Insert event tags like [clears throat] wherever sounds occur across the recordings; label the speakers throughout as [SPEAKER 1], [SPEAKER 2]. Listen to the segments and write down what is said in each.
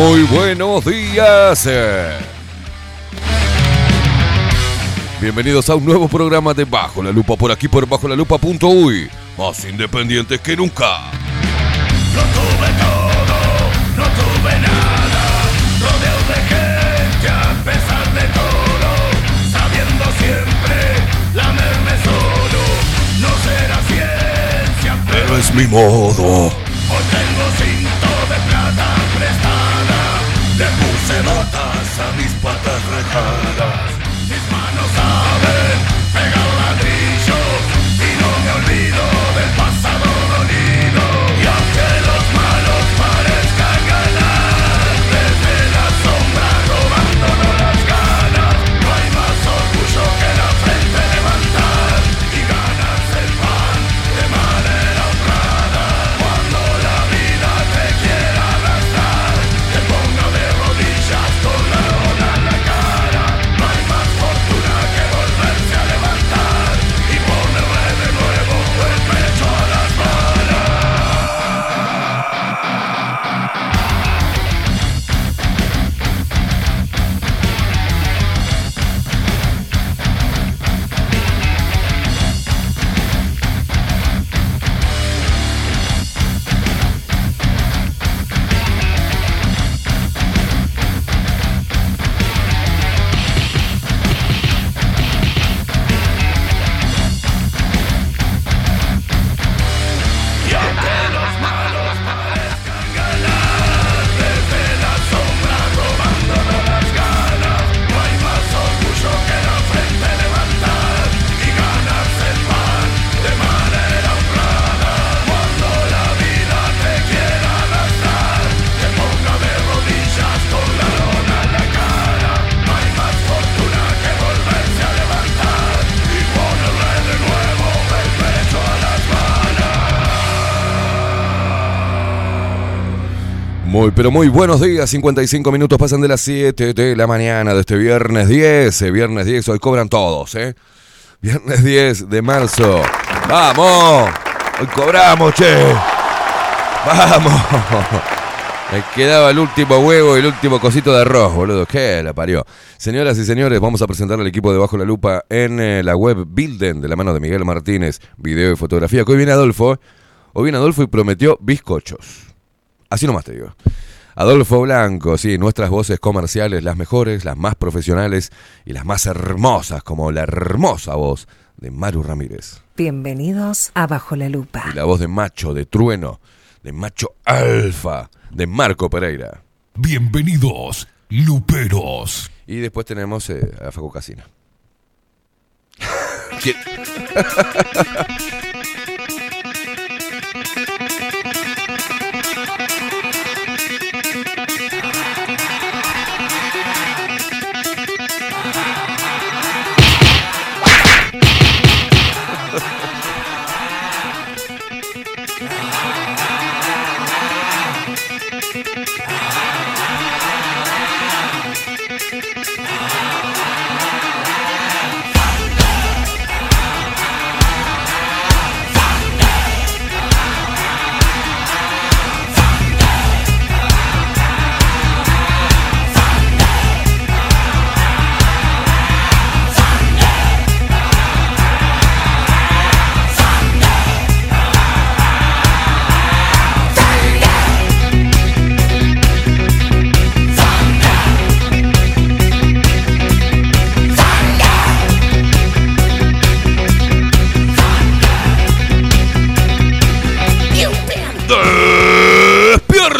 [SPEAKER 1] Muy buenos días. Bienvenidos a un nuevo programa de Bajo la Lupa por aquí por bajo la lupa.uy. Más independientes que nunca.
[SPEAKER 2] No tuve todo, no tuve nada. no de gente a pesar de todo. Sabiendo siempre lamerme solo. No será ciencia, pero es mi modo. the car.
[SPEAKER 1] pero muy buenos días. 55 minutos pasan de las 7 de la mañana de este viernes 10. Eh, viernes 10, hoy cobran todos, ¿eh? Viernes 10 de marzo. ¡Vamos! Hoy cobramos, che. ¡Vamos! [laughs] Me quedaba el último huevo y el último cosito de arroz, boludo. ¿Qué la parió? Señoras y señores, vamos a presentar al equipo de Bajo la Lupa en eh, la web Bilden, de la mano de Miguel Martínez, video y fotografía. Que hoy viene Adolfo. Hoy viene Adolfo y prometió bizcochos. Así nomás te digo. Adolfo Blanco, sí, nuestras voces comerciales, las mejores, las más profesionales y las más hermosas, como la hermosa voz de Maru Ramírez.
[SPEAKER 3] Bienvenidos a Bajo la Lupa.
[SPEAKER 1] Y la voz de Macho, de Trueno, de Macho Alfa, de Marco Pereira. Bienvenidos, Luperos. Y después tenemos eh, a Facu Casina. [laughs]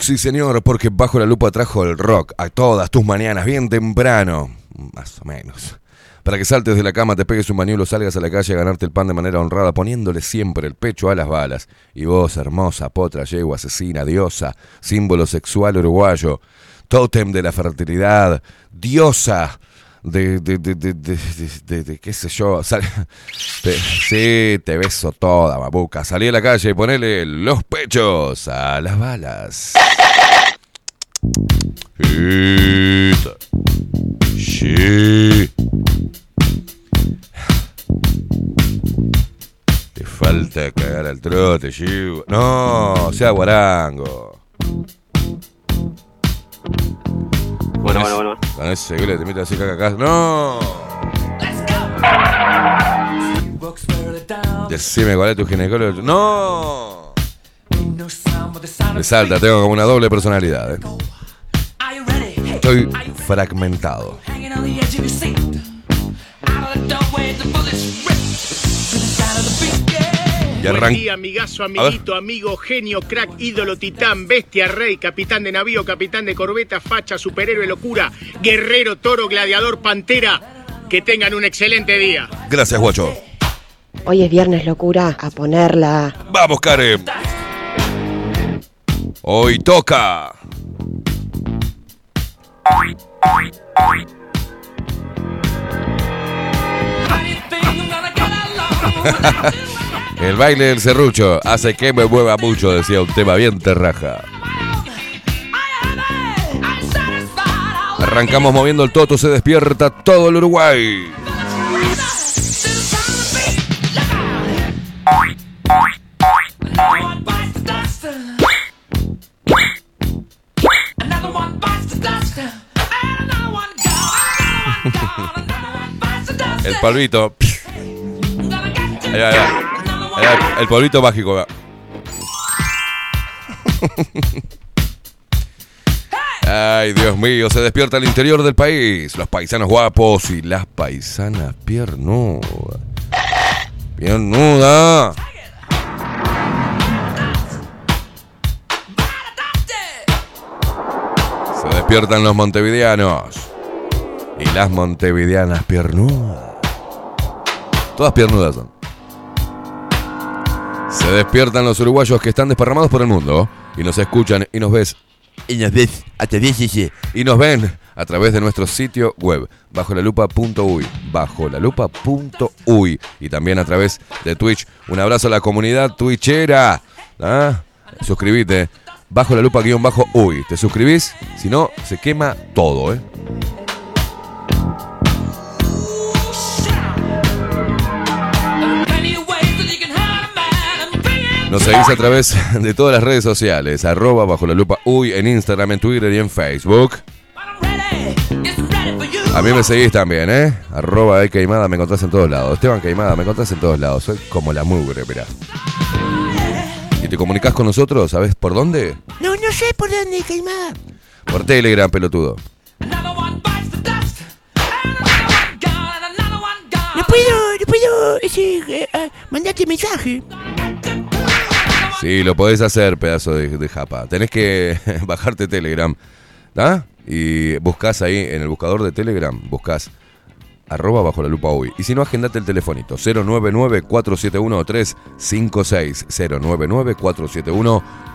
[SPEAKER 1] sí señor, porque bajo la lupa trajo el rock a todas tus mañanas, bien temprano, más o menos. Para que saltes de la cama, te pegues un bañuelo, salgas a la calle a ganarte el pan de manera honrada, poniéndole siempre el pecho a las balas. Y vos, hermosa, potra, yegua, asesina, diosa, símbolo sexual uruguayo, tótem de la fertilidad, diosa de, de, de, de, de qué sé yo. te, sí, te beso toda, mamuca Salí a la calle y ponele los pechos a las balas. Sí. Te falta cagar al trote, Chivo. No, sea guarango.
[SPEAKER 4] Bueno, bueno, bueno.
[SPEAKER 1] Con ese te mete así ¡No! Decime cuál es tu ginecólogo. ¡No! Me salta, tengo como una doble personalidad. ¿eh? Estoy fragmentado.
[SPEAKER 5] día, amigazo, amiguito, amigo, genio, crack, ídolo, titán, bestia, rey, capitán de navío, capitán de corbeta, facha, superhéroe, locura, guerrero, toro, gladiador, pantera. Que tengan un excelente día.
[SPEAKER 1] Gracias, guacho.
[SPEAKER 3] Hoy es viernes locura, a ponerla.
[SPEAKER 1] Vamos, Karen. Hoy toca. El baile del serrucho hace que me mueva mucho, decía un tema bien terraja. Arrancamos moviendo el toto, se despierta todo el Uruguay. [laughs] El palvito. Ahí va, el pueblito mágico. Ay, Dios mío, se despierta el interior del país. Los paisanos guapos y las paisanas piernudas. Piernuda. Se despiertan los montevideanos y las montevideanas piernudas. Todas piernudas son. Se despiertan los uruguayos que están desparramados por el mundo y nos escuchan y nos ves. Y nos ves a Y nos ven a través de nuestro sitio web, bajo la y también a través de Twitch. Un abrazo a la comunidad twitchera. ¿Ah? Suscribite, bajo la lupa guión bajo uy. ¿Te suscribís? Si no, se quema todo, ¿eh? Nos seguís a través [laughs] de todas las redes sociales, arroba bajo la lupa uy en Instagram, en Twitter y en Facebook. A mí me seguís también, ¿eh? Arroba de queimada, me encontrás en todos lados. Esteban Caimada, me encontrás en todos lados. Soy como la mugre, mirá. ¿Y te comunicas con nosotros? ¿Sabes por dónde?
[SPEAKER 4] No, no sé por dónde, Caimada.
[SPEAKER 1] Por Telegram, pelotudo. No
[SPEAKER 4] puedo, no puedo sí, eh, ah, mensaje.
[SPEAKER 1] Sí, lo podés hacer, pedazo de, japa. Tenés que [laughs] bajarte Telegram. ¿Ah? Y buscas ahí en el buscador de Telegram, buscas arroba bajo la lupa hoy. Y si no, agendate el telefonito 099-471-356.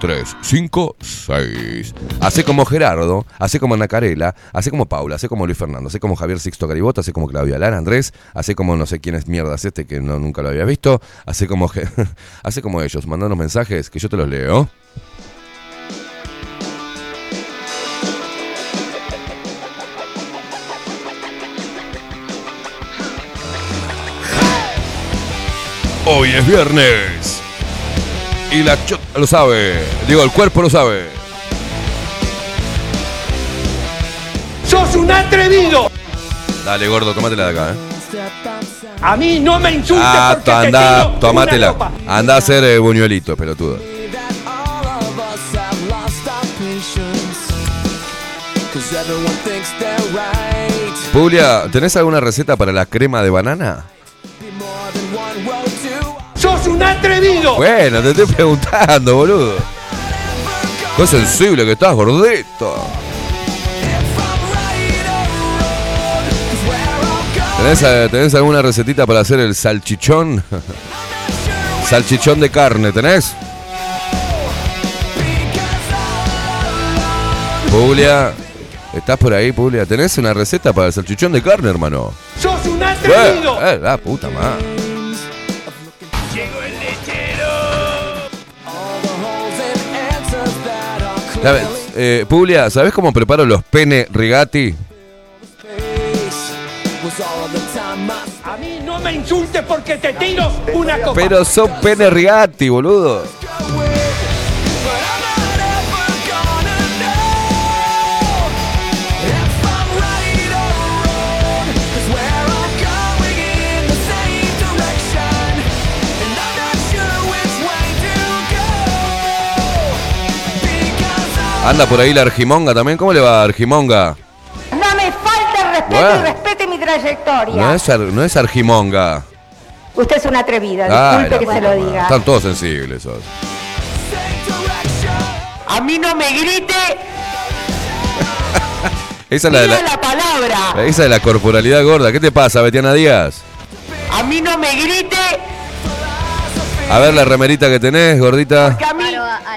[SPEAKER 1] 099-471-356. Así como Gerardo, hace como Nacarela, hace como Paula, hace como Luis Fernando, hace como Javier Sixto Garibota, hace como Claudia Lara Andrés, hace como no sé quién es mierda este que no, nunca lo había visto, hace como, [laughs] hace como ellos, mandanos mensajes que yo te los leo. Hoy es viernes. Y la chota lo sabe. Digo, el cuerpo lo sabe.
[SPEAKER 5] ¡Sos un atrevido!
[SPEAKER 1] Dale, gordo, tomatela de acá, ¿eh?
[SPEAKER 5] A mí no me insultes ah, porque anda, tomátela.
[SPEAKER 1] Anda a hacer el eh, buñuelito, pelotudo. Pulia, ¿tenés alguna receta para la crema de banana?
[SPEAKER 5] un atrevido. Bueno,
[SPEAKER 1] te estoy preguntando, boludo. Qué sensible que estás, gordito. Eh, ¿Tenés, alguna recetita para hacer el salchichón? [laughs] Salchichón de carne, ¿tenés? Julia, ¿estás por ahí, Puglia? ¿Tenés una receta para el salchichón de carne, hermano? ¡Sos
[SPEAKER 5] un atrevido!
[SPEAKER 1] eh, la puta madre. ¿Sabes? Eh, Puglia, ¿sabes cómo preparo los pene rigati?
[SPEAKER 5] A mí no me insultes porque te tiro una copa.
[SPEAKER 1] Pero son pene rigati, boludo. Anda por ahí la Argimonga también. ¿Cómo le va, Argimonga?
[SPEAKER 6] No me falta respeto y respete mi trayectoria. No es,
[SPEAKER 1] no Argimonga.
[SPEAKER 6] Usted es una atrevida, disculpe que se lo diga.
[SPEAKER 1] Están todos sensibles.
[SPEAKER 6] A mí no me grite. [laughs] esa es la, palabra.
[SPEAKER 1] Esa es la corporalidad gorda. ¿Qué te pasa, Betiana Díaz?
[SPEAKER 6] A mí no me grite.
[SPEAKER 1] A ver la remerita que tenés, gordita.
[SPEAKER 6] Porque a mí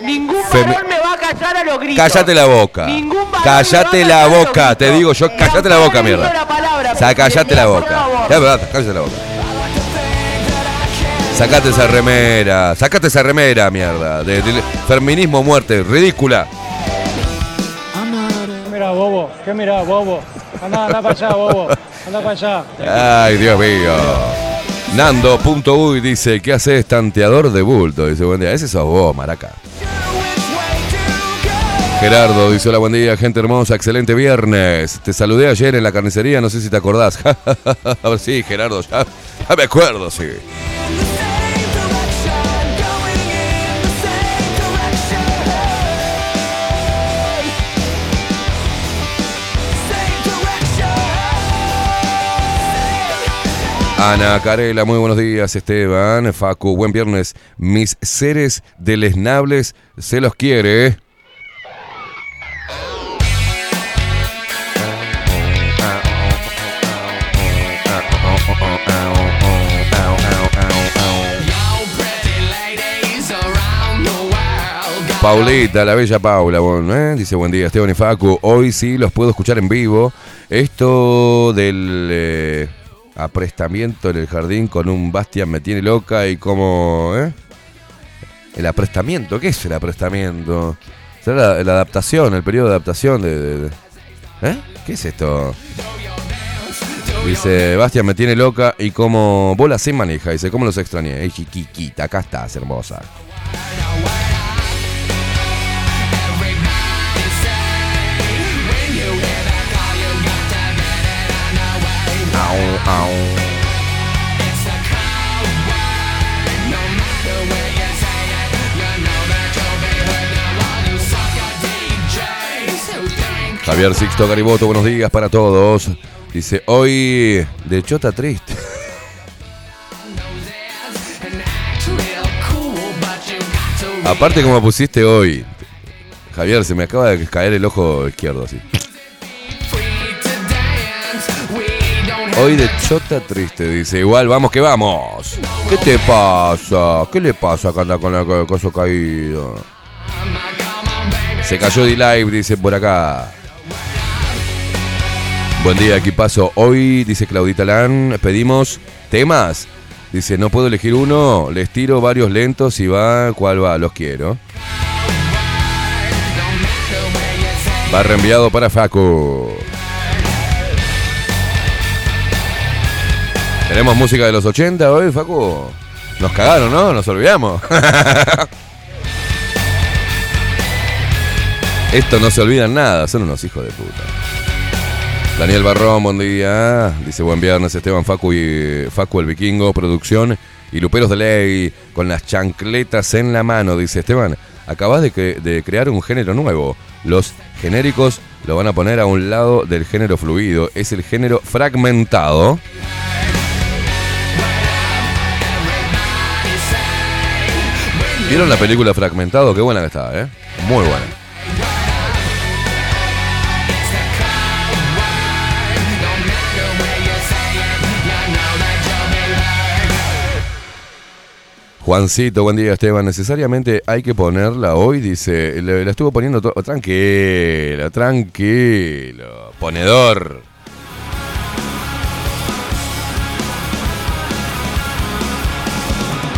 [SPEAKER 6] ningún varón me va a callar a los gritos.
[SPEAKER 1] Cállate la boca. Ningún Cállate la boca, te digo yo, cállate la boca, mierda. Saca la boca. Ya, verdad, cállate la boca. Sacate esa remera, sacate esa remera, mierda. De, feminismo muerte, ridícula.
[SPEAKER 7] Mira, mirá, bobo? ¿Qué mirá, bobo? Anda nada, para allá, bobo. Anda para allá. Ay, Dios mío.
[SPEAKER 1] Nando.uy dice, ¿qué haces, este tanteador de bulto? Dice, buen día, ese sos vos, maraca. Gerardo dice, hola, buen día, gente hermosa, excelente viernes. Te saludé ayer en la carnicería, no sé si te acordás. [laughs] sí, Gerardo, ya me acuerdo, sí. Ana Carela, muy buenos días, Esteban, Facu, buen viernes. Mis seres deleznables se los quiere. Paulita, la bella Paula, eh, dice buen día, Esteban y Facu. Hoy sí los puedo escuchar en vivo. Esto del. Eh, aprestamiento en el jardín con un Bastian me tiene loca y como... ¿eh? El aprestamiento, ¿qué es el aprestamiento? ¿Será la, adaptación, el periodo de adaptación de, ¿Eh? ¿Qué es esto? Dice, Bastian me tiene loca y como bola se maneja. Dice, ¿cómo los extrañé? Dije, acá estás, hermosa. Javier Sixto Gariboto, buenos días para todos. Dice, hoy de hecho está Triste. Aparte como pusiste hoy, Javier, se me acaba de caer el ojo izquierdo así. Hoy de chota triste, dice. Igual, vamos que vamos. ¿Qué te pasa? ¿Qué le pasa que anda con el coso caído? Se cayó de live, dice por acá. Buen día, aquí paso. Hoy, dice Claudita Lan, pedimos temas. Dice, no puedo elegir uno, les tiro varios lentos y va, ¿cuál va? Los quiero. Va reenviado para Facu. Tenemos música de los 80 hoy, Facu. Nos cagaron, ¿no? Nos olvidamos. [laughs] Esto no se olvida nada, son unos hijos de puta. Daniel Barrón, buen día. Dice buen viernes Esteban Facu y Facu el Vikingo, producción y Luperos de Ley con las chancletas en la mano. Dice Esteban, acabas de crear un género nuevo. Los genéricos lo van a poner a un lado del género fluido. Es el género fragmentado. ¿Vieron la película Fragmentado? Qué buena que estaba, ¿eh? Muy buena. Juancito, buen día Esteban. Necesariamente hay que ponerla hoy, dice. La, estuvo poniendo todo. Tranquilo, tranquilo. Ponedor.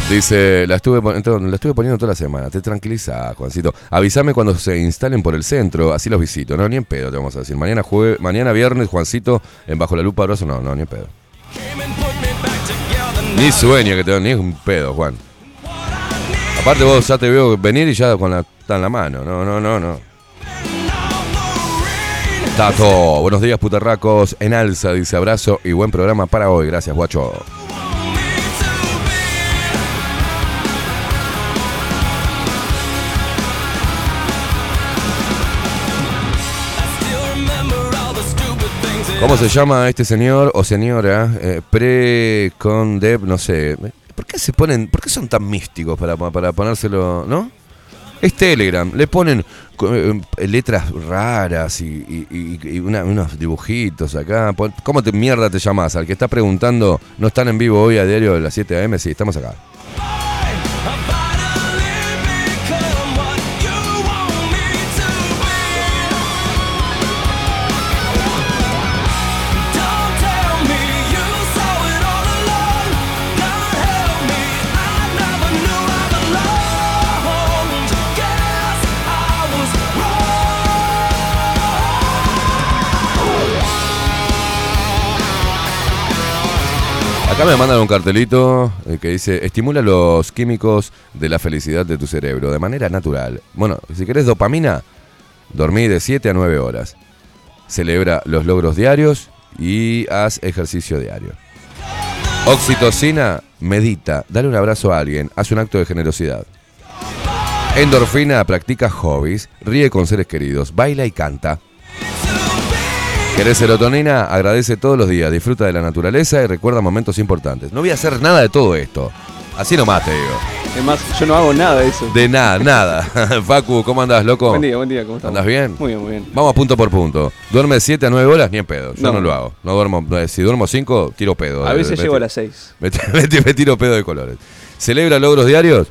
[SPEAKER 1] Dice, la estuve, la estuve poniendo toda la semana. Te tranquiliza, Juancito. Avísame cuando se instalen por el centro, así los visito. No, ni en pedo, te vamos a decir. Mañana mañana viernes, Juancito, en Bajo la Lupa Abrazo. No, no, ni en pedo. Ni sueño que te doy, ni un pedo, Juan. Aparte vos ya te veo venir y ya con la está en la mano. No, no, no, no. Tato, buenos días, putarracos. En alza, dice abrazo y buen programa para hoy. Gracias, guacho. ¿Cómo se llama este señor o señora? Eh, Pre, con, Deb, no sé. ¿Por qué se ponen, por qué son tan místicos para, para ponérselo, no? Es Telegram, le ponen eh, letras raras y, unos dibujitos acá. ¿Cómo te mierda te llamas? Al que está preguntando, no están en vivo hoy a diario de las 7 a.m. Sí, estamos acá. Acá me mandan un cartelito eh, que dice, estimula los químicos de la felicidad de tu cerebro de manera natural. Bueno, si querés dopamina, dormí de 7 a 9 horas. Celebra los logros diarios y haz ejercicio diario. Oxitocina, medita, dale un abrazo a alguien, haz un acto de generosidad. Endorfina, practica hobbies, ríe con seres queridos, baila y canta. ¿Querés serotonina? Agradece todos los días, disfruta de la naturaleza y recuerda momentos importantes. No voy a hacer nada de todo esto. Así nomás te digo.
[SPEAKER 7] más, yo no hago nada de eso.
[SPEAKER 1] De nada, nada. [laughs] Facu, ¿cómo andás, loco?
[SPEAKER 7] Buen día, buen día, ¿cómo estás?
[SPEAKER 1] Andas bien?
[SPEAKER 7] Muy bien, muy bien. Vamos
[SPEAKER 1] punto por punto. ¿Duerme 7 a 9 horas? Ni en pedo. Yo no, lo hago. No Si duermo 5, tiro pedo.
[SPEAKER 7] A veces llego a las 6. [laughs] Me,
[SPEAKER 1] tiro pedo de colores. ¿Celebra logros diarios?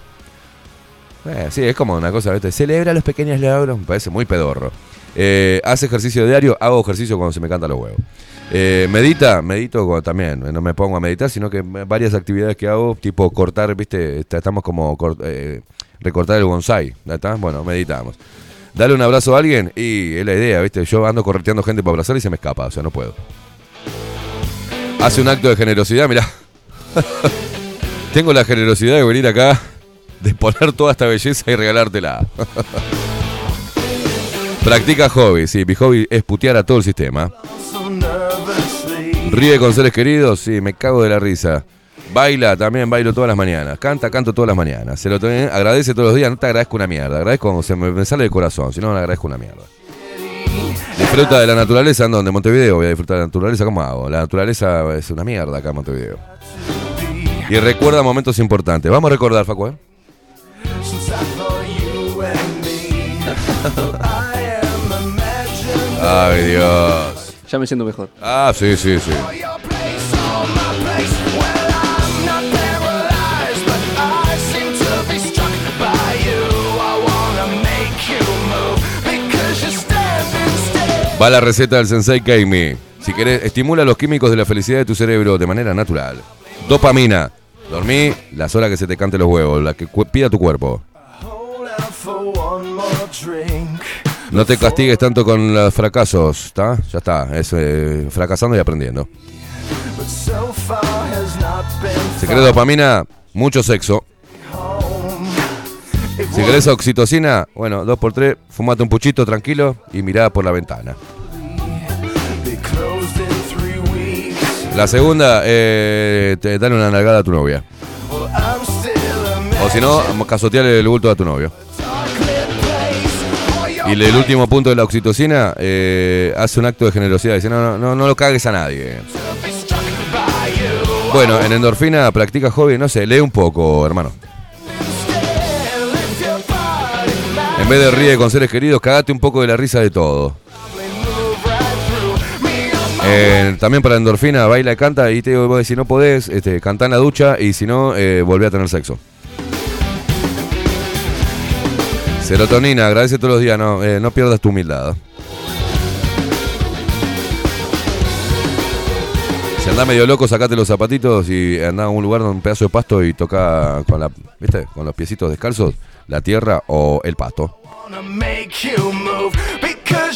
[SPEAKER 1] Eh, sí, es como una cosa, ¿viste? Celebra los pequeños logros. Me parece muy pedorro. Eh, ¿Hace ejercicio diario? Hago ejercicio cuando se me canta los huevos. Eh, ¿Medita? Medito también. No me pongo a meditar, sino que varias actividades que hago, tipo cortar, ¿viste? Estamos como eh, recortar el bonsai. Bueno, meditamos. Dale un abrazo a alguien y es la idea, ¿viste? Yo ando correteando gente para abrazar y se me escapa, o sea, no puedo. Hace un acto de generosidad, mirá. [laughs] Tengo la generosidad de venir acá, de poner toda esta belleza y regalártela. [laughs] Practica hobby, sí, mi hobby es putear a todo el sistema. Ríe con seres queridos, sí, me cago de la risa. Baila, también bailo todas las mañanas. Canta, canto todas las mañanas. Se lo agradece todos los días, no te agradezco una mierda. Agradezco cuando se me, sale el corazón, si no, no agradezco una mierda. Disfruta de la naturaleza, ¿en de Montevideo voy a disfrutar de la naturaleza, ¿cómo hago? La naturaleza es una mierda acá en Montevideo. Y recuerda momentos importantes. Vamos a recordar, Facu. ¿eh? [laughs] Ay, Dios.
[SPEAKER 7] Ya me siento mejor.
[SPEAKER 1] Ah, sí, sí, sí. Va la receta del Sensei Kaimi. Si querés, estimula los químicos de la felicidad de tu cerebro de manera natural. Dopamina. Dormí la sola que se te cante los huevos, la que pida tu cuerpo. No te castigues tanto con los fracasos, ¿está? Ya está, es eh, fracasando y aprendiendo. Si querés dopamina, mucho sexo. Si querés oxitocina, bueno, dos por tres, fumate un puchito tranquilo y mira por la ventana. La segunda, eh, te dan una nalgada a tu novia. O si no, casoteale el bulto a tu novio. Y el, último punto de la oxitocina eh, hace un acto de generosidad. Dice, no, no, no, lo cagues a nadie. Bueno, en endorfina practica hobby, no sé, lee un poco, hermano. En vez de ríe con seres queridos, cagate un poco de la risa de todo. Eh, también para endorfina, baila y canta. Y te digo, si no podés, este, cantá en la ducha. Y si no, eh, volvé a tener sexo. Serotonina, agradece todos los días, eh, no, pierdas tu humildad. Si andás medio loco, sacate los zapatitos y andá a un lugar donde un pedazo de pasto y toca con los piecitos descalzos, la tierra o el pasto.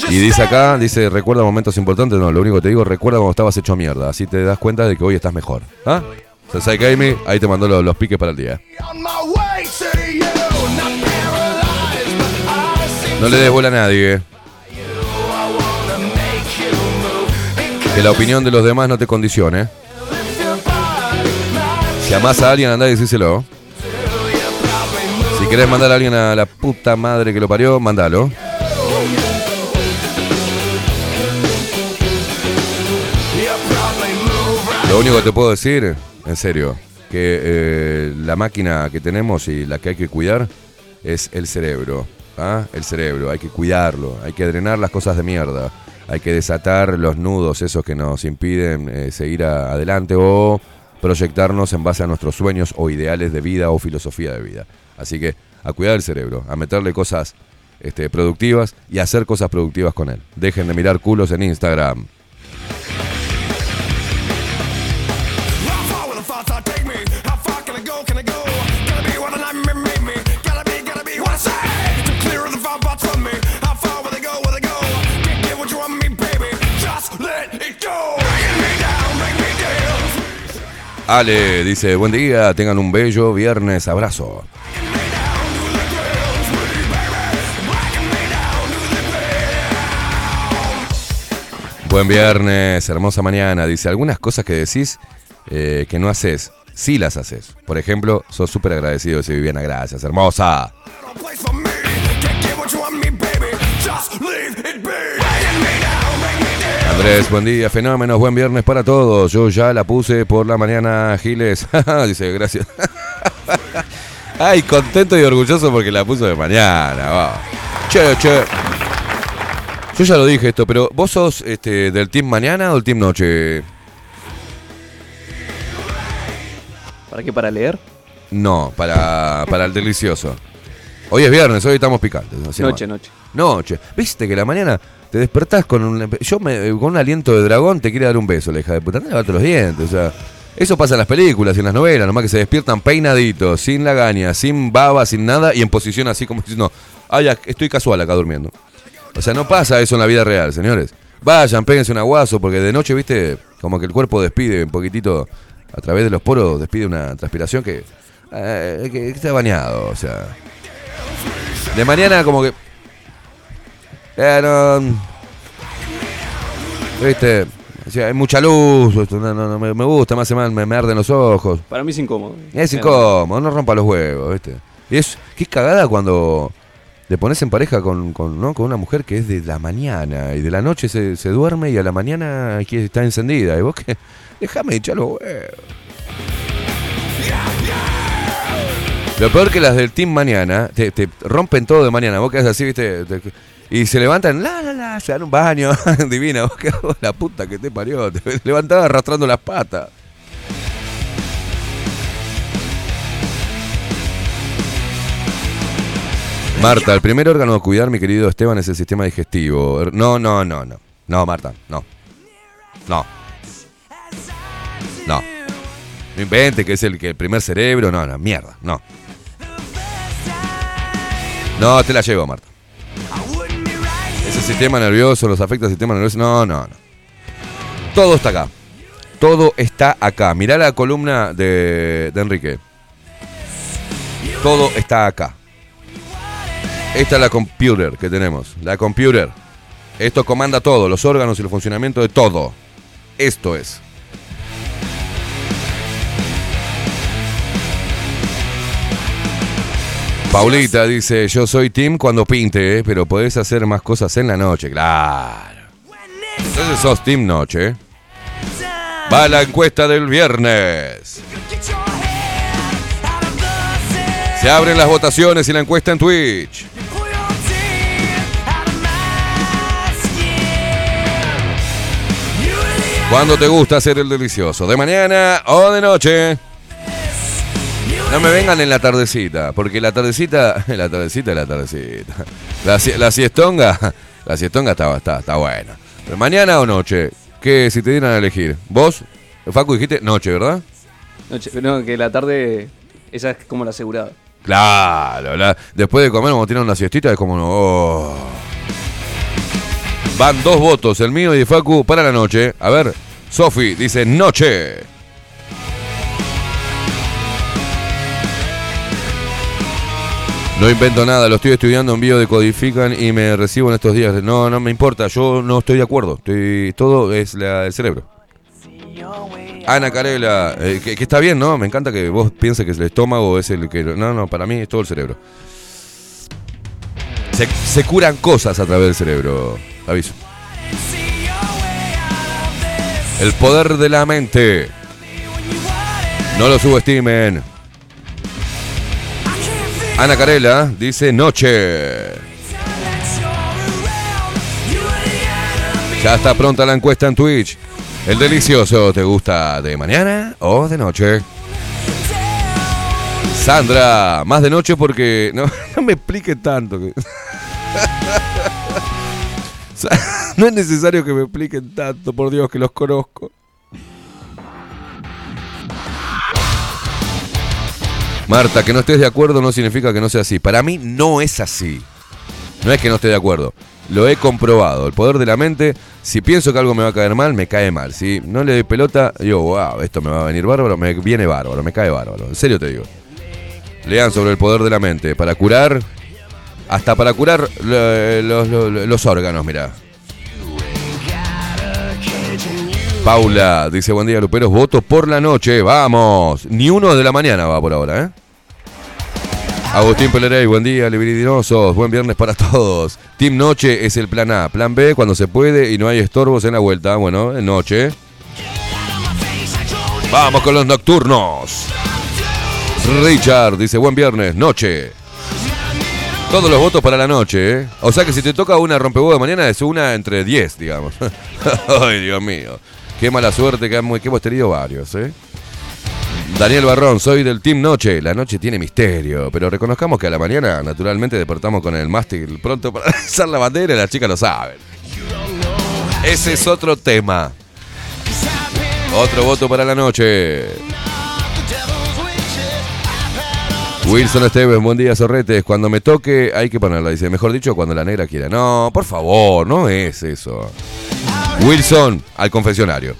[SPEAKER 1] Y dice acá, dice, recuerda momentos importantes. No, lo único que te digo, recuerda cuando estabas hecho mierda. Así te das cuenta de que hoy estás mejor. ¿Ah? Sensei ahí te mandó los piques para el día. No le des bola a nadie. Que la opinión de los demás no te condicione. Si amas a alguien, anda y decíselo. Si querés mandar a alguien a la puta madre que lo parió, mandalo. Lo único que te puedo decir, en serio, que eh, la máquina que tenemos y la que hay que cuidar es el cerebro. ¿Ah? el cerebro, hay que cuidarlo, hay que drenar las cosas de mierda, hay que desatar los nudos esos que nos impiden eh, seguir adelante o proyectarnos en base a nuestros sueños o ideales de vida o filosofía de vida. Así que a cuidar el cerebro, a meterle cosas este, productivas y hacer cosas productivas con él. Dejen de mirar culos en Instagram. Ale dice, buen día, tengan un bello viernes, abrazo. Buen viernes, hermosa mañana. Dice, algunas cosas que decís eh, que no haces, sí las haces. Por ejemplo, sos súper agradecido, dice Viviana, gracias, hermosa. Andrés, buen día, fenómenos, buen viernes para todos. Yo ya la puse por la mañana, Giles. [laughs] Dice, gracias. [laughs] Ay, contento y orgulloso porque la puso de mañana. Che, che. Yo ya lo dije esto, pero ¿vos sos este, del team mañana o del team noche?
[SPEAKER 7] ¿Para qué? ¿Para leer?
[SPEAKER 1] No, para, para el delicioso. Hoy es viernes, hoy estamos picantes.
[SPEAKER 7] Noche, noche.
[SPEAKER 1] Noche. ¿Viste que la mañana te despertás con un. Yo con un aliento de dragón te quiere dar un beso, le hija de puta. No los dientes, o sea. Eso pasa en las películas y en las novelas, nomás que se despiertan peinaditos, sin lagaña, sin baba, sin nada, y en posición así como diciendo, ay, estoy casual acá durmiendo. O sea, no pasa eso en la vida real, señores. Vayan, péguense un aguazo, porque de noche, viste, como que el cuerpo despide un poquitito, a través de los poros, despide una transpiración que, eh, que está bañado, o sea. De mañana como que no, ¿Viste? hay mucha luz, no, no, me, gusta, más me, me arden los ojos.
[SPEAKER 7] Para mí
[SPEAKER 1] es
[SPEAKER 7] incómodo.
[SPEAKER 1] Es incómodo, no rompa los huevos, ¿viste? Y es, qué cagada cuando te pones en pareja con, una mujer que es de la mañana y de la noche se, duerme y a la mañana aquí está encendida. Y vos qué? déjame echar los huevos. Lo peor que las del team mañana, te, rompen todo de mañana. Vos es así, ¿viste? Te, y se levantan, la, la, la, se dan un baño. [laughs] Divina, vos la puta que te parió. Te [laughs] levantaba arrastrando las patas. Marta, el primer órgano a cuidar, mi querido Esteban, es el sistema digestivo. No, no, no, no. No, Marta, no. No. No. No invente que es el, que el primer cerebro. No, no, mierda, no. No, te la llevo, Marta. Ese sistema nervioso, los afecta al sistema nervioso. No, no, no. Todo está acá. Todo está acá. Mirá la columna de, de Enrique. Todo está acá. Esta es la computer que tenemos. La computer. Esto comanda todo, los órganos y el funcionamiento de todo. Esto es. Paulita dice, yo soy Tim cuando pinte, eh, pero podés hacer más cosas en la noche, claro. Entonces sos Tim Noche. Eh. Va la encuesta del viernes. Se abren las votaciones y la encuesta en Twitch. ¿Cuándo te gusta hacer el delicioso? ¿De mañana o de noche? No me vengan en la tardecita, porque la tardecita, [laughs] la tardecita, la tardecita. La, siestonga, [laughs] la siestonga está, está, está buena. Pero mañana o noche, que si te dieran a elegir, vos, Facu, dijiste noche, ¿verdad?
[SPEAKER 7] Noche, no, que la tarde, esa es como la asegurada.
[SPEAKER 1] Claro, después de comer como tiran una siestita, es como no. Oh. Van dos votos, el mío y de Facu, para la noche. A ver, Sofi dice noche. No invento nada, lo estoy estudiando en decodifican y me recibo en estos días. No, no me importa, yo no estoy de acuerdo. todo es la, el cerebro. Ana Carela, eh, que, está bien, ¿no? Me encanta que vos pienses que es el estómago es el que... No, no, para mí es todo el cerebro. Se, se curan cosas a través del cerebro, aviso. El poder de la mente. No lo subestimen. Ana Carela dice noche. Ya está pronta la encuesta en Twitch. ¿El delicioso te gusta de mañana o de noche? Sandra, más de noche porque. [laughs] No, me explique tanto. [laughs] [laughs] no es necesario que me expliquen tanto, por Dios, que los conozco. Marta, que no estés de acuerdo no significa que no sea así. Para mí no es así. No es que no esté de acuerdo. Lo he comprobado. El poder de la mente, si pienso que algo me va a caer mal, me cae mal. Si no le doy pelota, digo, wow, esto me va a venir bárbaro, me viene bárbaro, me cae bárbaro. En serio te digo. Lean sobre el poder de la mente. Para curar, hasta para curar los, órganos, mirá. Paula dice, buen día, Luperos, voto por la noche, vamos. Ni uno de la mañana va por ahora, ¿eh? Agustín Pelerey, buen día, libridinosos, buen viernes para todos. Team Noche es el plan A, plan B cuando se puede y no hay estorbos en la vuelta. Bueno, en noche. Vamos con los nocturnos. Richard dice, buen viernes, noche. Todos los votos para la noche, ¿eh? O sea que si te toca una de mañana es una entre 10, digamos. [laughs] Ay, Dios mío. Qué mala suerte que hemos tenido varios, ¿eh? Daniel Barrón, soy del Team Noche. La noche tiene misterio, pero reconozcamos que a la mañana, naturalmente, deportamos con el mástil pronto para lanzar [laughs] la bandera y las chicas lo saben. Ese es otro tema. Otro voto para la noche. Wilson Esteves, buen día, Sorretes. Cuando me toque, hay que ponerla. Dice, mejor dicho, cuando la negra quiera. No, por favor, no es eso. Wilson, al confesionario.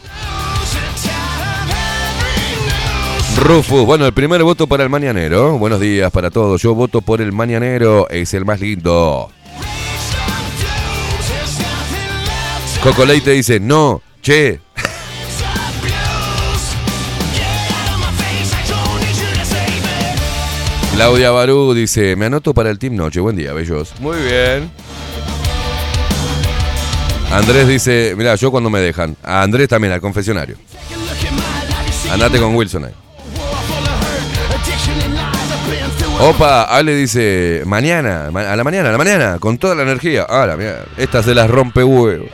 [SPEAKER 1] Rufus, bueno, el primer voto para el mañanero. Buenos días para todos. Yo voto por el mañanero, es el más lindo. Cocoleite dice, no, che. Claudia Barú dice, me anoto para el Team Noche. Buen día, bellos. Muy bien. Andrés dice, mira, yo cuando me dejan. A Andrés también, al confesionario. Andate con Wilson ahí. Opa, Ale dice, mañana, a la mañana, a la mañana, con toda la energía. Ah, la mierda. Esta se las rompe huevo.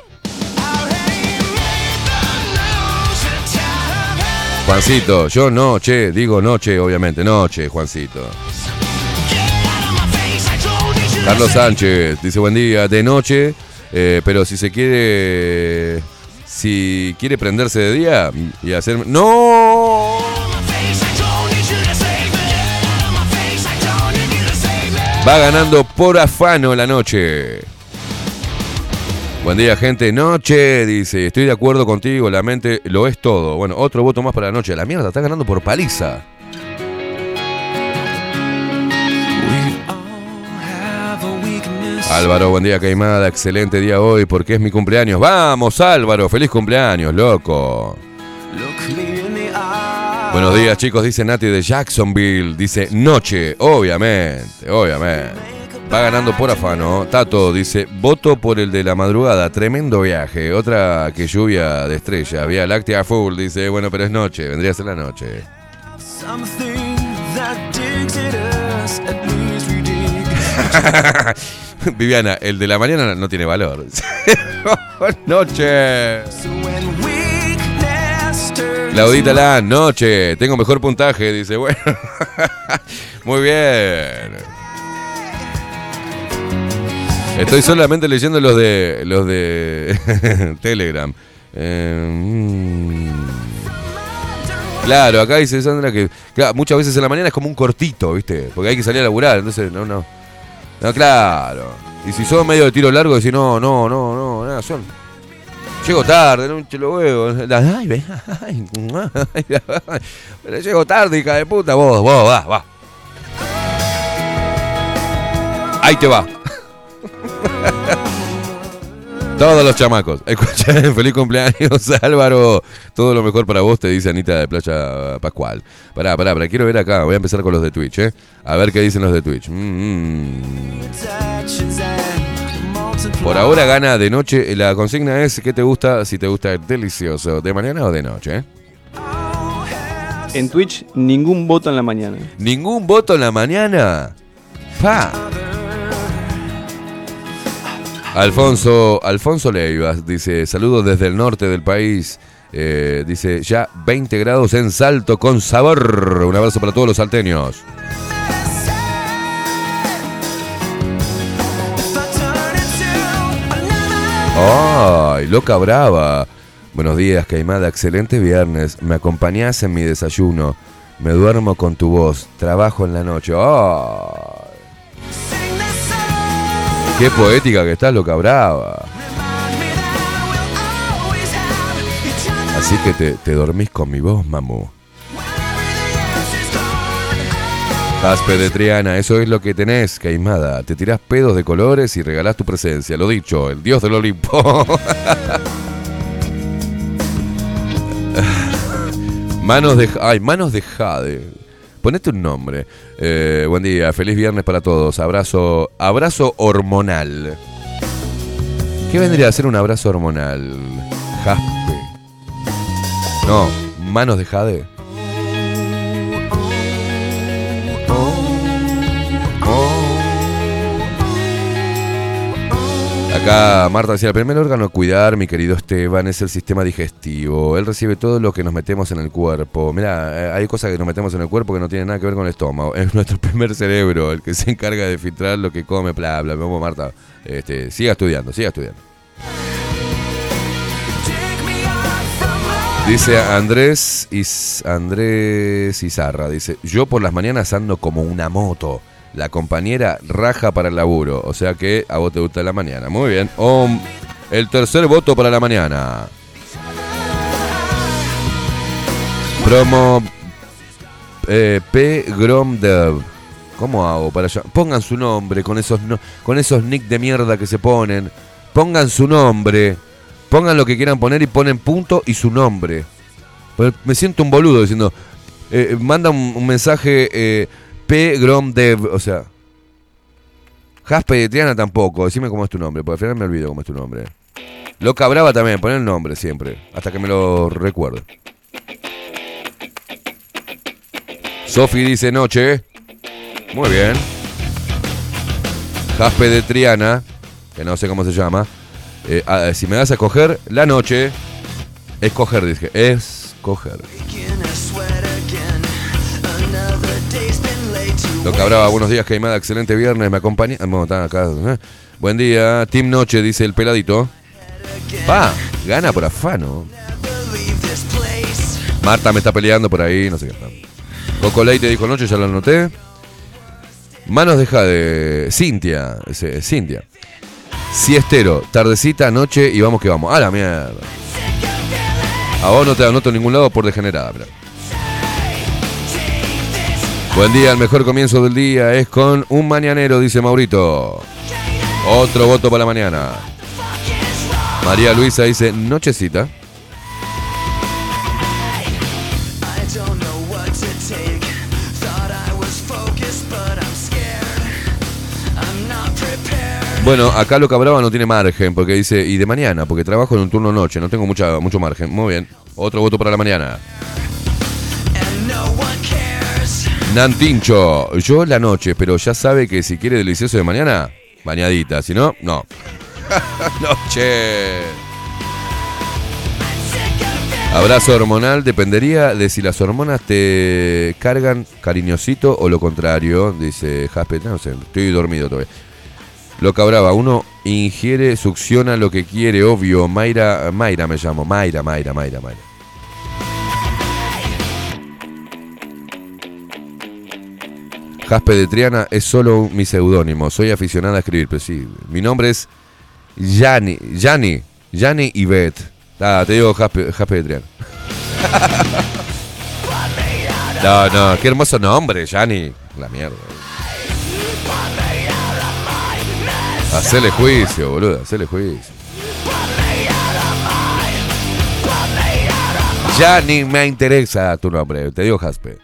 [SPEAKER 1] Juancito, yo noche, digo noche, obviamente, noche, Juancito. Carlos Sánchez dice buen día, de noche, eh, pero si se quiere, si quiere prenderse de día y hacer... ¡No! Va ganando por afano la noche. Buen día, gente. Noche, dice. Estoy de acuerdo contigo, la mente lo es todo. Bueno, otro voto más para la noche. La mierda, está ganando por paliza. Álvaro, buen día, Caimada. Excelente día hoy porque es mi cumpleaños. Vamos, Álvaro. Feliz cumpleaños, loco. Buenos días chicos, dice Nati de Jacksonville. Dice noche, obviamente, obviamente. Va ganando por afano. Tato dice, voto por el de la madrugada, tremendo viaje. Otra que lluvia de estrella. Vía láctea full, dice, bueno, pero es noche, vendría a ser la noche. [laughs] Viviana, el de la mañana no tiene valor. [laughs] noche. Claudita la noche, tengo mejor puntaje, dice, bueno. [laughs] Muy bien. Estoy solamente leyendo los de los de [laughs] Telegram. Eh, mm. claro, acá dice Sandra que muchas veces en la mañana es como un cortito, ¿viste? Porque hay que salir a laburar, entonces no, no. No, claro. Y si son medio de tiro largo, decís, no, no, no, no, nada, son. Llego tarde, no chelo huevo. Ay, Ay, Pero llego tarde, hija de puta. Vos, vos, va, va. Ahí te va. [laughs] Todos los chamacos. Escucha, [laughs] feliz cumpleaños, [laughs] Álvaro. Todo lo mejor para vos, te dice Anita de Playa Pascual. Pará, pará, pará. Quiero ver acá. Voy a empezar con los de Twitch, ¿eh? A ver qué dicen los de Twitch. Mm, mm. Por ahora gana de noche. La consigna es ¿qué te gusta? Si te gusta el delicioso, ¿de mañana o de noche? ¿eh?
[SPEAKER 7] En Twitch, ningún voto en la mañana.
[SPEAKER 1] ¿Ningún voto en la mañana? ¡Pa! Alfonso, Alfonso Leivas dice, saludos desde el norte del país. Eh, dice, ya 20 grados en salto con sabor. Un abrazo para todos los salteños. ¡Ay, loca brava! Buenos días, Caimada, excelente viernes. Me acompañás en mi desayuno. Me duermo con tu voz. Trabajo en la noche. ¡Ay! ¡Qué poética que estás, loca brava! Así que te, dormís con mi voz, mamu. Jaspe de Triana, eso es lo que tenés, Caimada. Te tirás pedos de colores y regalás tu presencia. Lo dicho, el dios del Olimpo. [laughs] manos de... Ay, manos de Jade. Ponete un nombre. Eh, buen día, feliz viernes para todos. Abrazo, abrazo hormonal. ¿Qué vendría a ser un abrazo hormonal? Jaspe. No, manos de Jade. Marta decía, el primer órgano a cuidar, mi querido Esteban, es el sistema digestivo. Él recibe todo lo que nos metemos en el cuerpo. Mira, eh, hay cosas que nos metemos en el cuerpo que no tienen nada que ver con el estómago. [laughs] Es nuestro primer cerebro el que se encarga de filtrar lo que come, bla, bla. Vamos, Marta, este, siga estudiando, siga estudiando. Dice Andrés, Andrés Izarra, dice, yo por las mañanas ando como una moto. La compañera raja para el laburo, o sea que a vos te gusta la mañana. Muy bien. el tercer voto para la mañana. Promo eh, P. Gromdev. ¿Cómo hago para allá? Pongan su nombre con esos, con esos nick de mierda que se ponen. Pongan su nombre. Pongan lo que quieran poner y ponen punto y su nombre. me siento un boludo diciendo. Eh, manda un, mensaje. Eh, P. Gromdev, o sea. Jaspe de Triana tampoco, decime cómo es tu nombre, porque al final me olvido cómo es tu nombre. Lo Brava también, poner el nombre siempre, hasta que me lo recuerde. Sofi dice noche. Muy bien. Jaspe de Triana, que no sé cómo se llama. Eh, ah, si me das a escoger, la noche. Escoger, dije. Escoger. que hablaba. buenos días, Caimada, excelente viernes. Me acompaña. Ah, acá. ¿eh? Buen día, Team Noche, dice el peladito. Va, gana por afano. Marta me está peleando por ahí, no sé qué está. Coco te dijo noche, ya lo anoté. Manos deja de Cintia, Cintia. Siestero, tardecita, noche y vamos que vamos. A la mierda. A vos no te anoto en ningún lado por degenerada, pero. Buen día, el mejor comienzo del día es con un mañanero, dice Maurito. Otro voto para la mañana. María Luisa dice nochecita. Bueno, acá lo que hablaba no tiene margen, porque dice, y de mañana, porque trabajo en un turno noche, no tengo mucha, mucho margen. Muy bien, otro voto para la mañana. Nantincho, yo la noche, pero ya sabe que si quiere delicioso de mañana, bañadita, si no, no. [laughs] noche. Abrazo hormonal dependería de si las hormonas te cargan cariñosito o lo contrario, dice Jasper. No sé, estoy dormido todavía. Lo cabraba, uno ingiere, succiona lo que quiere, obvio. Mayra, Mayra me llamo, Mayra, Mayra, Mayra, Mayra. Jaspe de Triana es solo mi seudónimo. Soy aficionada a escribir, pero sí. Mi nombre es Yanni, Yanni, Yanni Ibet. Ah, te digo Jaspe, de Triana. [laughs] No, no, qué hermoso nombre, Yanni. La mierda. Hacele juicio, boludo, hacele juicio. Ya me interesa tu nombre, te digo Jaspe.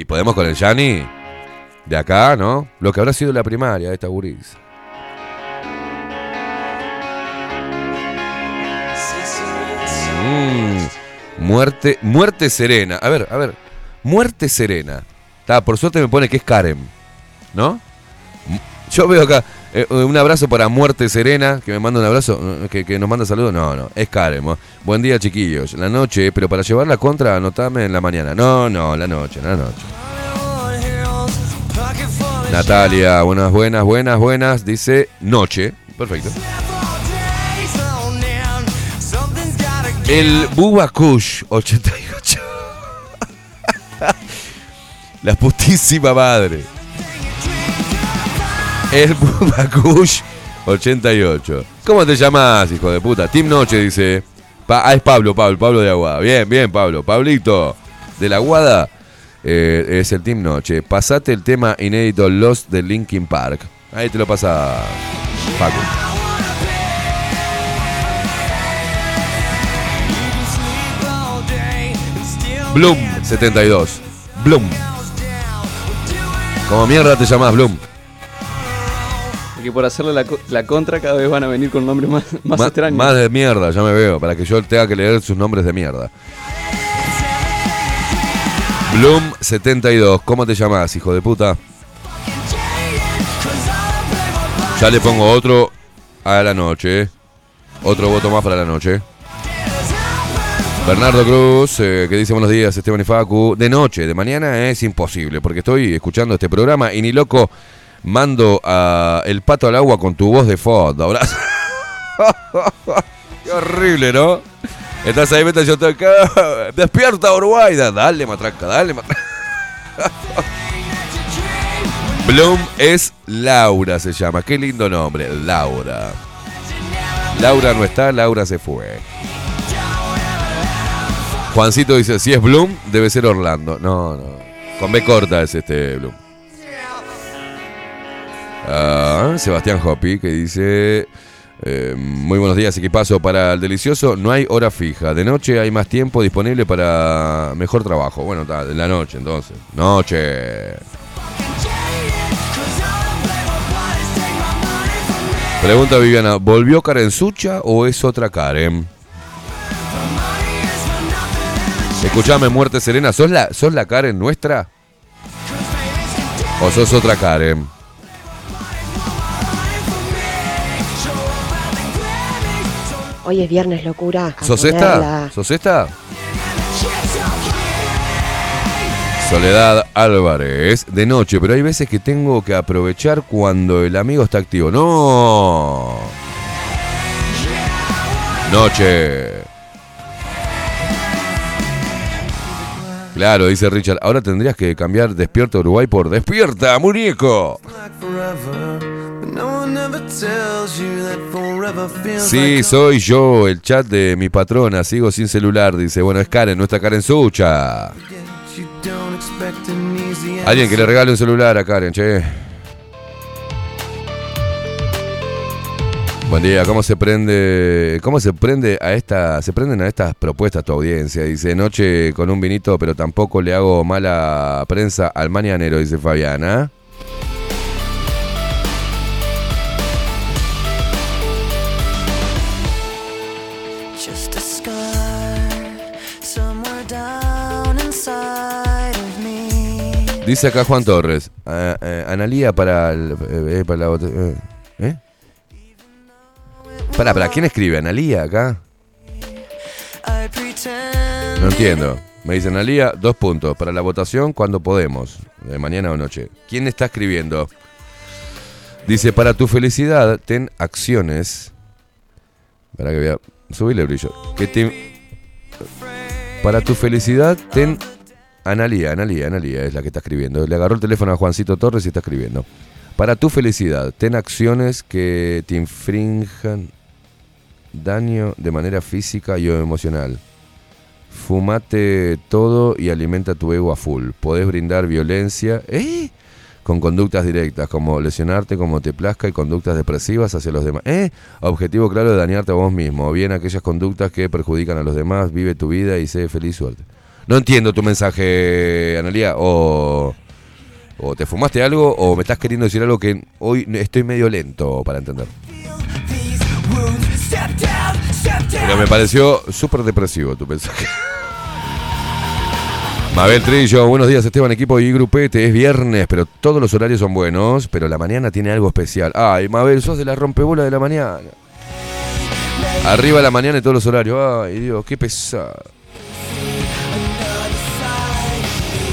[SPEAKER 1] Y podemos con el Yanni de acá, ¿no? Lo que habrá sido la primaria de esta mm, muerte, muerte serena. A ver, a ver. Muerte serena. Está, por suerte me pone que es Karen. ¿No? Yo veo acá. Eh, eh, un abrazo para Muerte Serena, que me manda un abrazo, eh, que, nos manda saludos. No, no, es Karen. Buen día, chiquillos. La noche, pero para llevar la contra, anotame en la mañana. No, no, la noche, la noche. Natalia, buenas, buenas, buenas, buenas. Dice noche. Perfecto. El Bubba 88. [laughs] la putísima madre. El Pupacush 88. ¿Cómo te llamas, hijo de puta? Team Noche dice. ah, es Pablo, Pablo, Pablo de Aguada. Bien, bien, Pablo. Pablito, de la Aguada, eh, es el Team Noche. Pasate el tema inédito Lost de Linkin Park. Ahí te lo pasa Paco. Bloom 72. Bloom. Como mierda te llamás Bloom
[SPEAKER 7] que por hacerle la, contra cada vez van a venir con nombres más, más, extraños.
[SPEAKER 1] Más de mierda, ya me veo, para que yo tenga que leer sus nombres de mierda. Bloom72, ¿cómo te llamas, hijo de puta? Ya le pongo otro a la noche. Eh. Otro voto más para la noche. Eh. Bernardo Cruz, eh, que dice buenos días, Esteban y Facu. De noche, de mañana es imposible, porque estoy escuchando este programa y ni loco Mando El Pato al Agua con tu voz de fondo. [laughs] Qué horrible, ¿no? Estás ahí, meta yo estoy acá. Despierta, Uruguay. Dale, matraca, dale, matraca. [laughs] Bloom es Laura, se llama. Qué lindo nombre, Laura. Laura no está, Laura se fue. Juancito dice, si es Bloom, debe ser Orlando. No, no. Con B corta es este Bloom. Ah, Sebastián Hopi, que dice... Eh, muy buenos días, equipazo para el delicioso. No hay hora fija. De noche hay más tiempo disponible para mejor trabajo. Bueno, está, la noche entonces. Noche. Pregunta Viviana, ¿volvió Karen Sucha o es otra Karen? Escuchame, Muerte Serena, ¿sos la, ¿sos la Karen nuestra? ¿O sos otra Karen?
[SPEAKER 8] Hoy es viernes locura. ¿Sos esta? ¿Sos esta?
[SPEAKER 1] Soledad Álvarez, de noche, pero hay veces que tengo que aprovechar cuando el amigo está activo. No. Noche. Claro, dice Richard, ahora tendrías que cambiar Despierta Uruguay por Despierta, muñeco. Sí, soy yo, el chat de mi patrona, sigo sin celular, dice. Bueno, es Karen, nuestra Karen Sucha. Alguien que le regale un celular a Karen, che. Buen día, ¿cómo se prende? ¿Cómo se prende a esta. se prenden a estas propuestas tu audiencia? Dice, noche con un vinito, pero tampoco le hago mala prensa al mañanero, dice Fabiana. Dice acá Juan Torres, Analía para, el, eh, eh, para la ¿Eh? ¿eh? Para, pará, ¿quién escribe? ¿Analía acá? No entiendo. Me dice Analía, dos puntos. Para la votación, cuando podemos. De mañana o noche. ¿Quién está escribiendo? Dice, para tu felicidad, ten acciones. Para que vea. Subile el brillo. te... Para tu felicidad, ten Analía, Analía, Analía es la que está escribiendo. Le agarró el teléfono a Juancito Torres y está escribiendo. Para tu felicidad, ten acciones que te infrinjan daño de manera física y o emocional. Fumate todo y alimenta tu ego a full. Podés brindar violencia ¿eh? con conductas directas, como lesionarte como te plazca y conductas depresivas hacia los demás. ¿eh? Objetivo claro de dañarte a vos mismo, o bien aquellas conductas que perjudican a los demás. Vive tu vida y sé feliz suerte. No entiendo tu mensaje, Analía. o, te fumaste algo o me estás queriendo decir algo que hoy estoy medio lento para entender. Pero me pareció súper depresivo tu mensaje. [laughs] Mabel Trillo, buenos días Esteban, equipo y grupete. Es viernes, pero todos los horarios son buenos, pero la mañana tiene algo especial. Ay, Mabel, sos de la rompebola de la mañana. Arriba la mañana y todos los horarios. Ay, Dios, qué pesado.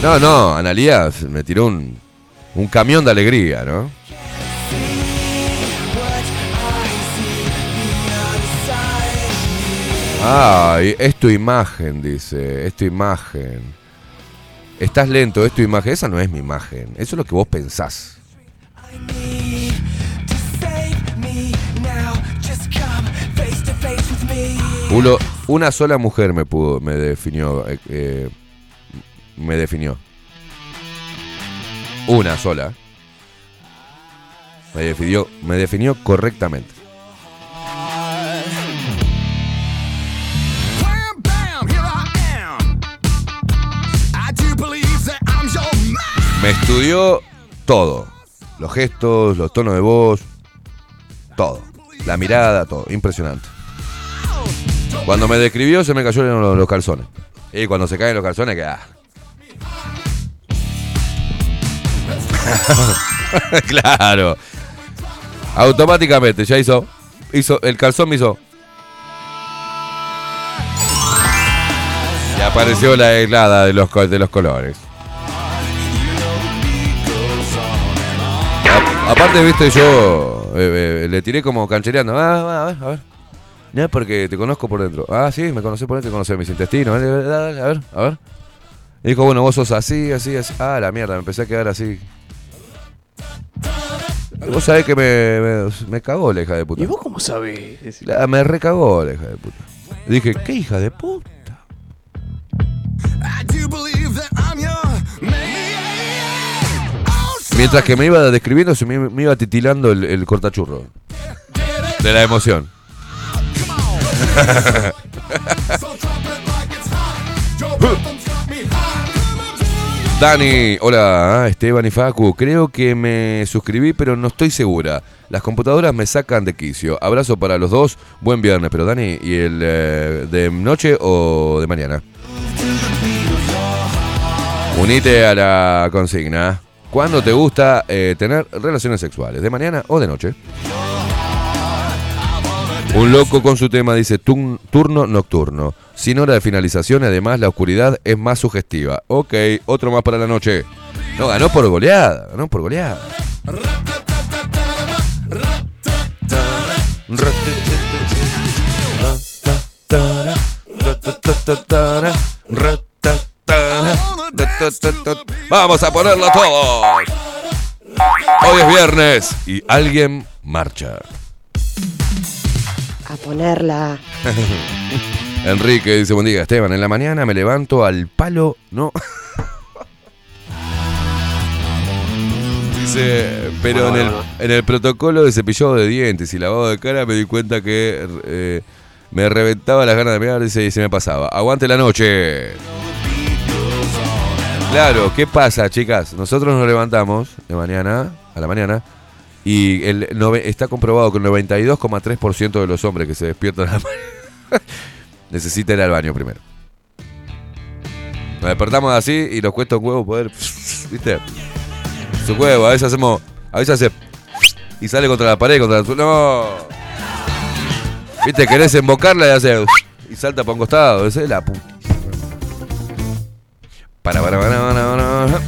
[SPEAKER 1] No, no, Analías, me tiró un, camión de alegría, ¿no? Ah, es tu imagen, dice, es tu imagen. Estás lento, es tu imagen. Esa no es mi imagen, eso es lo que vos pensás. una sola mujer me pudo, me definió. Eh, eh, me definió. Una sola. Me definió, me definió correctamente. Me estudió todo. Los gestos, los tonos de voz, todo. La mirada, todo. Impresionante. Cuando me describió se me cayeron los, los calzones. Y cuando se caen los calzones, que ah, [laughs] claro. Automáticamente, ya hizo. Hizo. El calzón me hizo. Y apareció la helada de los, de los colores. aparte, viste, yo eh, eh, le tiré como canchereando. Ah, ah, a ver, a ver. No, porque te conozco por dentro. Ah, sí, me conocí por dentro, te conocí mis intestinos. A ver, a ver, dijo, bueno, vos sos así, así, así. Ah, la mierda, me empecé a quedar así. Vos sabés que me, cagó la hija de puta.
[SPEAKER 7] ¿Y vos cómo sabés?
[SPEAKER 1] me recagó la hija de puta. Dije, ¿qué hija de puta? Mientras que me iba describiendo, se me, iba titilando el, el, cortachurro. De la emoción. [laughs] Dani, hola ah, Esteban y Facu, creo que me suscribí pero no estoy segura. Las computadoras me sacan de quicio. Abrazo para los dos, buen viernes, pero Dani, ¿y el eh, de noche o de mañana? Unite a la consigna. ¿Cuándo te gusta eh, tener relaciones sexuales? ¿De mañana o de noche? Un loco con su tema dice turno nocturno. Sin hora de finalización, además, la oscuridad es más sugestiva. Ok, otro más para la noche. No, ganó por goleada, ganó por goleada. Vamos a ponerlo todo. Hoy es viernes y alguien marcha
[SPEAKER 8] ponerla.
[SPEAKER 1] [laughs] Enrique dice, buen día Esteban, en la mañana me levanto al palo, no. [laughs] dice, pero en el, en el, protocolo de cepillado de dientes y lavado de cara me di cuenta que eh, me reventaba las ganas de mirar dice, y se me pasaba. Aguante la noche. Claro, ¿qué pasa, chicas? Nosotros nos levantamos de mañana, a la mañana, y está comprobado que el 92,3% de los hombres que se despiertan a la [laughs] necesita ir al baño primero. Nos despertamos así y nos cuesta un huevo poder. [laughs] ¿Viste? Su huevo, a veces hacemos. A veces hace. Y sale contra la pared, contra la. ¡No! ¿Viste? Querés embocarla y hace. Y salta para un costado. Esa es la Para, para, para, para, para.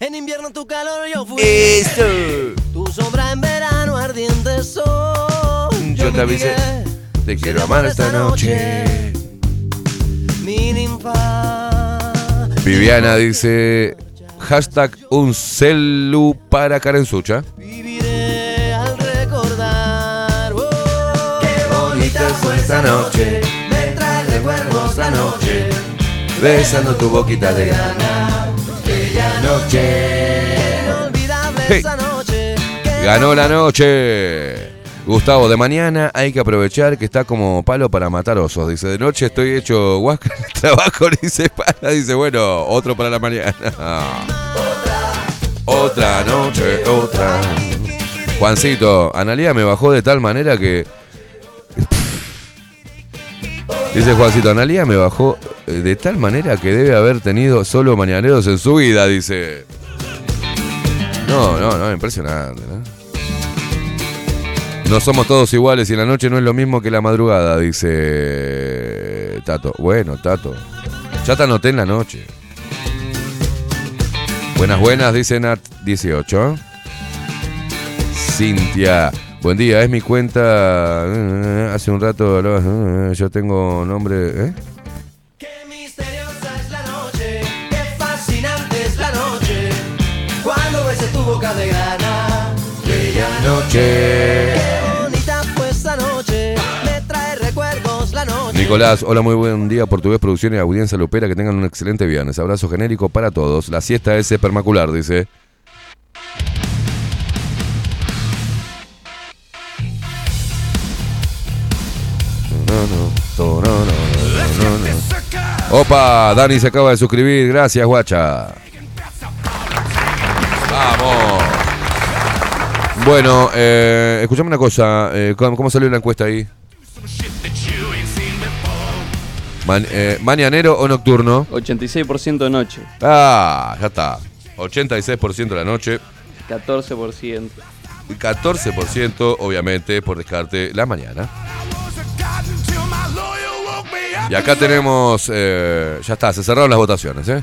[SPEAKER 8] En invierno tu calor y yo fui sobra en verano
[SPEAKER 1] ardiente sol. Yo, te avisé, te quiero amar esta noche. Mi ninfa. Viviana dice, hashtag un celu para Karen Sucha. Viviré al recordar. Oh, qué bonita fue esta noche, me trae recuerdos la noche. Besando tu boquita de gana, aquella noche. Ganó la noche. Gustavo, de mañana hay que aprovechar que está como palo para matar osos. Dice, de noche estoy hecho guasca trabajo, [laughs] dice para, dice, bueno, otro para la mañana. Otra, otra noche, otra. Juancito, Analia me bajó de tal manera que. Dice Juancito, Analia me bajó eh, de tal manera que debe haber tenido solo mañaneros en su vida, dice. No, no, no, impresionante, ¿no? somos todos iguales y la noche no es lo mismo que la madrugada, dice Tato. Bueno, Tato, ya te anoté en la noche. Buenas, buenas, dice Nat18. Cintia, buen día, es mi cuenta. Eh, eh, eh, hace un rato yo tengo nombre. de noche. Nicolás, hola, muy buen día. Portugués Producciones, audiencia Lupera Que tengan un excelente viernes. Abrazo genérico para todos. La siesta es permacular, dice. Opa, Dani se acaba de suscribir. Gracias, guacha. Vamos. Bueno, eh, escuchame una cosa. Eh, ¿cómo, salió la encuesta ahí? Eh, ¿Mañanero o nocturno?
[SPEAKER 7] 86% de noche.
[SPEAKER 1] Ah, ya está. 86% de la noche.
[SPEAKER 7] 14%.
[SPEAKER 1] 14%, obviamente, por descarte, la mañana. Y acá tenemos. ya está, se cerraron las votaciones, ¿eh?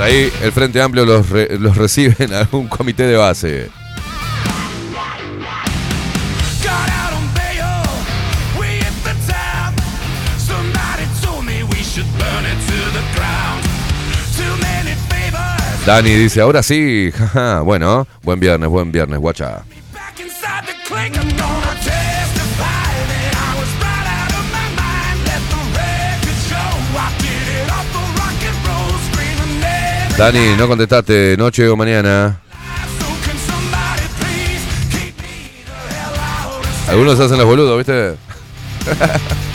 [SPEAKER 1] ahí el Frente Amplio los, los recibe en algún comité de base. Dani dice, ahora sí, [laughs] bueno, buen viernes, buen viernes, guacha. Dani, no contestaste, noche o mañana. Algunos hacen los boludos, ¿viste? [laughs]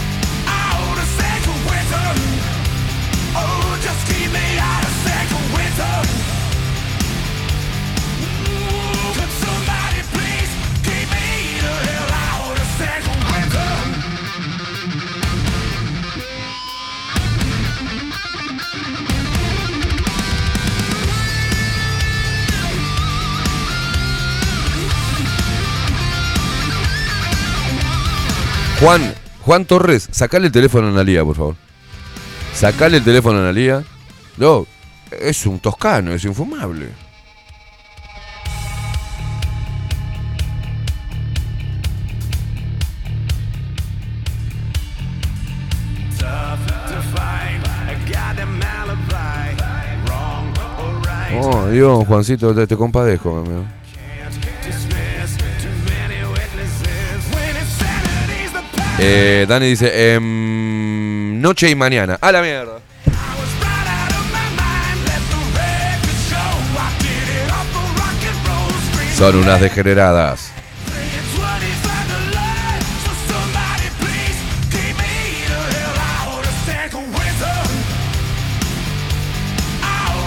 [SPEAKER 1] Juan, Juan Torres, sacale el teléfono a Analía, por favor. Sacale el teléfono a Analía. No, es un toscano, es infumable. Oh, Dios, Juancito, te, te compadezco, amigo. Eh, Dani dice, em, noche y mañana. A la mierda. Son unas degeneradas.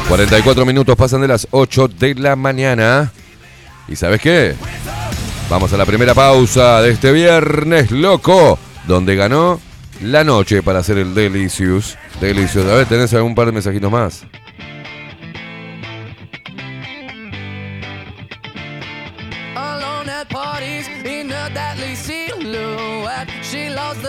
[SPEAKER 1] ...44 minutos pasan de las 8 de la mañana... ¿Y sabes qué? Vamos a la primera pausa de este viernes loco, donde ganó la noche para hacer el Delicious. Delicious. A ver, ¿tenés algún par de mensajitos más? She loves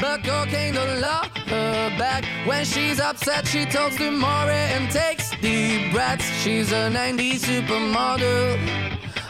[SPEAKER 1] but love her back When she's upset, she talks to Maury and takes deep breaths. She's a 90s supermodel.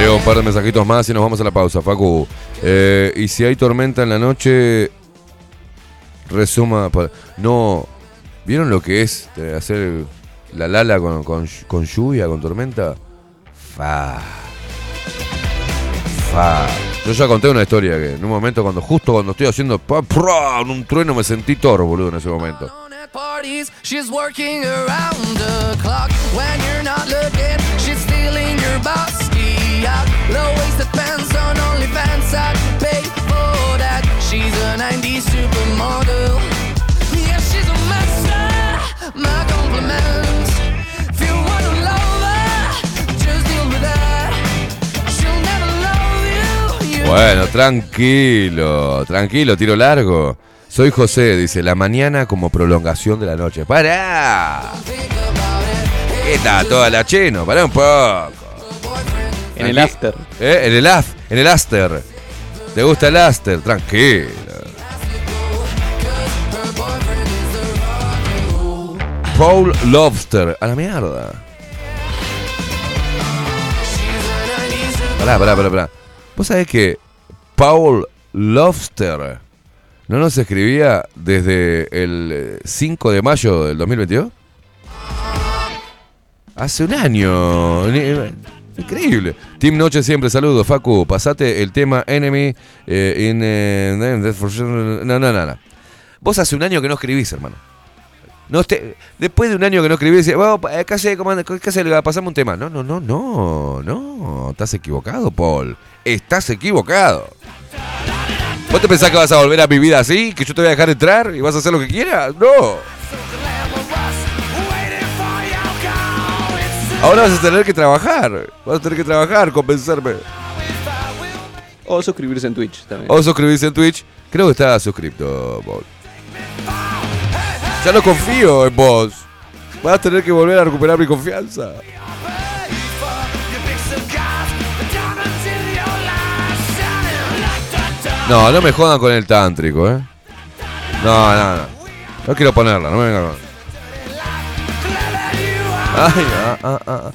[SPEAKER 1] Leo un par de mensajitos más y nos vamos a la pausa, Facu. Eh, y si hay tormenta en la noche, resuma. No, ¿vieron lo que es eh, hacer la lala con, lluvia, con tormenta? Fa. Fa. Yo ya conté una historia que en un momento, cuando justo cuando estoy haciendo pa, un trueno, me sentí toro, boludo, en ese momento. Zodiac. Low waisted pants on only fans I could pay for that. She's a 90s supermodel. Yeah, she's a master. My compliments. If you wanna love her, just deal with her. She'll never love you. bueno, tranquilo, tranquilo, tiro largo. Soy José, dice, la mañana como prolongación de la noche. ¡Para! ¿Qué Está toda la cheno? para un poco. En el after. ¿Eh?
[SPEAKER 9] En el
[SPEAKER 1] aster. En el ¿Te gusta el aster? Tranquilo. Paul Lobster. A la mierda. Pará, pará, pará, pará. Vos sabés que Paul Lobster no nos escribía desde el 5 eh, de mayo del 2022? Hace un año. Increíble. Team Noche siempre, saludos. Facu, pasate el tema Enemy eh, in, eh, eh, no, no, no, no, Vos hace un año que no escribís, hermano. No te, después de un año que no escribís, vamos, le casi, casi, pasame un tema. No, no, no, no, no. Estás equivocado, Paul. Estás equivocado. ¿Vos te pensás que vas a volver a mi vida así? ¿Que yo te voy a dejar entrar y vas a hacer lo que quieras? No. Ahora vas a tener que trabajar. Vas a tener que trabajar, convencerme.
[SPEAKER 9] O suscribirse en Twitch también. O
[SPEAKER 1] suscribirse en Twitch. Creo que está suscripto, Paul. Ya no confío en vos. Vas a tener que volver a recuperar mi confianza. No, no me jodan con el tántrico, eh. No, no, no. No quiero ponerla, no me vengan con. Ah, ah, ah,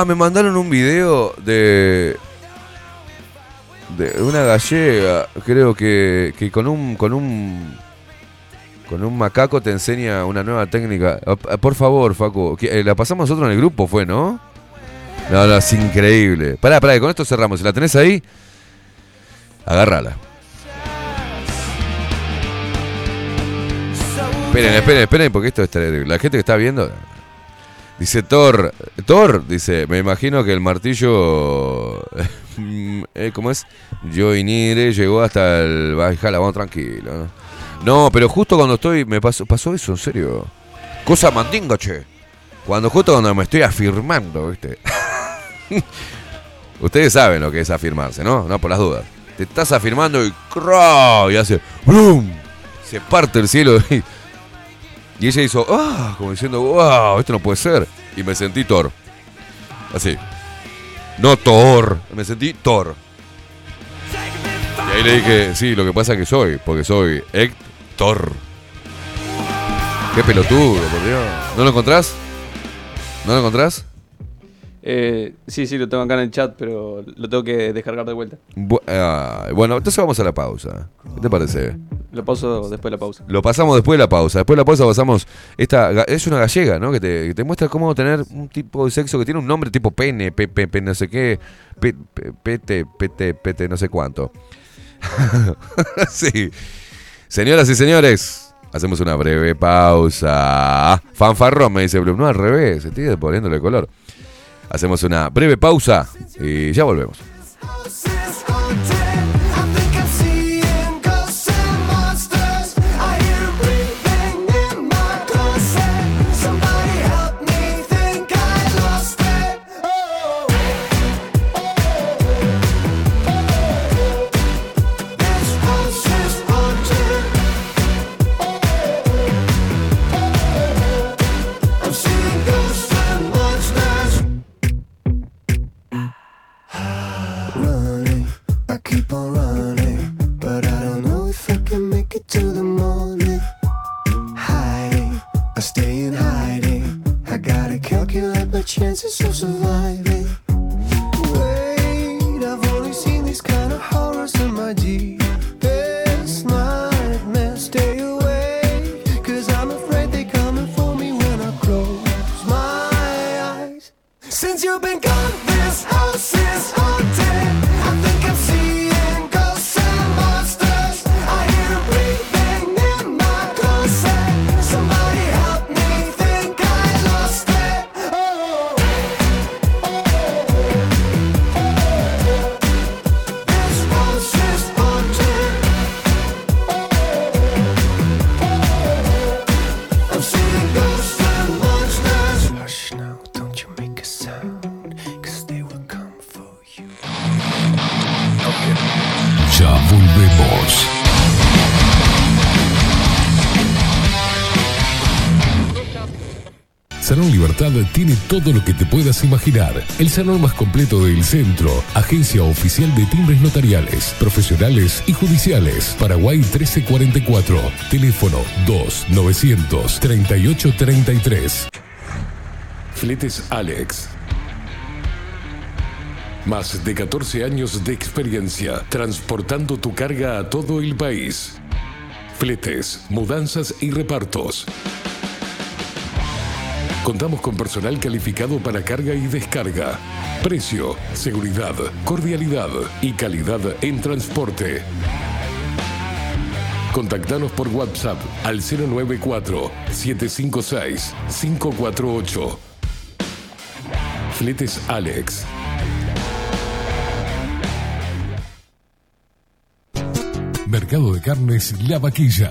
[SPEAKER 1] ah, me mandaron un video de. de una gallega, creo que, que con un. con un. con un macaco te enseña una nueva técnica. Por favor, Facu, eh, la pasamos nosotros en el grupo, fue, ¿no? No, es increíble. Pará, pará, con esto cerramos. Si la tenés ahí, agárrala. Esperen, esperen, esperen, porque esto es La gente que está viendo Dice Thor, Thor, dice, me imagino que el martillo, [laughs] eh, ¿cómo es? Yo Nire llegó hasta el la vamos tranquilo. ¿no? pero justo cuando estoy, me pasó, pasó eso, en serio. Cosa mandingo, Cuando justo cuando me estoy afirmando, ¿viste? [laughs] Ustedes saben lo que es afirmarse, ¿no? No por las dudas. Te estás afirmando y cro Y hace ¡brum! Se parte el cielo y y ella hizo, ah, como diciendo, wow, esto no puede ser. Y me sentí Thor. Así. No Thor, me sentí Thor. Y ahí le dije, sí, lo que pasa es que soy, porque soy Héctor. Qué pelotudo, por Dios. ¿No lo encontrás? ¿No lo encontrás?
[SPEAKER 9] Eh, sí, sí, lo tengo acá en el chat, pero lo tengo que descargar de vuelta.
[SPEAKER 1] Ah, bueno, entonces vamos a la pausa. ¿Qué te parece?
[SPEAKER 9] Lo paso después de la pausa.
[SPEAKER 1] Lo pasamos después de la pausa. Después de la pausa pasamos. Esta es una gallega, ¿no? Que te, muestra cómo tener un tipo de sexo que tiene un nombre tipo pene, pepe, no sé qué, pete, pete, pete, no sé cuánto. [laughs] sí. Señoras y señores, hacemos una breve pausa. Fanfarrón, me dice No, al revés, estoy poniéndole color. Hacemos una breve pausa y ya volvemos. chances of surviving. Wait, I've only seen these kind of horrors in my dreams.
[SPEAKER 10] tiene todo lo que te puedas imaginar. El salón más completo del centro, agencia oficial de timbres notariales, profesionales y judiciales. Paraguay 1344, teléfono 2 938 33.
[SPEAKER 11] Fletes Alex. Más de 14 años de experiencia transportando tu carga a todo el país. Fletes, mudanzas y repartos. Contamos con personal calificado para carga y descarga. Precio, seguridad, cordialidad y calidad en transporte. Contactanos por WhatsApp al 094-756-548. Fletes Alex.
[SPEAKER 12] Mercado de Carnes La Vaquilla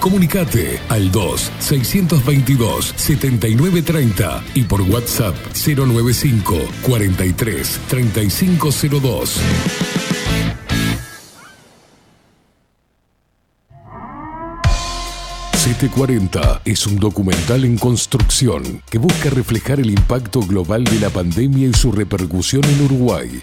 [SPEAKER 13] Comunicate al 2-622-7930 y por WhatsApp 095 43 3502.
[SPEAKER 14] CT40 es un documental en construcción que busca reflejar el impacto global de la pandemia y su repercusión en Uruguay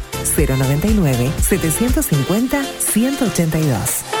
[SPEAKER 15] 099 750
[SPEAKER 16] 182.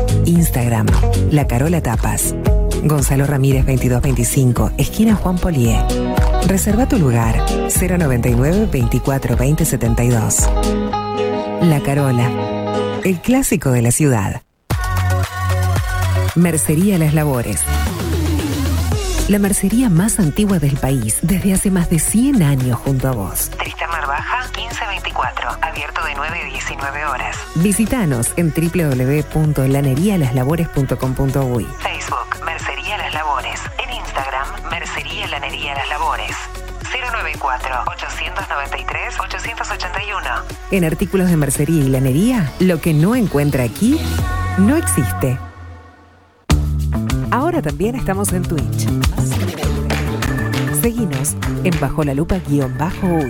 [SPEAKER 17] Instagram, La Carola Tapas. Gonzalo Ramírez 2225, esquina Juan Polié. Reserva tu lugar 099 24 20 72. La Carola, el clásico de la ciudad.
[SPEAKER 18] Mercería Las Labores. La mercería más antigua del país desde hace más de 100 años junto a vos.
[SPEAKER 19] Tristamar Baja 15 abierto de 9 a 19 horas.
[SPEAKER 18] Visítanos en
[SPEAKER 20] www.lanerialaslabores.com.uy. Facebook, Mercería Las Labores. En Instagram, Mercería Lanería Las Labores. 094-893-881.
[SPEAKER 18] En artículos de mercería y lanería, lo que no encuentra aquí no existe. Ahora también estamos en Twitch. seguimos en Bajo la lupa bajo Ui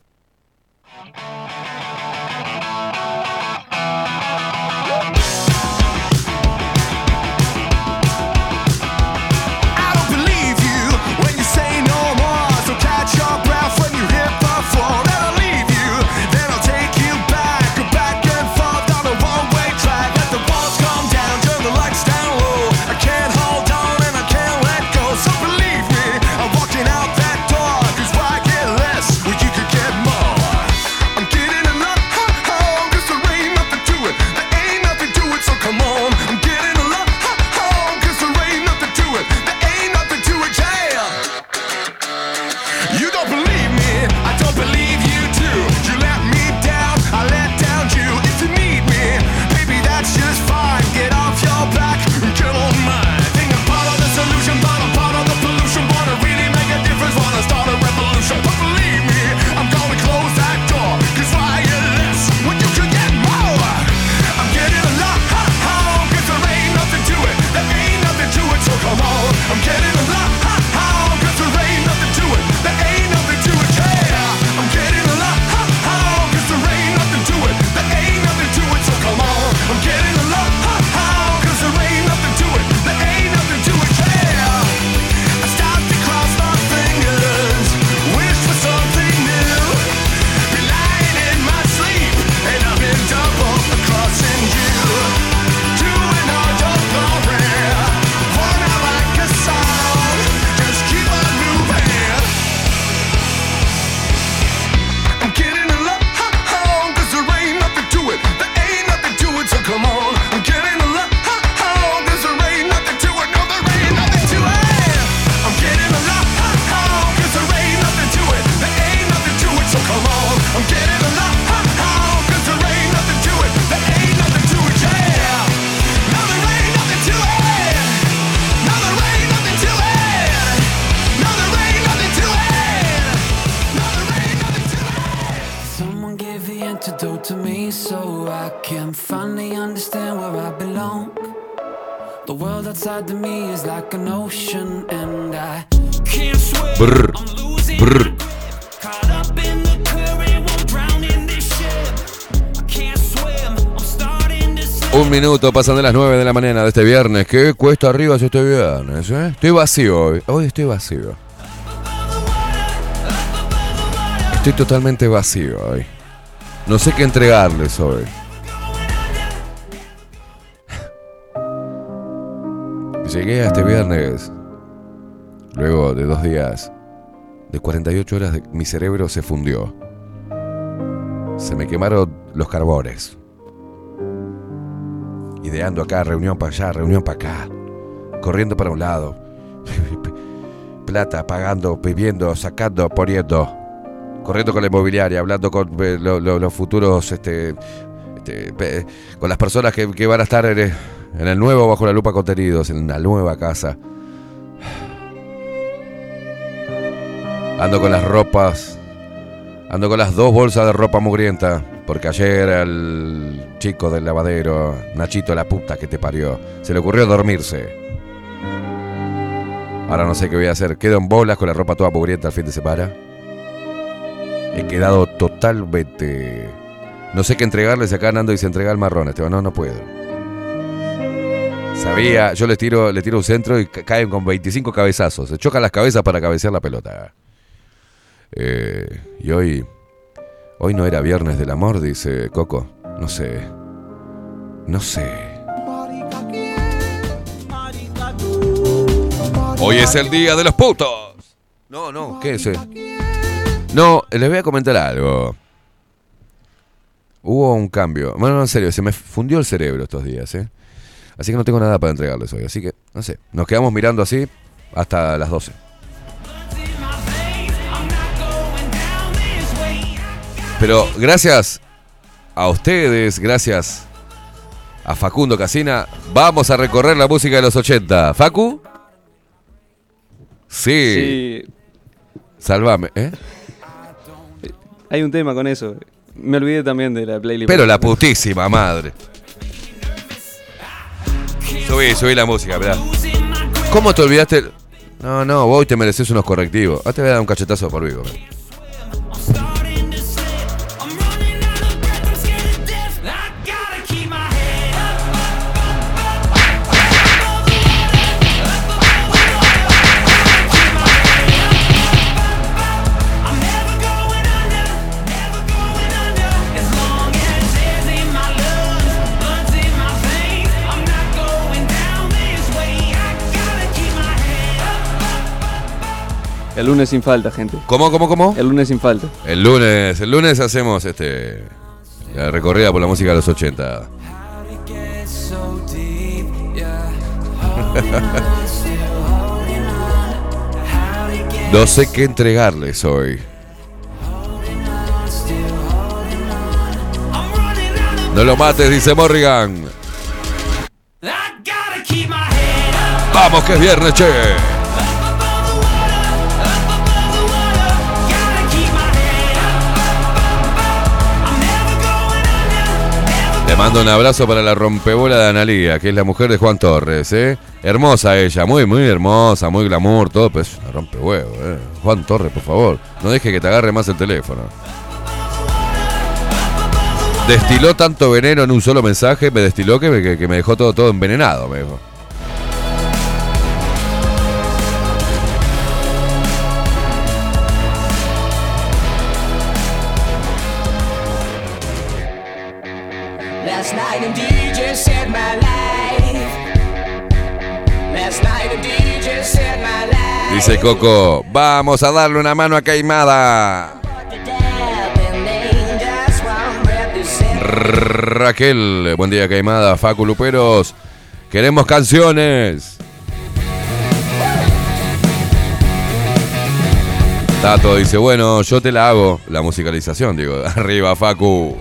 [SPEAKER 1] pasan
[SPEAKER 21] de las 9 de la mañana de este viernes, ¿qué cuesta arriba
[SPEAKER 1] si
[SPEAKER 21] este viernes? ¿eh? Estoy vacío hoy. Hoy estoy vacío. Estoy totalmente vacío hoy. No sé qué entregarles hoy. [laughs] Llegué a este viernes. Luego de dos días, de 48 horas, mi cerebro se fundió. Se me quemaron los carbones ideando acá, reunión para allá, reunión para acá, corriendo para un lado, [laughs] plata, pagando, viviendo, sacando, poniendo, corriendo con la inmobiliaria, hablando con eh, los futuros, este, este con las personas que, van a estar en, eh, en el nuevo bajo la lupa contenidos, en la nueva casa. Ando con las ropas, ando con las dos bolsas de ropa mugrienta. Porque ayer el chico del lavadero, Nachito la puta que te parió, se le ocurrió dormirse. Ahora no sé qué voy a hacer. Quedo en bolas con la ropa toda pugrienta al fin de semana. He quedado totalmente. No sé qué entregarles acá, Nando se entrega el marrón. Esteban, no, no puedo. Sabía, yo les tiro, le tiro un centro y caen con 25 cabezazos. Se chocan las cabezas para cabecear la pelota. Eh, y hoy Hoy no era viernes del amor, dice Coco. No sé. No sé. Hoy es el día de los putos. No, no, ¿qué es? No, les voy a comentar algo. Hubo un cambio. Bueno, en serio, se me fundió el cerebro estos días, ¿eh? Así que no tengo nada para entregarles hoy. Así que, no sé. Nos quedamos mirando así hasta las 12. Pero gracias a ustedes, gracias a Facundo Casina, vamos a recorrer la música de los 80. ¿Facu? Sí. sí. Salvame, ¿eh?
[SPEAKER 22] Hay un tema con eso. Me olvidé también de la playlist.
[SPEAKER 21] Pero la putísima madre. Subí, subí la música, ¿verdad? ¿Cómo te olvidaste? No, no, vos te mereces unos correctivos. Ah, te voy a dar un cachetazo por vivo. ¿verdad?
[SPEAKER 22] El lunes sin falta, gente.
[SPEAKER 21] ¿Cómo, cómo, cómo?
[SPEAKER 22] El lunes sin falta.
[SPEAKER 21] El lunes, el lunes hacemos este la recorrida por la música de los 80. [laughs] no sé qué entregarles hoy. No lo mates, dice Morrigan. Vamos que es viernes, che. Le mando un abrazo para la rompebola de Analía, que es la mujer de Juan Torres, ¿eh? Hermosa ella, muy, muy hermosa, muy glamour, todo, pero es una rompehuevo, ¿eh? Juan Torres, por favor, no deje que te agarre más el teléfono. Destiló tanto veneno en un solo mensaje, me destiló que me, me dejó todo, todo envenenado, me dijo. dice Coco. Vamos a darle una mano a Caimada. Raquel, buen día Caimada, Facu Luperos. Queremos canciones. Tato dice, bueno, yo te la hago. La musicalización, digo. [laughs] Arriba, Facu.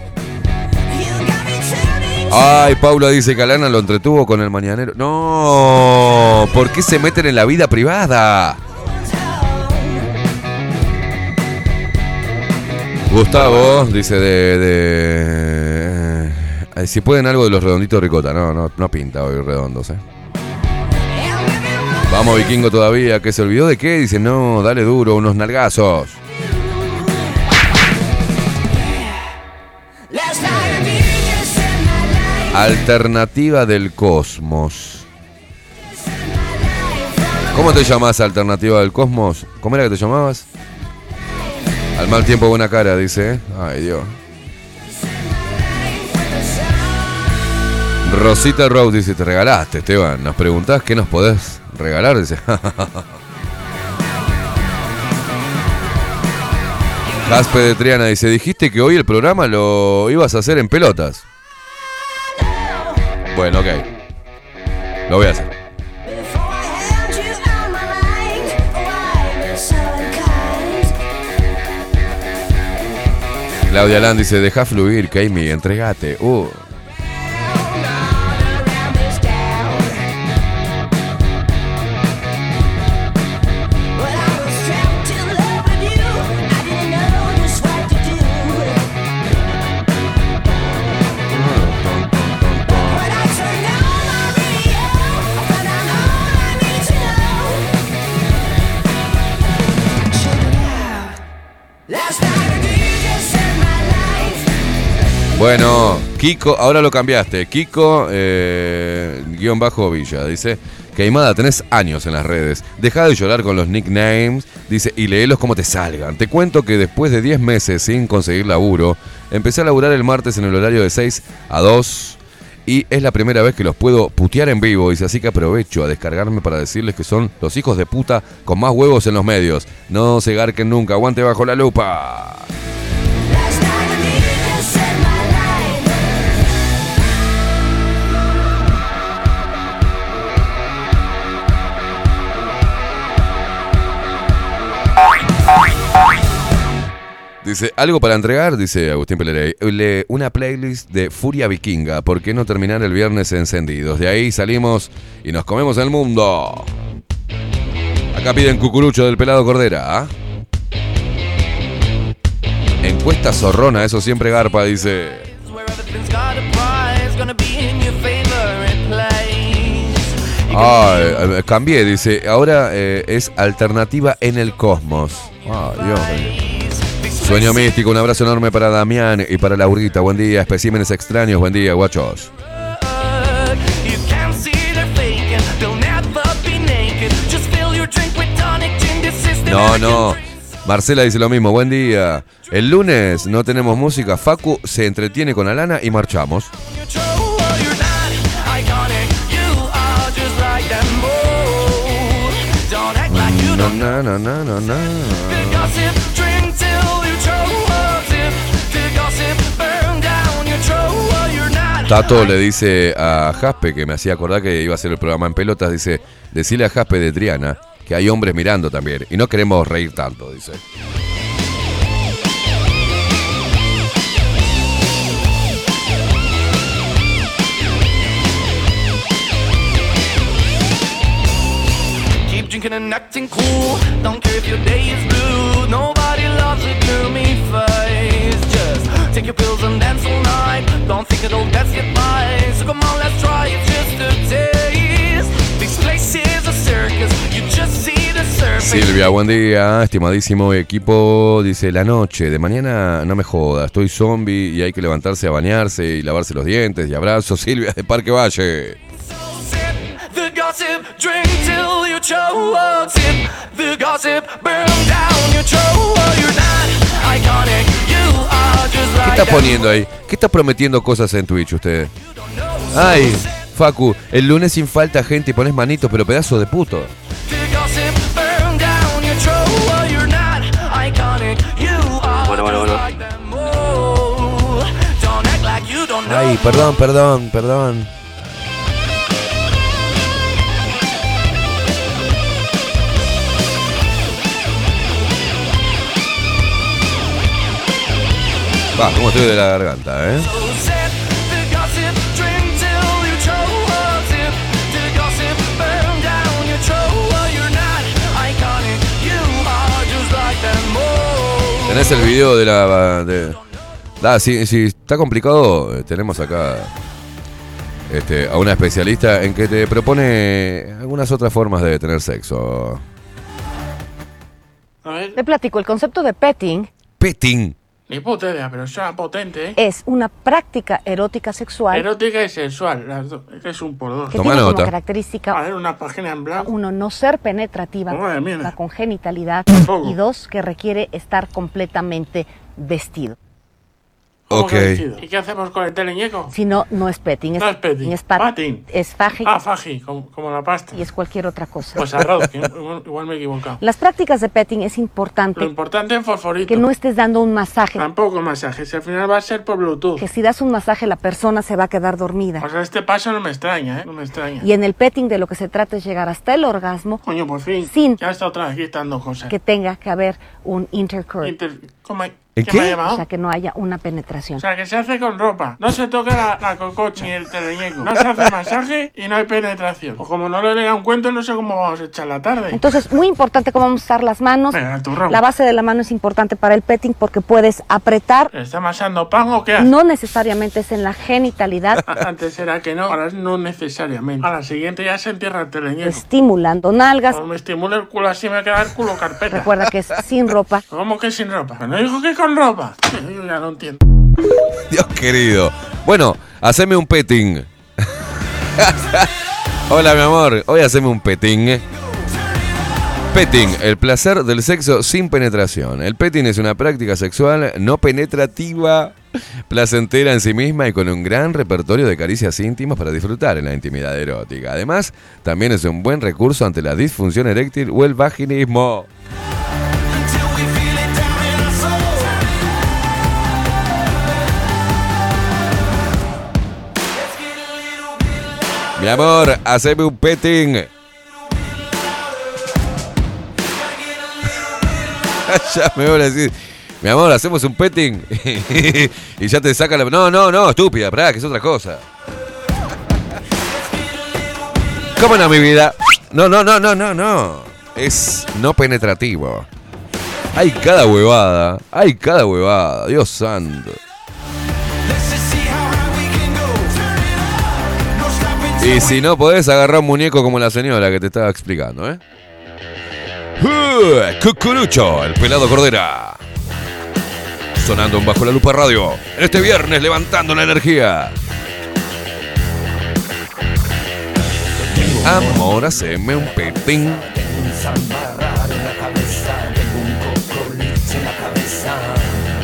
[SPEAKER 21] Ay, Paula dice que Alana lo entretuvo con el mañanero. No, ¿por qué se meten en la vida privada? Gustavo dice de, eh, Si pueden algo de los redonditos ricota. No, no, no pinta hoy redondos, eh. Vamos vikingo todavía, que se olvidó de qué, dice, no, dale duro, unos nalgazos. Alternativa del cosmos. ¿Cómo te llamás Alternativa del Cosmos? ¿Cómo era que te llamabas? Al mal tiempo, buena cara, dice. ¿eh? Ay, Dios. Rosita Rose dice, te regalaste, Esteban. Nos preguntás qué nos podés regalar. Dice. [laughs] Jaspe de Triana dice, dijiste que hoy el programa lo ibas a hacer en pelotas. Bueno, ok. Lo voy a hacer. Claudia Land dice, deja fluir, Kaimi, entregate. Uh. Bueno, Kiko, ahora lo cambiaste. Kiko, eh, guión bajo Villa, dice. Queimada, tenés años en las redes. Deja de llorar con los nicknames, dice, y léelos como te salgan. Te cuento que después de 10 meses sin conseguir laburo, empecé a laburar el martes en el horario de 6 a 2 y es la primera vez que los puedo putear en vivo, dice, así que aprovecho a descargarme para decirles que son los hijos de puta con más huevos en los medios. No se garquen nunca, aguante bajo la lupa. Dice, algo para entregar, dice Agustín Pelerey. Una playlist de Furia Vikinga. ¿Por qué no terminar el viernes encendidos? De ahí salimos y nos comemos el mundo. Acá piden cucurucho del pelado Cordera. ¿ah? Encuesta zorrona, eso siempre garpa, dice. Ay, eh, cambié, dice. Ahora eh, es alternativa en el cosmos. Ay, Dios Sueño místico, un abrazo enorme para Damián y para Laurita. Buen día, especímenes extraños. Buen día, guachos. No, no. Marcela dice lo mismo. Buen día. El lunes no tenemos música. Facu se entretiene con Alana y marchamos. No, no, no, no, no, no. Tato le dice a Jaspe, que me hacía acordar que iba a hacer el programa en pelotas, dice, decirle a Jaspe de Triana que hay hombres mirando también y no queremos reír tanto, dice. Silvia, buen día, estimadísimo equipo. Dice la noche, de mañana no me joda, estoy zombie y hay que levantarse a bañarse y lavarse los dientes y abrazo, [laughs] Silvia de Parque Valle. ¿Qué estás poniendo ahí? ¿Qué estás prometiendo cosas en Twitch usted. Ay, Facu, el lunes sin falta gente y pones manito, pero pedazo de puto. Bueno, bueno, bueno. Ay, perdón, perdón, perdón. Ah, como estoy de la garganta, ¿eh? Tenés el video de la. si, está complicado, eh, tenemos acá este, a una especialista en que te propone algunas otras formas de tener sexo.
[SPEAKER 23] Te platico, el concepto de petting.
[SPEAKER 21] Petting.
[SPEAKER 23] Ni puta pero suena potente, ¿eh? Es una práctica erótica sexual.
[SPEAKER 24] Erótica y sexual, las dos. Es un por dos. Que
[SPEAKER 23] Toma tiene como característica A
[SPEAKER 24] ver, una página en blanco.
[SPEAKER 23] uno no ser penetrativa
[SPEAKER 24] la
[SPEAKER 23] congenitalidad y dos que requiere estar completamente vestido.
[SPEAKER 24] Ok. ¿Y qué hacemos con el teleñeco?
[SPEAKER 23] Si no, no es
[SPEAKER 24] petting. Es, no es petting.
[SPEAKER 23] Es patting. Es faji.
[SPEAKER 24] Ah, faji, como, la pasta.
[SPEAKER 23] Y es cualquier otra cosa.
[SPEAKER 24] Pues arroz, que [laughs] igual me he equivocado.
[SPEAKER 23] Las prácticas de petting es importante. Lo
[SPEAKER 24] importante en fosforito.
[SPEAKER 23] Que no estés dando un masaje.
[SPEAKER 24] Tampoco masaje, si al final va a ser por Bluetooth.
[SPEAKER 23] Que si das un masaje la persona se va a quedar dormida.
[SPEAKER 24] O sea, este paso no me extraña, ¿eh? No me extraña.
[SPEAKER 23] Y en el petting de lo que se trata es llegar hasta el orgasmo.
[SPEAKER 24] Coño, por fin.
[SPEAKER 23] Sin.
[SPEAKER 24] Ya está otra vez quitando cosas.
[SPEAKER 23] Que tenga que haber un intercourse.
[SPEAKER 24] Inter... ¿Cómo
[SPEAKER 23] hay? o sea, que no haya una penetración. O
[SPEAKER 24] sea, que se hace con ropa. No se toca la, la cococha ni el teleñeco. No se hace masaje y no hay penetración. O como no le lea un cuento, no sé cómo vamos a echar la tarde.
[SPEAKER 23] Entonces, muy importante cómo vamos a usar las manos. la base de la mano es importante para el petting porque puedes apretar.
[SPEAKER 24] ¿Está masando pan o qué?
[SPEAKER 23] No necesariamente es en la genitalidad.
[SPEAKER 24] [laughs] Antes era que no, ahora no necesariamente. A la siguiente ya se entierra el teleñeco.
[SPEAKER 23] Estimulando nalgas.
[SPEAKER 24] Cuando me estimula el culo así me queda el culo carpeta.
[SPEAKER 23] Recuerda que es sin ropa.
[SPEAKER 24] ¿Cómo que sin ropa? No dijo que ropa. [laughs]
[SPEAKER 21] Dios querido. Bueno, haceme un petting. [laughs] Hola, mi amor. Hoy haceme un petting. Petting, el placer del sexo sin penetración. El petting es una práctica sexual no penetrativa, placentera en sí misma y con un gran repertorio de caricias íntimas para disfrutar en la intimidad erótica. Además, también es un buen recurso ante la disfunción eréctil o el vaginismo. Mi amor, haceme un petting. [laughs] ya me voy a decir, mi amor, hacemos un petting. [laughs] y ya te saca la. No, no, no, estúpida, para que es otra cosa. ¿Cómo no, mi vida? No, no, no, no, no, no. Es no penetrativo. Hay cada huevada. Hay cada huevada. Dios santo. Y si no podés, agarrar un muñeco como la señora que te estaba explicando, ¿eh? Uh, Cucurucho, el pelado cordera. Sonando Bajo la Lupa Radio. este viernes levantando la energía. Amor, haceme un petín.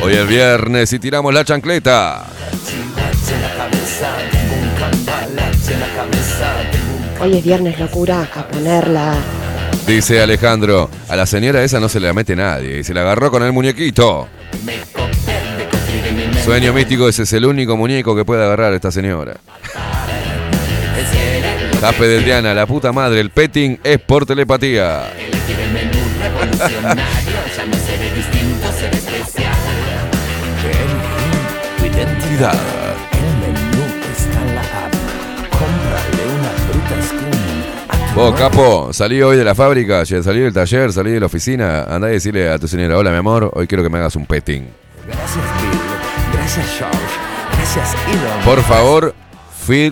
[SPEAKER 21] Hoy es viernes y tiramos la chancleta.
[SPEAKER 25] Hoy es viernes, locura, a ponerla.
[SPEAKER 21] Dice Alejandro, a la señora esa no se la mete nadie, y se la agarró con el muñequito. Sueño místico, ese es el único muñeco que puede agarrar esta señora. de Diana, la puta madre, el petting es por telepatía. [laughs] Identidad. Vos, capo, salí hoy de la fábrica, salí del taller, salí de la oficina, andá y decirle a tu señora, hola mi amor, hoy quiero que me hagas un petting. Gracias, Bill. Gracias, George. Gracias, Elon. Por favor,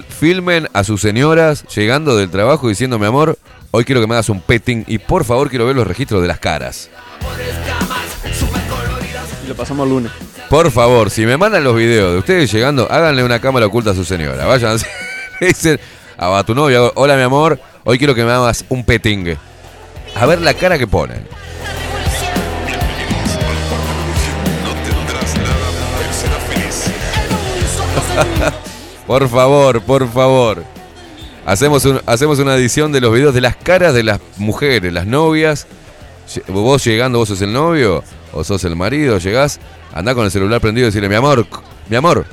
[SPEAKER 21] filmen a sus señoras llegando del trabajo diciendo, mi amor, hoy quiero que me hagas un petting y por favor quiero ver los registros de las caras.
[SPEAKER 26] Y lo pasamos el lunes.
[SPEAKER 21] Por favor, si me mandan los videos de ustedes llegando, háganle una cámara oculta a su señora. Váyanse [laughs] dicen a tu novia, hola mi amor, Hoy quiero que me hagas un petting A ver la cara que ponen. [laughs] por favor, por favor. Hacemos, hacemos una edición de los videos de las caras de las mujeres, las novias. Vos llegando, vos sos el novio o sos el marido, llegás, andá con el celular prendido y decirle, mi amor, mi amor,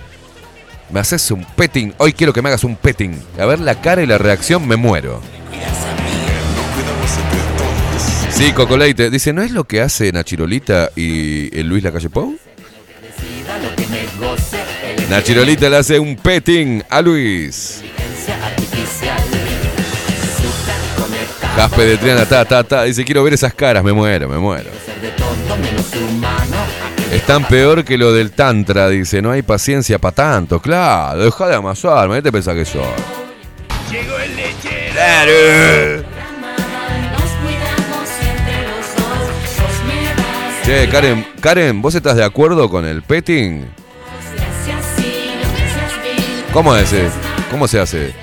[SPEAKER 21] me haces un petting, hoy quiero que me hagas un petting. A ver la cara y la reacción, me muero. Sí, Cocoleite. Dice, ¿no es lo que hace Nachirolita y el eh, Luis Lacalle Pou? Nachirolita le hace un petting a Luis. Jaspe de Triana, ta, ta, ta. Dice, quiero ver esas caras, me muero, me muero. Están peor que lo del Tantra, dice. No hay paciencia para tanto, claro. Deja de amasarme, ¿qué te pensás que soy? Che, Karen, Karen, ¿vos estás de acuerdo con el petting? ¿Cómo es? Eh? ¿Cómo se hace?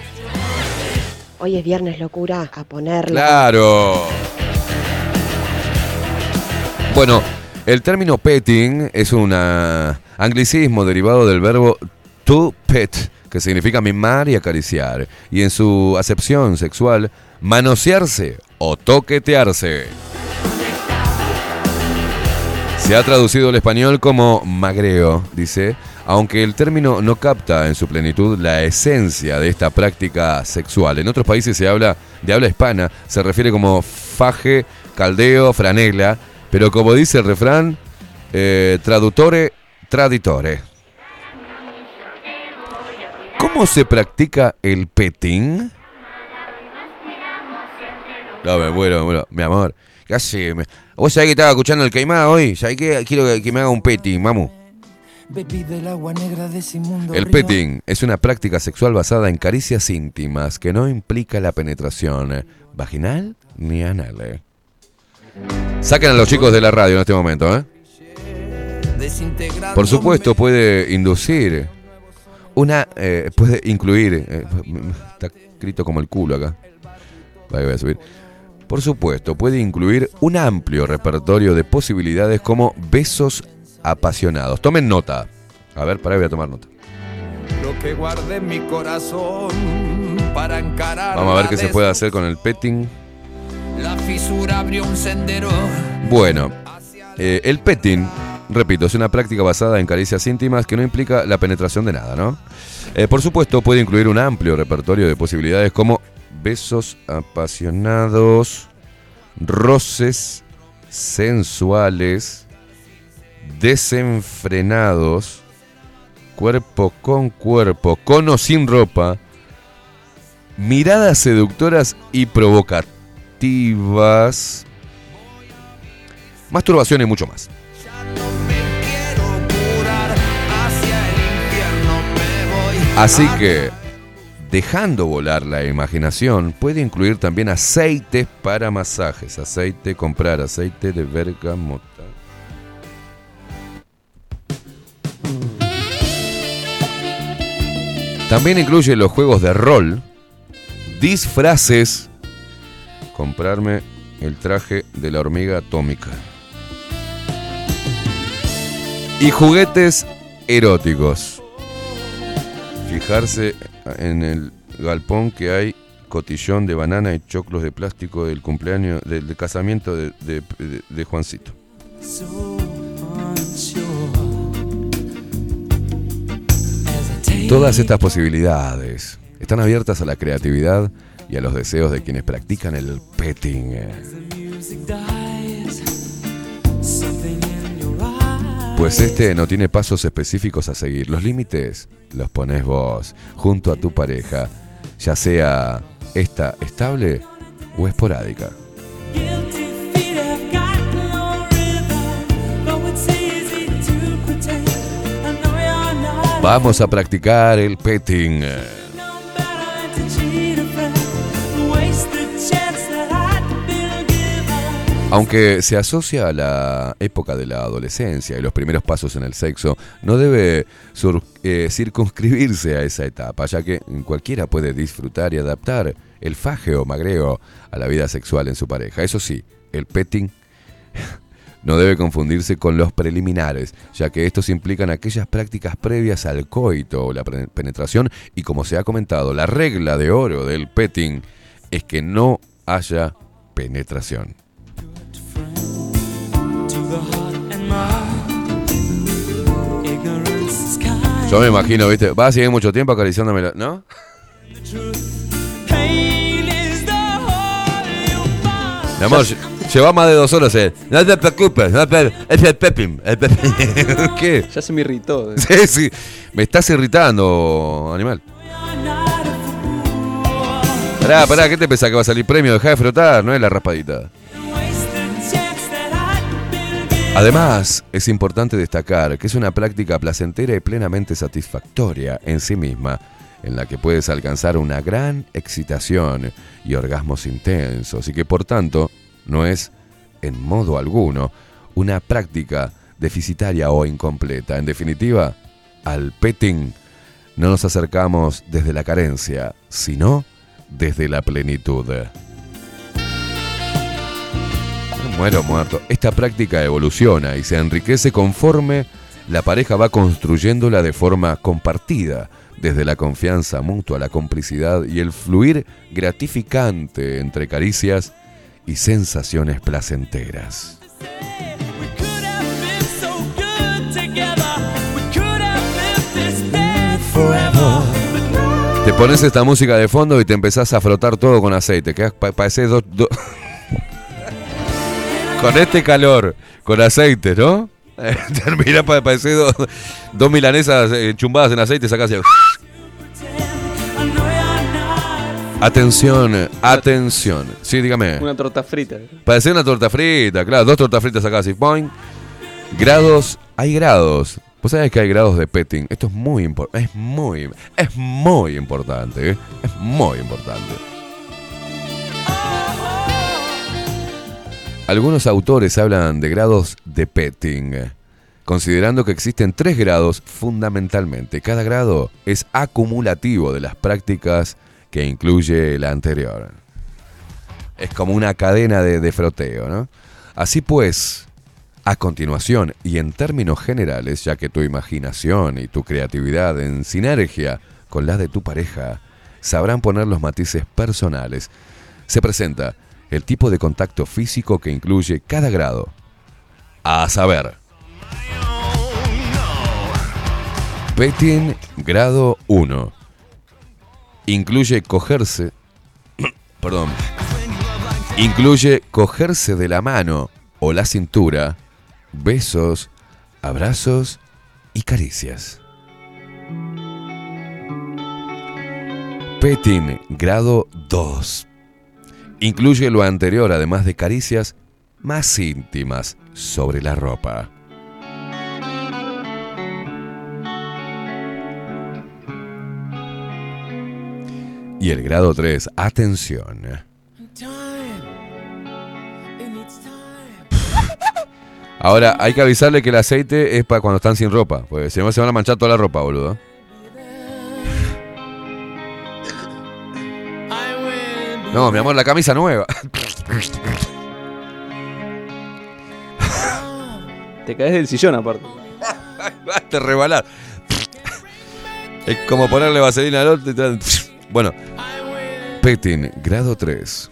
[SPEAKER 25] Hoy es viernes locura, a ponerlo.
[SPEAKER 21] Claro. Bueno, el término petting es un ah, anglicismo derivado del verbo to pet, que significa mimar y acariciar, y en su acepción sexual, manosearse o toquetearse. Se ha traducido al español como magreo, dice, aunque el término no capta en su plenitud la esencia de esta práctica sexual. En otros países se habla de habla hispana, se refiere como faje, caldeo, franela, pero como dice el refrán, eh, traductore, traditore. ¿Cómo se practica el petting? No, me muero, me muero. Mi amor, casi me... Vos sabés que estaba escuchando el queimado hoy. ¿Sabés que quiero que me haga un petting, mamu? El petting es una práctica sexual basada en caricias íntimas que no implica la penetración vaginal ni anal. Eh. Saquen a los chicos de la radio en este momento, ¿eh? Por supuesto, puede inducir una eh, puede incluir. Eh, está escrito como el culo acá. voy a subir. Por supuesto, puede incluir un amplio repertorio de posibilidades como besos apasionados. Tomen nota. A ver, para voy a tomar nota. Lo que mi corazón para Vamos a ver qué se puede hacer con el petting. La fisura abrió un sendero. Bueno, eh, el petting Repito, es una práctica basada en caricias íntimas que no implica la penetración de nada, ¿no? Eh, por supuesto, puede incluir un amplio repertorio de posibilidades como besos apasionados, roces sensuales, desenfrenados, cuerpo con cuerpo, con o sin ropa, miradas seductoras y provocativas, masturbación y mucho más. Así que, dejando volar la imaginación, puede incluir también aceites para masajes. Aceite, comprar aceite de bergamota. También incluye los juegos de rol, disfraces, comprarme el traje de la hormiga atómica y juguetes eróticos. Fijarse en el galpón que hay cotillón de banana y choclos de plástico del cumpleaños, del, casamiento de Juancito. Todas estas posibilidades están abiertas a la creatividad y a los deseos de quienes practican el petting. Pues este no tiene pasos específicos a seguir. Los límites los pones vos, junto a tu pareja, ya sea esta estable o esporádica. Vamos a practicar el petting. Aunque se asocia a la época de la adolescencia y los primeros pasos en el sexo, no debe eh, circunscribirse a esa etapa, ya que cualquiera puede disfrutar y adaptar el faje o magreo a la vida sexual en su pareja. Eso sí, el petting [laughs] no debe confundirse con los preliminares, ya que estos implican aquellas prácticas previas al coito o la penetración y como se ha comentado, la regla de oro del petting es que no haya penetración. Yo me imagino, viste, va a seguir mucho tiempo la, ¿no? Mi amor, lleva más de dos horas eh. No te preocupes, es el
[SPEAKER 26] Pepim. [laughs] ¿Qué? Ya se me irritó.
[SPEAKER 21] Eh. Sí, sí. Me estás irritando, animal. Pará, pará, ¿qué te pensás que va a salir premio? Deja de frotar, no es la raspadita. Además, es importante destacar que es una práctica placentera y plenamente satisfactoria en sí misma, en la que puedes alcanzar una gran excitación y orgasmos intensos, y que por tanto no es, en modo alguno, una práctica deficitaria o incompleta. En definitiva, al petting no nos acercamos desde la carencia, sino desde la plenitud muero muerto. Esta práctica evoluciona y se enriquece conforme la pareja va construyéndola de forma compartida, desde la confianza mutua, la complicidad y el fluir gratificante entre caricias y sensaciones placenteras. Te pones esta música de fondo y te empezás a frotar todo con aceite, que parece dos... [laughs] con este calor, con aceite, ¿no? Eh, [laughs] termina para parecer dos, milanesas eh, chumbadas en aceite, sacas Atención, atención. Sí, dígame.
[SPEAKER 27] Una torta frita.
[SPEAKER 21] Parece una torta frita, claro. Dos tortas fritas acá, así, point. Grados, hay grados. Vos sabés que hay grados de petting. Esto es muy, es muy, es muy importante. ¿eh? Es muy importante. Algunos autores hablan de grados de petting, considerando que existen tres grados fundamentalmente. Cada grado es acumulativo de las prácticas que incluye la anterior. Es como una cadena de, froteo, ¿no? Así pues, a continuación y en términos generales, ya que tu imaginación y tu creatividad en sinergia con la de tu pareja sabrán poner los matices personales, se presenta el tipo de contacto físico que incluye cada grado. A saber. Petting grado 1. Incluye cogerse. [clears throat] perdón. Incluye cogerse de la mano o la cintura, besos, abrazos y caricias. Petting grado 2. Incluye lo anterior, además de caricias más íntimas sobre la ropa. Y el grado 3, atención. Ahora, hay que avisarle que el aceite es para cuando están sin ropa, porque si no se van a manchar toda la ropa, boludo. No, mi amor, la camisa nueva.
[SPEAKER 27] Te caes del sillón aparte.
[SPEAKER 21] [laughs] Vas a rebalar. Es como ponerle vaselina al otro Bueno. Petting, grado 3.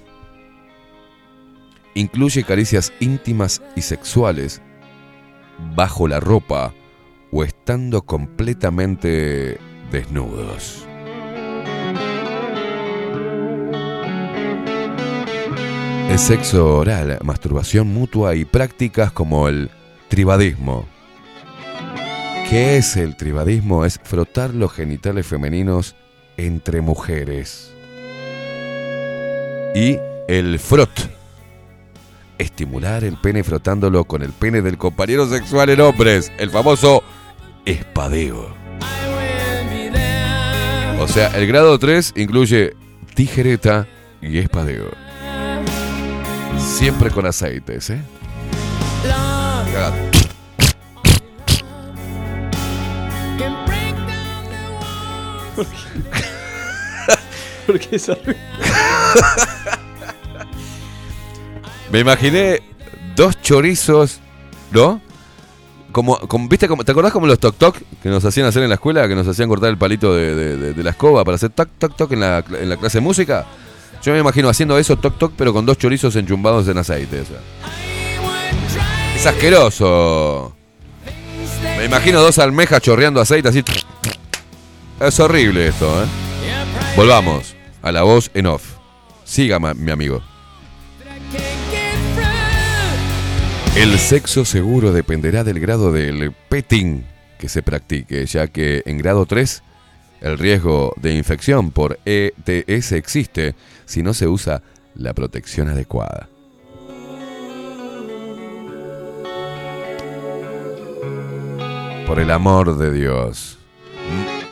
[SPEAKER 21] Incluye caricias íntimas y sexuales bajo la ropa o estando completamente desnudos. El sexo oral, masturbación mutua y prácticas como el tribadismo. ¿Qué es el tribadismo? Es frotar los genitales femeninos entre mujeres. Y el frot. Estimular el pene frotándolo con el pene del compañero sexual en hombres, el famoso espadeo. O sea, el grado 3 incluye tijereta y espadeo. Siempre con aceites, ¿eh?
[SPEAKER 27] [laughs] [laughs]
[SPEAKER 21] Me imaginé dos chorizos, ¿no? Como, ¿viste ¿Te acordás como los toc toc que nos hacían hacer en la escuela? Que nos hacían cortar el palito de, la escoba para hacer toc toc toc en la clase de música. Yo me imagino haciendo eso toc toc, pero con dos chorizos enchumbados en aceite. Es asqueroso. Me imagino dos almejas chorreando aceite así. Es horrible esto, ¿eh? Volvamos a la voz en off. Siga, mi amigo. El sexo seguro dependerá del grado del petting que se practique, ya que en grado 3 el riesgo de infección por ETS existe si no se usa la protección adecuada. Por el amor de Dios.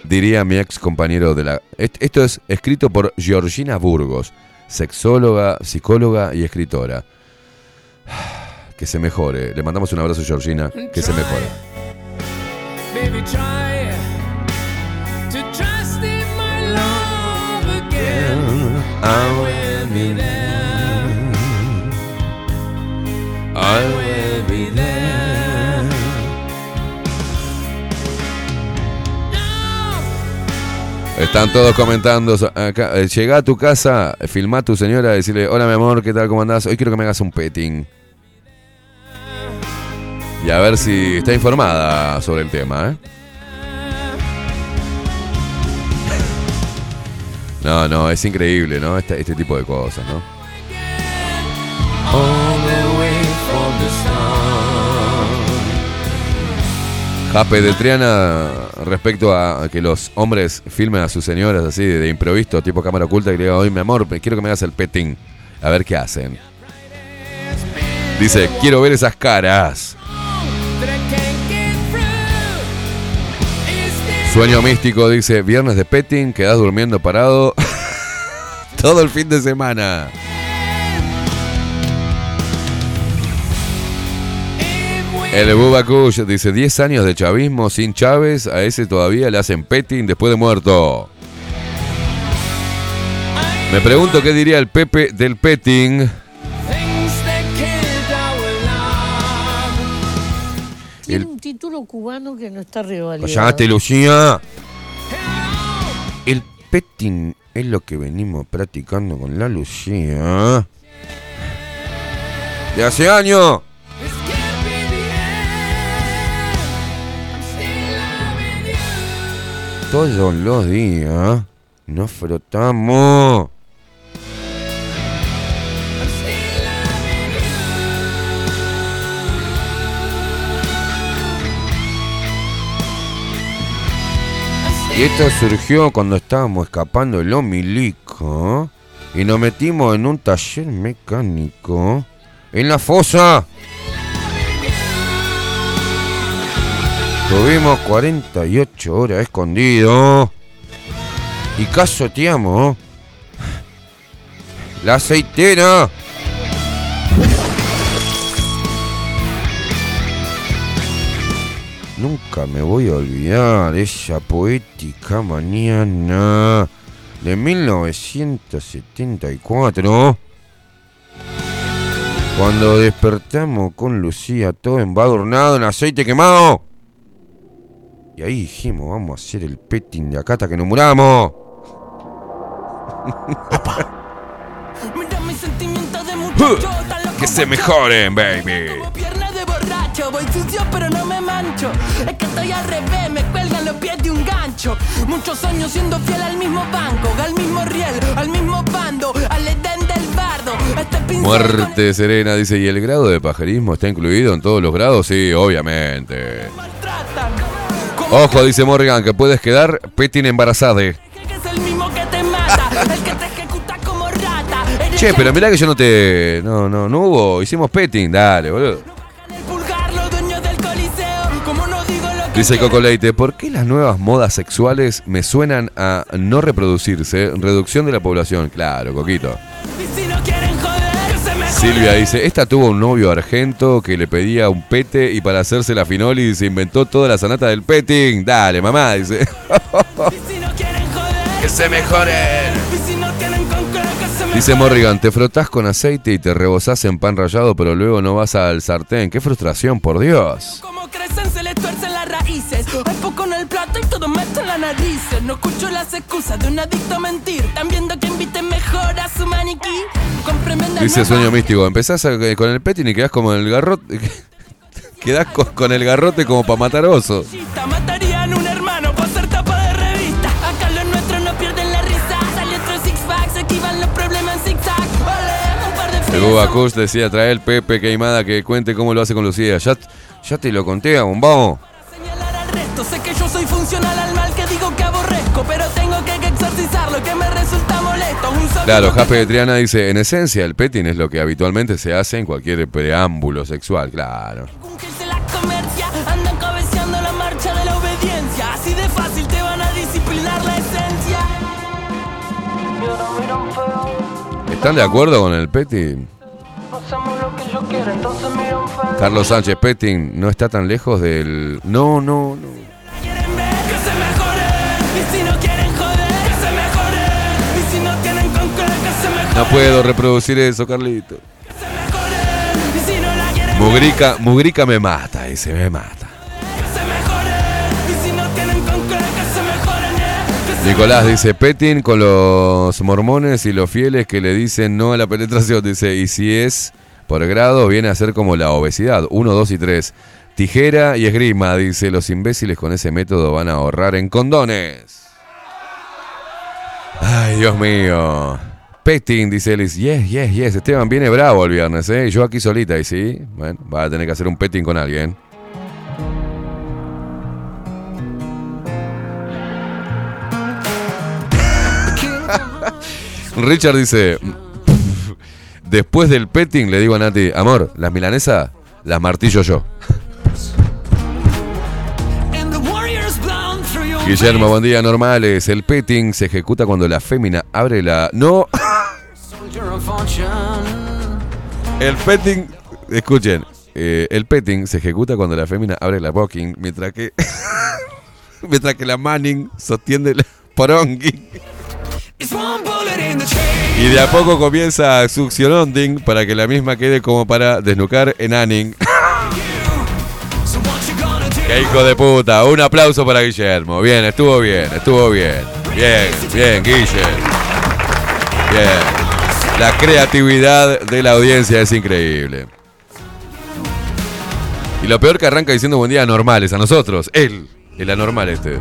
[SPEAKER 21] Mm, diría mi ex compañero de la... Esto es escrito por Georgina Burgos, sexóloga, psicóloga y escritora. [sighs] Que se mejore. Le mandamos un abrazo, Georgina. Que se mejore. Están todos comentando acá. Eh, llega a tu casa, filma a tu señora, decirle, hola mi amor, ¿qué tal? ¿Cómo andás? Hoy quiero que me hagas un petting. Y a ver si está informada sobre el tema, ¿eh? No, no, es increíble, ¿no? Este, este, tipo de cosas, ¿no? Jape de Triana respecto a que los hombres filmen a sus señoras así de, improviso, tipo cámara oculta, que le digo, oye mi amor, quiero que me hagas el petín. A ver qué hacen. Dice, quiero ver esas caras. Sueño místico dice, viernes de petting, quedás durmiendo parado [laughs] todo el fin de semana. El Bubacush dice 10 años de chavismo sin Chávez, a ese todavía le hacen petting después de muerto. Me pregunto qué diría el Pepe del petting.
[SPEAKER 28] Tiene un título cubano que no está revalidado. ¡Cállate, pues
[SPEAKER 21] Lucía! El petting es lo que venimos practicando con la Lucía. ¡De hace años! Todos los días nos frotamos. Y esto surgió cuando estábamos escapando el homilico y nos metimos en un taller mecánico en la fosa. Tuvimos 48 horas escondidos y casoteamos la aceitera. Nunca me voy a olvidar esa poética mañana de 1974. Cuando despertamos con Lucía todo embadurnado en aceite quemado. Y ahí dijimos, vamos a hacer el petting de acá hasta que nos muramos. [laughs] que se mejoren, baby gancho. Voy sucio pero no me mancho. Es que estoy al revés, me cuelgan los pies de un gancho. Muchos años siendo fiel al mismo banco, al mismo riel, al mismo bando, al edén del bardo. Este Muerte serena, dice. ¿Y el grado de pajarismo está incluido en todos los grados? Sí, obviamente. Ojo, dice Morgan, que puedes quedar petin embarazada. Eh. Que es el mismo que te mata, [laughs] el que te ejecuta como rata. Che, pero mirá que yo no te. No, no, no hubo. Hicimos petting, dale, boludo. Dice Coco Leite, ¿por qué las nuevas modas sexuales me suenan a no reproducirse? Reducción de la población. Claro, Coquito. Silvia dice, esta tuvo un novio argento que le pedía un pete y para hacerse la finoli se inventó toda la sanata del petting. Dale, mamá, dice. que se mejore. Dice Morrigan, te frotas con aceite y te rebosás en pan rallado, pero luego no vas al sartén. Qué frustración, por Dios. ¿Cómo crecen dice. No escucho las excusas de un adicto a mentir. Están viendo que invite mejor a su maniquí. Dice sueño místico. Empezás a, eh, con el petting y quedás como el garrote. [laughs] quedás con, con, el garrote como para matar oso Matarían un hermano por ser tapa de revista. Acá los nuestros no pierden la risa. Sale otro six packs, esquivan los problemas en zig zag. Vale, un par de fríos. El Bubacus decía: trae el Pepe Queimada que cuente cómo lo hace con Lucía. Ya, ya te lo conté, Para Señalar al resto, sé que yo soy funcional Claro, Jasper de Triana dice, en esencia el petting es lo que habitualmente se hace en cualquier preámbulo sexual, claro. ¿Están de acuerdo con el petting? Carlos Sánchez Petting no está tan lejos del... No, no, no. No puedo reproducir eso, Carlito. Mugrica, Mugrica me mata, dice, me mata. Nicolás dice, Petin con los mormones y los fieles que le dicen no a la penetración, dice, y si es por grado, viene a ser como la obesidad, 1, 2 y 3. Tijera y esgrima, dice, los imbéciles con ese método van a ahorrar en condones. Ay, Dios mío. Petting, dice Liz. Yes, yes, yes. Esteban viene bravo el viernes, ¿eh? Yo aquí solita, y sí. Bueno, va a tener que hacer un petting con alguien. [laughs] Richard dice. Mm, después del petting le digo a Nati, amor, las milanesas las martillo yo. Guillermo, buen día, normales. El petting se ejecuta cuando la fémina abre la. ¡No! [laughs] El petting, escuchen, eh, el petting se ejecuta cuando la fémina abre la bocking, mientras que [laughs] mientras que la manning sostiene la poronging. Y de a poco comienza succiononding para que la misma quede como para desnucar en Anning. [laughs] ¡Qué hijo de puta! Un aplauso para Guillermo. Bien, estuvo bien, estuvo bien. Bien, bien, Guillermo. Bien. La creatividad de la audiencia es increíble. Y lo peor que arranca diciendo buen día normales, a nosotros. Él, el anormal este.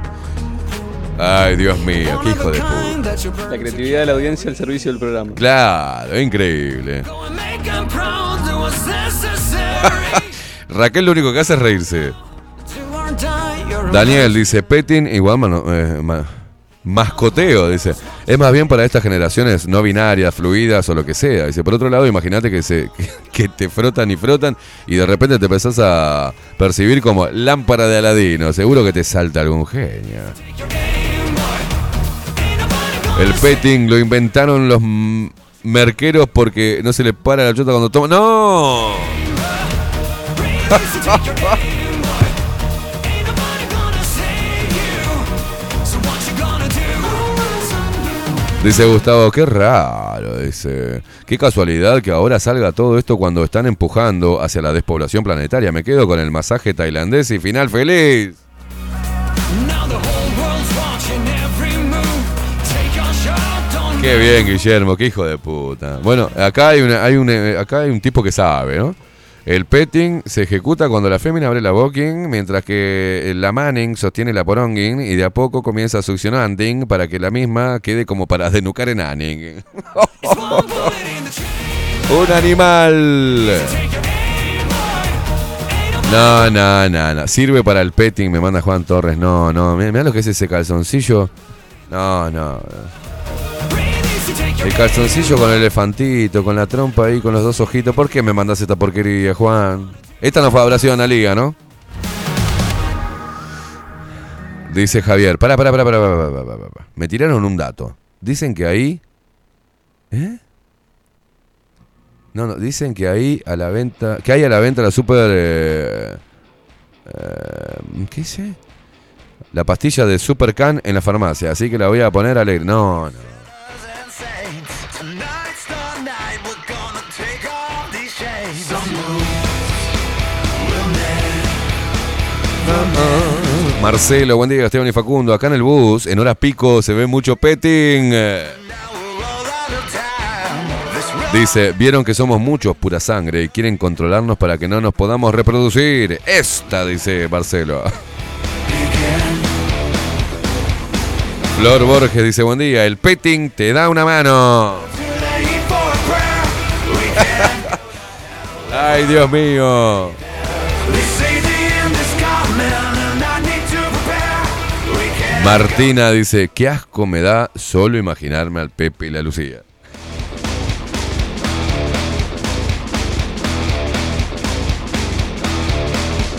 [SPEAKER 21] Ay, Dios mío, qué hijo de puta.
[SPEAKER 27] La creatividad de la audiencia al servicio del programa.
[SPEAKER 21] Claro, increíble. [laughs] Raquel lo único que hace es reírse. Daniel dice, Petin igual eh, mano, Mascoteo, dice. Es más bien para estas generaciones no binarias, fluidas o lo que sea. Dice, por otro lado, imagínate que, se, [laughs] que, te frotan y frotan y de repente te empezás a percibir como lámpara de Aladino. Seguro que te salta algún genio. El petting lo inventaron los merqueros porque no se le para la chota cuando toma, ¡No! [laughs] Dice Gustavo, qué raro, dice. Qué casualidad que ahora salga todo esto cuando están empujando hacia la despoblación planetaria. Me quedo con el masaje tailandés y final feliz. Qué bien, Guillermo, qué hijo de puta. Bueno, acá hay, una, hay, un, eh, acá hay un tipo que sabe, ¿no? El petting se ejecuta cuando la fémina abre la boquín, mientras que la manning sostiene la poronging y de a poco comienza a succionar anding para que la misma quede como para denucar en anning. [laughs] ¡Un animal! No, no, no, no. Sirve para el petting, me manda Juan Torres. No, no. Mira lo que es ese calzoncillo. No, no. El calzoncillo con el elefantito, con la trompa ahí, con los dos ojitos. ¿Por qué me mandas esta porquería, Juan? Esta no fue habrá sido la liga, ¿no? Dice Javier. Pará, pará, pará, pará, pará, pará, pará. Me tiraron un dato. Dicen que ahí. ¿Eh? No, no, dicen que ahí a la venta. Que hay a la venta la super. Eh, eh, ¿Qué dice? La pastilla de Super Can en la farmacia. Así que la voy a poner leer. No, no. Marcelo, buen día, Esteban y Facundo. Acá en el bus, en horas pico, se ve mucho petting. Dice, vieron que somos muchos pura sangre y quieren controlarnos para que no nos podamos reproducir. Esta, dice Marcelo. Flor Borges dice, buen día, el petting te da una mano. [laughs] Ay, Dios mío. Martina dice, qué asco me da solo imaginarme al Pepe y la Lucía.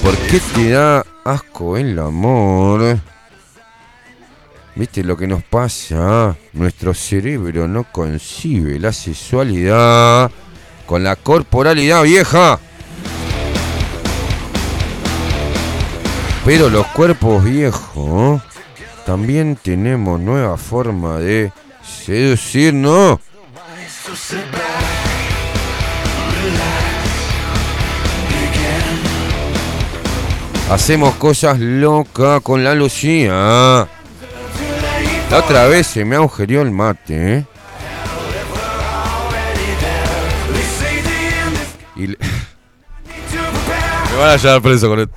[SPEAKER 21] ¿Por qué te da asco el amor? ¿Viste lo que nos pasa? Nuestro cerebro no concibe la sexualidad con la corporalidad vieja. Pero los cuerpos viejos también tenemos nueva forma de seducir, ¿no? Hacemos cosas locas con la Lucía. La otra vez se me agujerió el mate. ¿eh? [laughs] me van a llevar preso con esto.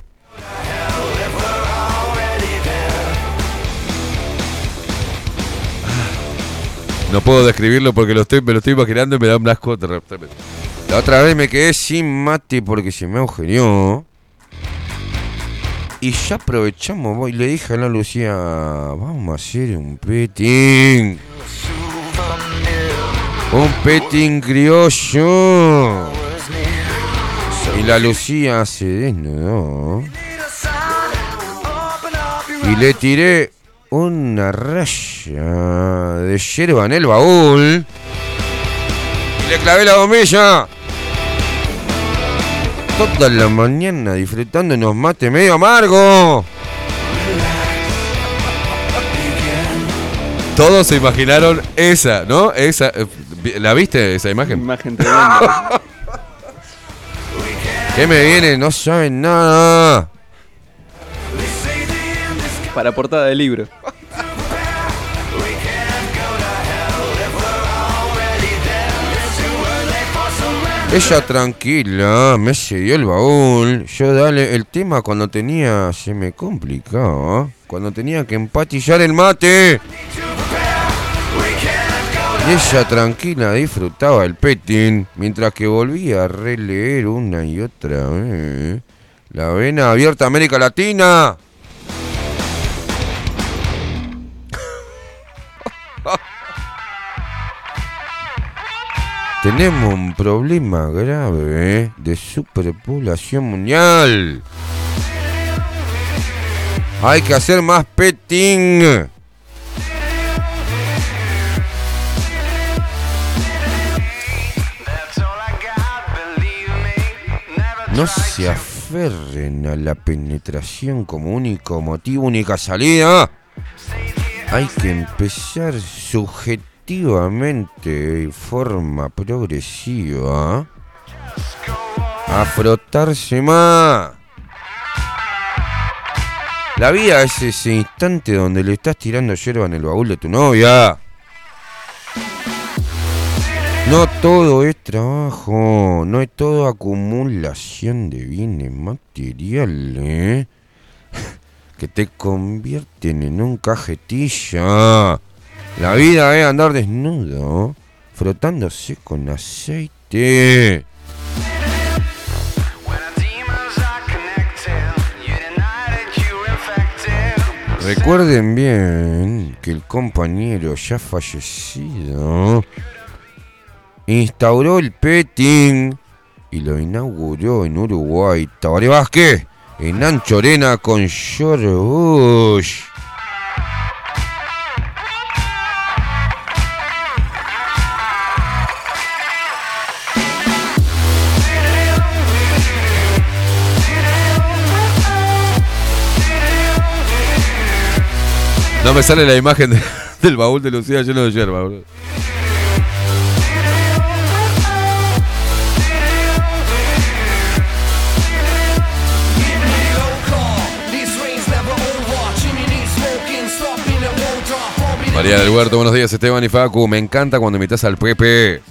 [SPEAKER 21] No puedo describirlo porque me lo estoy imaginando y me da un asco La otra vez me quedé sin mate porque se me eugenió. Y ya aprovechamos, y le dije a la Lucía, vamos a hacer un petting. Un petting criollo. Y la Lucía se desnudó. Y le tiré una raya de hierba en el baúl. Y le clavé la bombilla! Toda la mañana disfrutando unos mate medio amargo. Todos se imaginaron esa, ¿no? Esa, eh, ¿La viste esa imagen? Imagen tremenda. [laughs] ¿Qué me viene? No saben nada
[SPEAKER 27] para portada de libro.
[SPEAKER 21] Ella tranquila, me cedió el baúl. Yo dale el tema cuando tenía. Se me complicaba. ¿ah? Cuando tenía que empatillar el mate. Y ella tranquila disfrutaba el petting. Mientras que volvía a releer una y otra vez. La vena abierta América Latina. Tenemos un problema grave ¿eh? de superpoblación mundial. Hay que hacer más petting. No se aferren a la penetración como único motivo, única salida. Hay que empezar sujetando activamente y forma progresiva a frotarse más. La vida es ese instante donde le estás tirando hierba en el baúl de tu novia. No todo es trabajo, no es toda acumulación de bienes materiales [laughs] que te convierten en un cajetilla la vida es eh, andar desnudo, frotándose con aceite. Recuerden bien que el compañero ya fallecido instauró el petting y lo inauguró en Uruguay Tabaré Vázquez, en Anchorena con George No me sale la imagen [laughs] del baúl de Lucía lleno de hierba. bro. María del Huerto, buenos días Esteban y Facu. Me encanta cuando invitas al Pepe.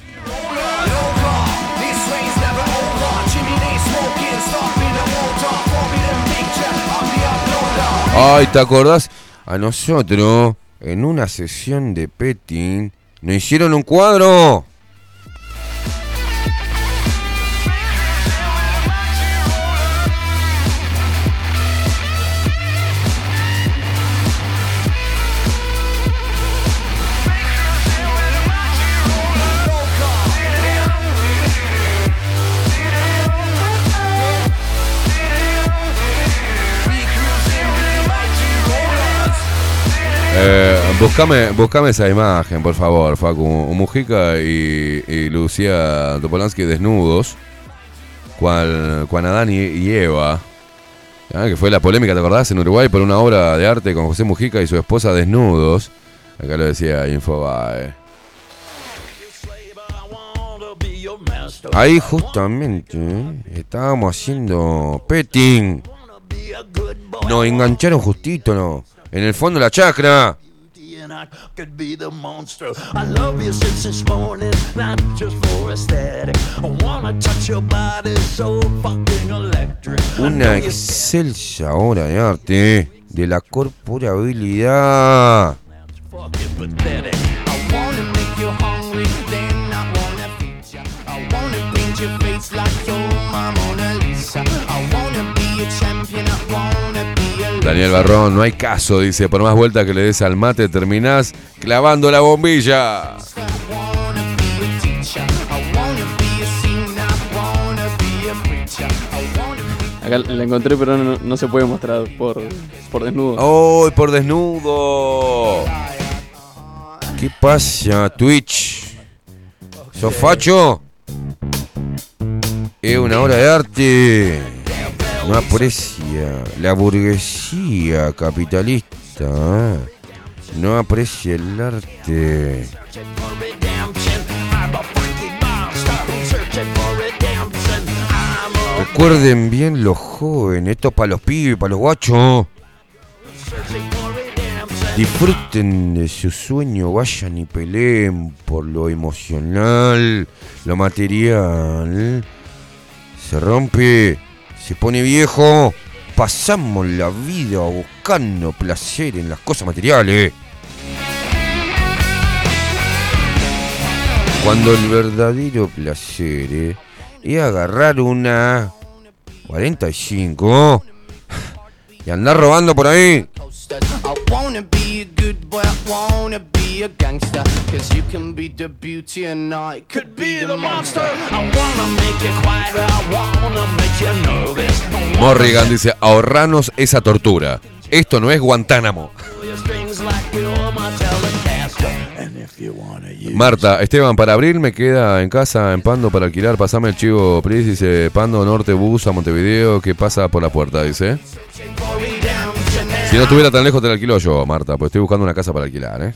[SPEAKER 21] Ay, ¿te acordás? a nosotros, en una sesión de petting, nos hicieron un cuadro. Eh, buscame, esa imagen, por favor, Facu. Mujica y, Lucía Topolansky desnudos. Cual, cual Adán y, Eva. Ah, que fue la polémica, ¿te acordás? En Uruguay por una obra de arte con José Mujica y su esposa desnudos. Acá lo decía Infobae. Ahí justamente eh, estábamos haciendo petting. Nos engancharon justito, ¿no? en el fondo de la chacra. Una excelsa obra de arte de la corporabilidad. paint your face like I be Daniel Barrón, no hay caso, dice, por más vueltas que le des al mate, terminás clavando la bombilla.
[SPEAKER 29] Acá la encontré, pero no, se puede mostrar por, por desnudo.
[SPEAKER 21] ¡Oh, por desnudo! ¿Qué pasa, Twitch? ¿Sofacho? Es una hora de arte no aprecia la burguesía capitalista, ¿eh? no aprecia el arte. Recuerden bien los jóvenes, esto es para los pibes, para los guachos. Disfruten de su sueño, vayan y peleen por lo emocional, lo material. Se rompe se pone viejo, pasamos la vida buscando placer en las cosas materiales. Cuando el verdadero placer eh, es agarrar una 45 y andar robando por ahí. I wanna be a good boy, I wanna be a gangster. Cause you can be the beauty and I could be the monster. I wanna make you quiet, I wanna make you nervous. Morrigan dice, ahorranos esa tortura. Esto no es Guantánamo. Marta, Esteban, para abril me queda en casa en Pando para alquilar. Pasame el chivo, Pris. Dice Pando Norte Bus a Montevideo que pasa por la puerta, dice. Si no estuviera tan lejos te la alquilo yo, Marta, pues estoy buscando una casa para alquilar, ¿eh?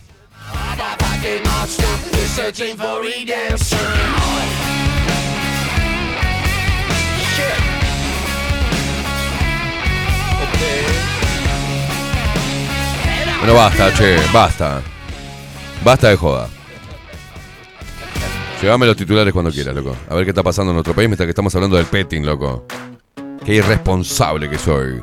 [SPEAKER 21] Bueno, basta, che, basta. Basta de joda. Llévame los titulares cuando quieras, loco. A ver qué está pasando en nuestro país mientras que estamos hablando del petting, loco. Qué irresponsable que soy.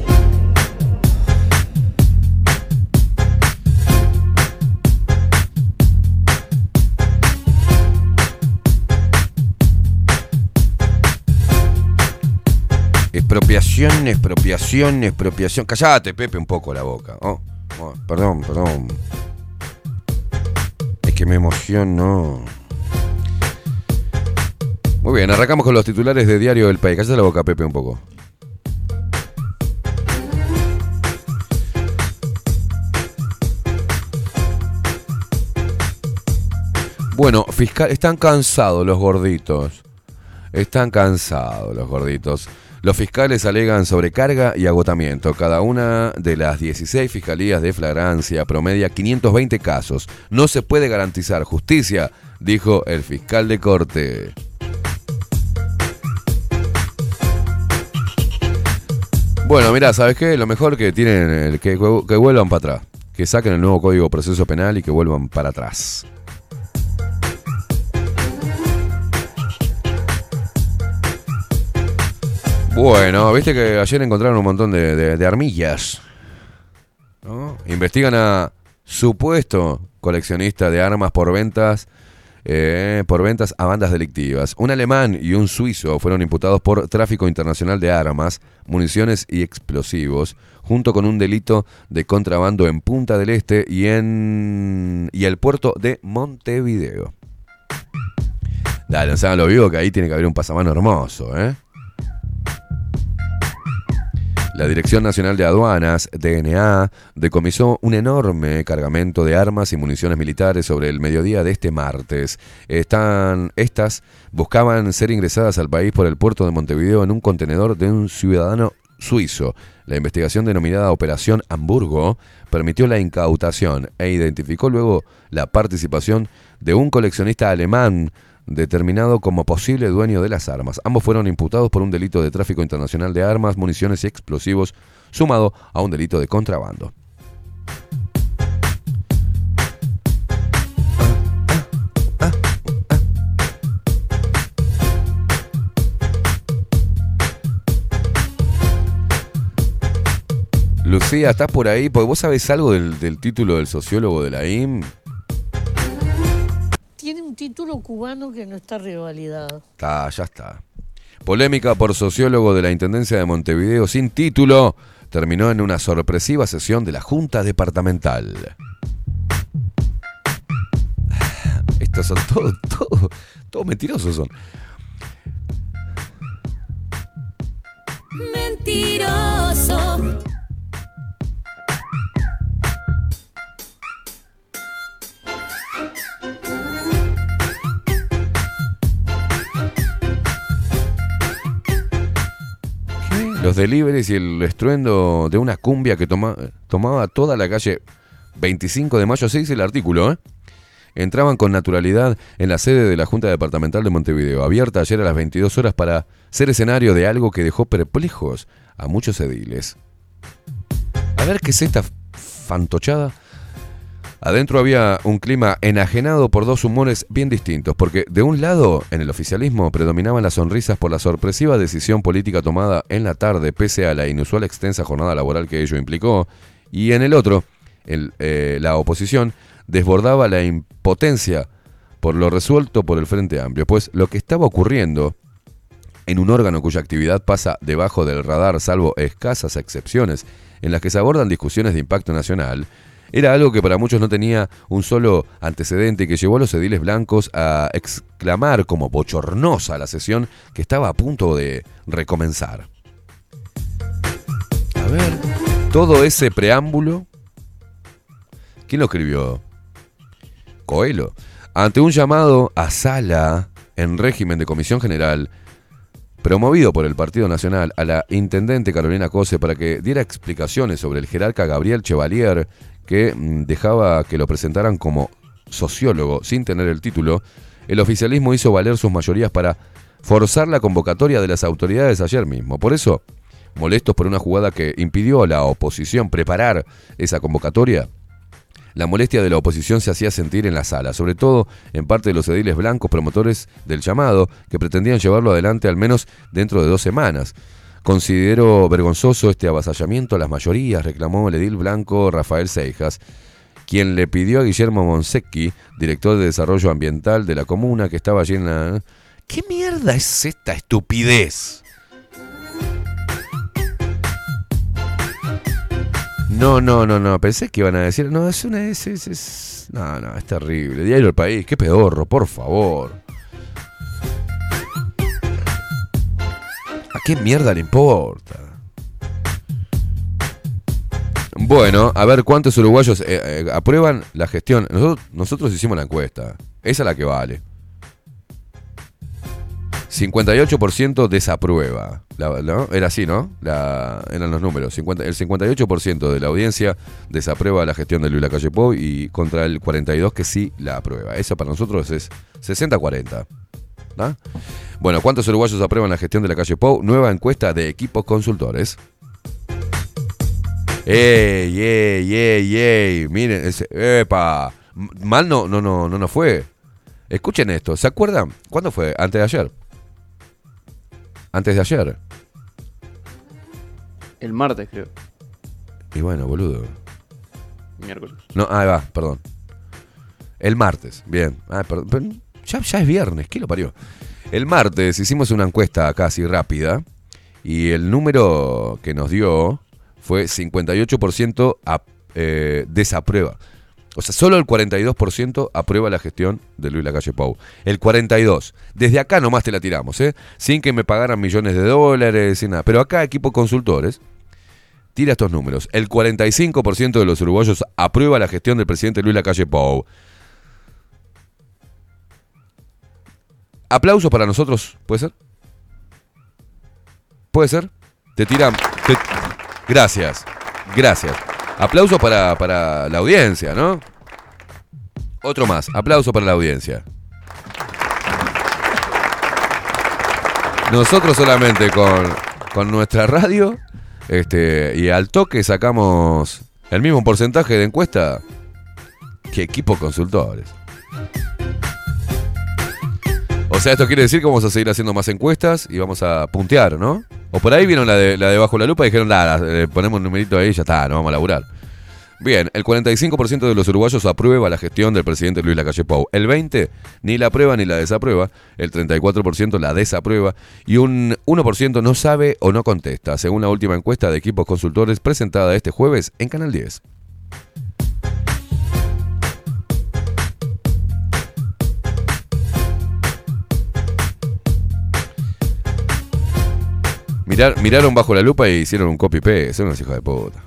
[SPEAKER 21] expropiación, expropiación, expropiación. Callate, Pepe, un poco la boca. ¿oh? Oh, perdón, perdón. Es que me emociono. Muy bien, arrancamos con los titulares de Diario del País. Cállate la boca, Pepe, un poco. Bueno, fiscal, están cansados los gorditos. Están cansados los gorditos. Los fiscales alegan sobrecarga y agotamiento. Cada una de las 16 fiscalías de flagrancia promedia 520 casos. No se puede garantizar justicia, dijo el fiscal de corte. Bueno, mirá, ¿sabes qué? Lo mejor que tienen, eh, que, que vuelvan para atrás. Que saquen el nuevo código de proceso penal y que vuelvan para atrás. Bueno, viste que ayer encontraron un montón de, armillas. ¿no? Investigan a supuesto coleccionista de armas por ventas. Eh, por ventas a bandas delictivas. Un alemán y un suizo fueron imputados por tráfico internacional de armas, municiones y explosivos, junto con un delito de contrabando en Punta del Este y en y el puerto de Montevideo. Dale, o lo vivo que ahí tiene que haber un pasamano hermoso, ¿eh? La Dirección Nacional de Aduanas, DNA, decomisó un enorme cargamento de armas y municiones militares sobre el mediodía de este martes. Están, estas buscaban ser ingresadas al país por el puerto de Montevideo en un contenedor de un ciudadano suizo. La investigación denominada Operación Hamburgo permitió la incautación e identificó luego la participación de un coleccionista alemán determinado como posible dueño de las armas. Ambos fueron imputados por un delito de tráfico internacional de armas, municiones y explosivos, sumado a un delito de contrabando. Lucía, ¿estás por ahí? Porque vos sabés algo del, del título del sociólogo de la IM
[SPEAKER 30] título cubano que no está revalidado. Está,
[SPEAKER 21] ya está. Polémica por sociólogo de la Intendencia de Montevideo sin título terminó en una sorpresiva sesión de la Junta Departamental. [sighs] Estos son todos, todos, mentirosos son. Mentiroso. Los deliveries y el estruendo de una cumbia que tomaba toda la calle 25 de mayo 6, el artículo, ¿eh? entraban con naturalidad en la sede de la Junta Departamental de Montevideo, abierta ayer a las 22 horas para ser escenario de algo que dejó perplejos a muchos ediles. A ver qué es esta fantochada Adentro había un clima enajenado por dos humores bien distintos, porque de un lado, en el oficialismo predominaban las sonrisas por la sorpresiva decisión política tomada en la tarde, pese a la inusual extensa jornada laboral que ello implicó, y en el otro, en eh, la oposición desbordaba la impotencia por lo resuelto por el Frente Amplio, pues lo que estaba ocurriendo en un órgano cuya actividad pasa debajo del radar, salvo escasas excepciones, en las que se abordan discusiones de impacto nacional, era algo que para muchos no tenía un solo antecedente y que llevó a los ediles blancos a exclamar como bochornosa la sesión que estaba a punto de recomenzar. A ver, todo ese preámbulo. ¿Quién lo escribió? Coelho. Ante un llamado a sala en régimen de comisión general, promovido por el Partido Nacional a la intendente Carolina Cose para que diera explicaciones sobre el jerarca Gabriel Chevalier, que mm, dejaba que lo presentaran como sociólogo sin tener el título, el oficialismo hizo valer sus mayorías para forzar la convocatoria de las autoridades ayer mismo. Por eso, molestos por una jugada que impidió a la oposición preparar esa convocatoria, la molestia de la oposición se hacía sentir en la sala, sobre todo en parte de los ediles blancos promotores del llamado, que pretendían llevarlo adelante al menos dentro de dos semanas. Considero vergonzoso este avasallamiento a las mayorías, reclamó el edil blanco Rafael Seijas, quien le pidió a Guillermo Monsecchi, director de Desarrollo Ambiental de la comuna, que estaba allí la... ¿Qué mierda es esta estupidez? No, no, no, no. Pensé que iban a decir, no, es una. Es, es, No, no, es terrible. Diario El País, qué pedorro, por favor. ¿A qué mierda le importa? Bueno, a ver cuántos uruguayos eh, eh, aprueban la gestión. Nosotros, hicimos la encuesta. Esa es la que vale. 58% desaprueba. Era así, ¿no? eran los números. el 58% de la audiencia desaprueba la gestión de Luis Lacalle y contra el 42% que sí la aprueba. Eso para nosotros es 60-40. Bueno, ¿cuántos uruguayos aprueban la gestión de la calle Pau. Nueva encuesta de equipos consultores. ¡Ey, ey, ey, ey! Miren, ese, ¡epa! Mal no, no, no, no, no fue. Escuchen esto, ¿se acuerdan? ¿Cuándo fue? Antes de ayer. Antes de ayer.
[SPEAKER 29] El martes, creo. Y
[SPEAKER 21] bueno, boludo. Miércoles. No, ahí va, perdón. El martes, bien. Ah, perdón. Ya, es viernes, ¿qué lo parió? El martes hicimos una encuesta casi rápida y el número que nos dio fue 58% eh, desaprueba. O sea, solo el 42% aprueba la gestión de Luis Lacalle Pau. El 42%. Desde acá nomás te la tiramos, ¿eh? Sin que me pagaran millones de dólares, y nada. Pero acá, equipo consultores, tira estos números. El 45% de los uruguayos aprueba la gestión del presidente Luis Lacalle Pau. Aplauso para nosotros, ¿puede ser? ¿Puede ser? Te tiran. Gracias, gracias. Aplauso para, la audiencia, ¿no? Otro más, aplauso para la audiencia. Nosotros solamente con, nuestra radio este, y al toque sacamos el mismo porcentaje de encuesta que equipo consultores. O sea, esto quiere decir que vamos a seguir haciendo más encuestas y vamos a puntear, ¿no? O por ahí vieron la de, la bajo la lupa y dijeron, nada, eh, ponemos un numerito ahí y ya está, no vamos a laburar. Bien, el 45% de los uruguayos aprueba la gestión del presidente Luis Lacalle Pau. El 20% ni la aprueba ni la desaprueba. El 34% la desaprueba. Y un 1% no sabe o no contesta, según la última encuesta de equipos consultores presentada este jueves en Canal 10. miraron bajo la lupa y hicieron un copy-paste. Son unos hijos de puta.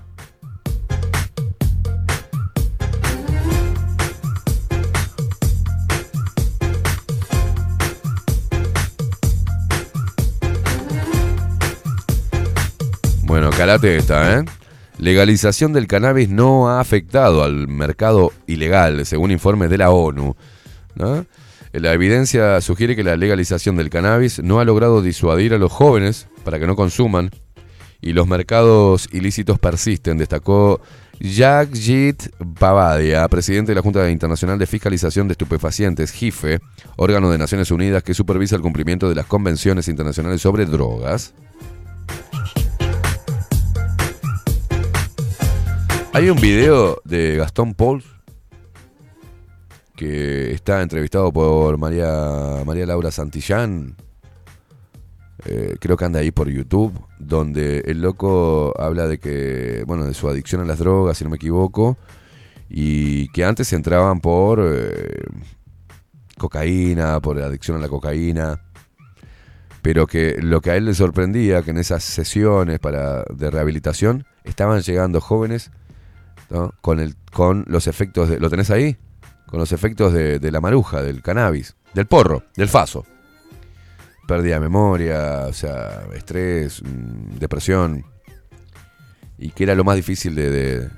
[SPEAKER 21] Bueno, calate esta, ¿eh? Legalización del cannabis no ha afectado al mercado ilegal, según informes de la ONU. ¿no? La evidencia sugiere que la legalización del cannabis no ha logrado disuadir a los jóvenes para que no consuman y los mercados ilícitos persisten, destacó Jagjit Babadia, presidente de la Junta Internacional de Fiscalización de Estupefacientes, JIFE, órgano de Naciones Unidas que supervisa el cumplimiento de las convenciones internacionales sobre drogas. Hay un video de Gastón Paul que está entrevistado por María, María Laura Santillán, eh, creo que anda ahí por YouTube, donde el loco habla de que, bueno, de su adicción a las drogas, si no me equivoco, y que antes entraban por eh, cocaína, por adicción a la cocaína, pero que lo que a él le sorprendía, que en esas sesiones para, de rehabilitación estaban llegando jóvenes con, el, con los efectos de... ¿Lo tenés ahí? con los efectos de, la maruja, del cannabis, del porro, del faso. Pérdida de memoria, o sea, estrés, mm, depresión. Y que era lo más difícil de,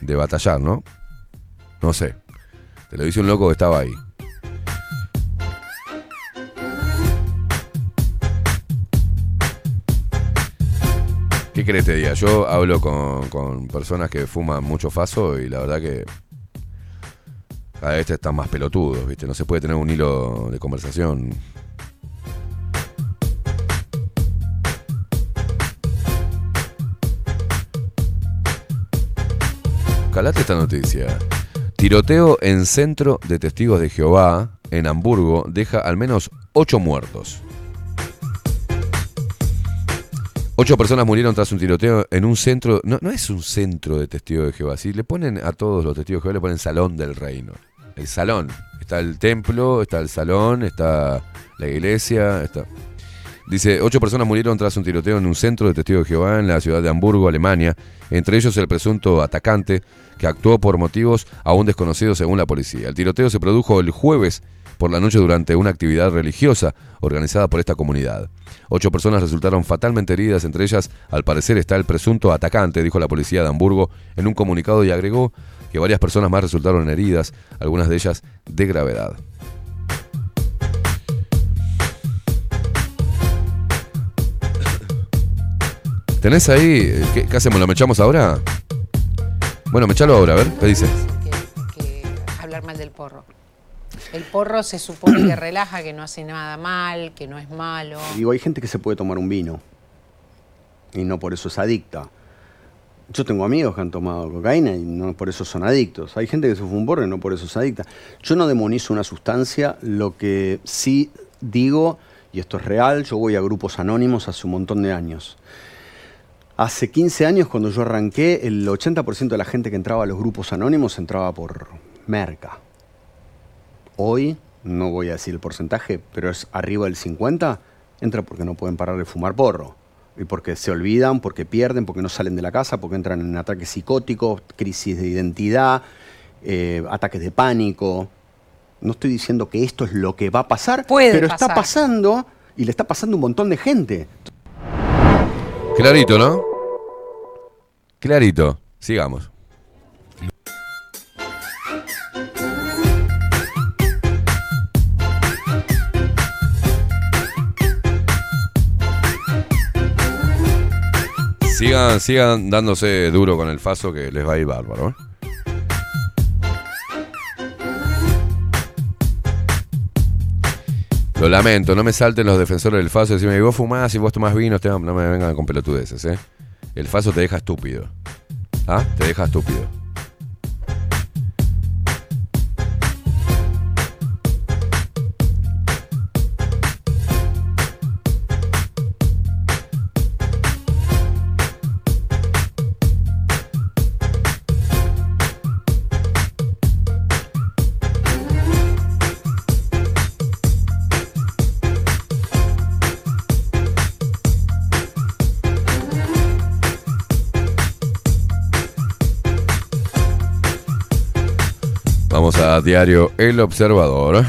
[SPEAKER 21] batallar, ¿no? No sé. Te lo dice un loco que estaba ahí. ¿Qué crees te diga? Yo hablo con personas que fuman mucho faso y la verdad que a este están más pelotudos, ¿viste? No se puede tener un hilo de conversación. Calate esta noticia. Tiroteo en centro de testigos de Jehová, en Hamburgo, deja al menos ocho muertos. Ocho personas murieron tras un tiroteo en un centro. No, no es un centro de testigos de Jehová. Si le ponen a todos los testigos de Jehová, le ponen salón del reino el salón. Está el templo, está el salón, está la iglesia, está... Dice, ocho personas murieron tras un tiroteo en un centro de Testigo de Jehová en la ciudad de Hamburgo, Alemania, entre ellos el presunto atacante que actuó por motivos aún desconocidos según la policía. El tiroteo se produjo el jueves por la noche durante una actividad religiosa organizada por esta comunidad. Ocho personas resultaron fatalmente heridas, entre ellas, al parecer, está el presunto atacante, dijo la policía de Hamburgo en un comunicado y agregó, que varias personas más resultaron heridas, algunas de ellas de gravedad. ¿Tenés ahí? ¿Qué, hacemos? ¿Lo mechamos ahora? Bueno, mechalo ahora, a ver, ¿qué dices?
[SPEAKER 31] hablar mal del porro. El porro se supone que relaja, que no hace nada mal, que no es malo.
[SPEAKER 32] Digo, hay gente que se puede tomar un vino y no por eso es adicta. Yo tengo amigos que han tomado cocaína y no por eso son adictos. Hay gente que se fuma un porro y no por eso es adicta. Yo no demonizo una sustancia, lo que sí digo, y esto es real, yo voy a grupos anónimos hace un montón de años. Hace 15 años, cuando yo arranqué, el 80% de la gente que entraba a los grupos anónimos entraba por merca. Hoy, no voy a decir el porcentaje, pero es arriba del 50, entra porque no pueden parar de fumar porro porque se olvidan, porque pierden, porque no salen de la casa, porque entran en ataques psicóticos, crisis de identidad, eh, ataques de pánico. No estoy diciendo que esto es lo que va a pasar, pero está pasando y le está pasando un montón de gente.
[SPEAKER 21] Clarito, ¿no? Clarito. Sigamos. Sigan, sigan dándose duro con el Faso que les va a ir bárbaro. ¿eh? Lo lamento, no me salten los defensores del Faso. Decime, vos fumás y vos tomás vino, no me vengan con pelotudeces. ¿eh? El Faso te deja estúpido. ¿Ah? Te deja estúpido. diario El Observador.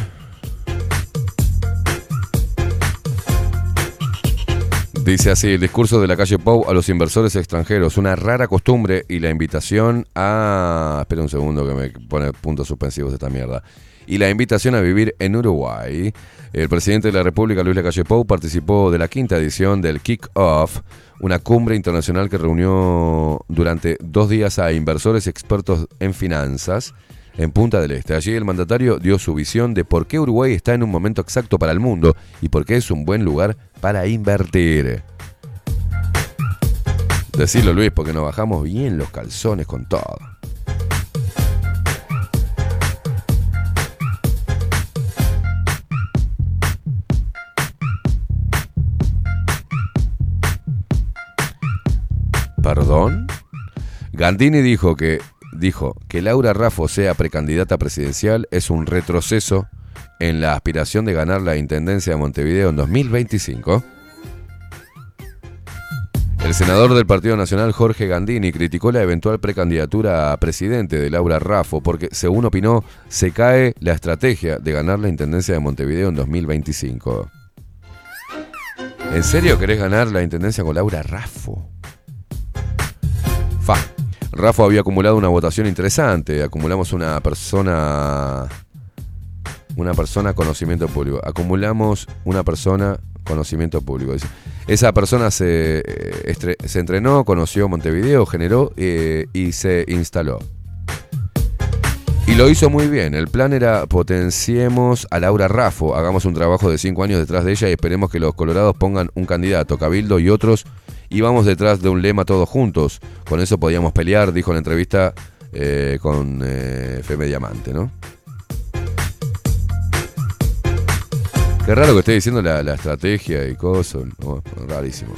[SPEAKER 21] Dice así, el discurso de la calle Pou a los inversores extranjeros, una rara costumbre y la invitación a... Espera un segundo que me pone puntos suspensivos de esta mierda. Y la invitación a vivir en Uruguay. El presidente de la República, Luis Lacalle Pou, participó de la quinta edición del Kick-Off, una cumbre internacional que reunió durante dos días a inversores expertos en finanzas en Punta del Este. Allí el mandatario dio su visión de por qué Uruguay está en un momento exacto para el mundo y por qué es un buen lugar para invertir. Decirlo Luis, porque nos bajamos bien los calzones con todo. ¿Perdón? Gandini dijo que dijo que Laura Raffo sea precandidata presidencial es un retroceso en la aspiración de ganar la Intendencia de Montevideo en 2025. El senador del Partido Nacional Jorge Gandini criticó la eventual precandidatura a presidente de Laura Raffo porque, según opinó, se cae la estrategia de ganar la Intendencia de Montevideo en 2025. ¿En serio querés ganar la Intendencia con Laura Raffo? Fa. ...Rafo había acumulado una votación interesante. Acumulamos una persona. Una persona conocimiento público. Acumulamos una persona conocimiento público. Esa persona se, eh, se, entrenó, conoció Montevideo, generó eh, y se instaló. Y lo hizo muy bien. El plan era potenciemos a Laura Raffo, hagamos un trabajo de cinco años detrás de ella y esperemos que los colorados pongan un candidato, Cabildo y otros íbamos detrás de un lema todos juntos. Con eso podíamos pelear, dijo en la entrevista eh, con eh, Diamante, ¿no? Qué raro que esté diciendo la, estrategia y cosas, rarísimo.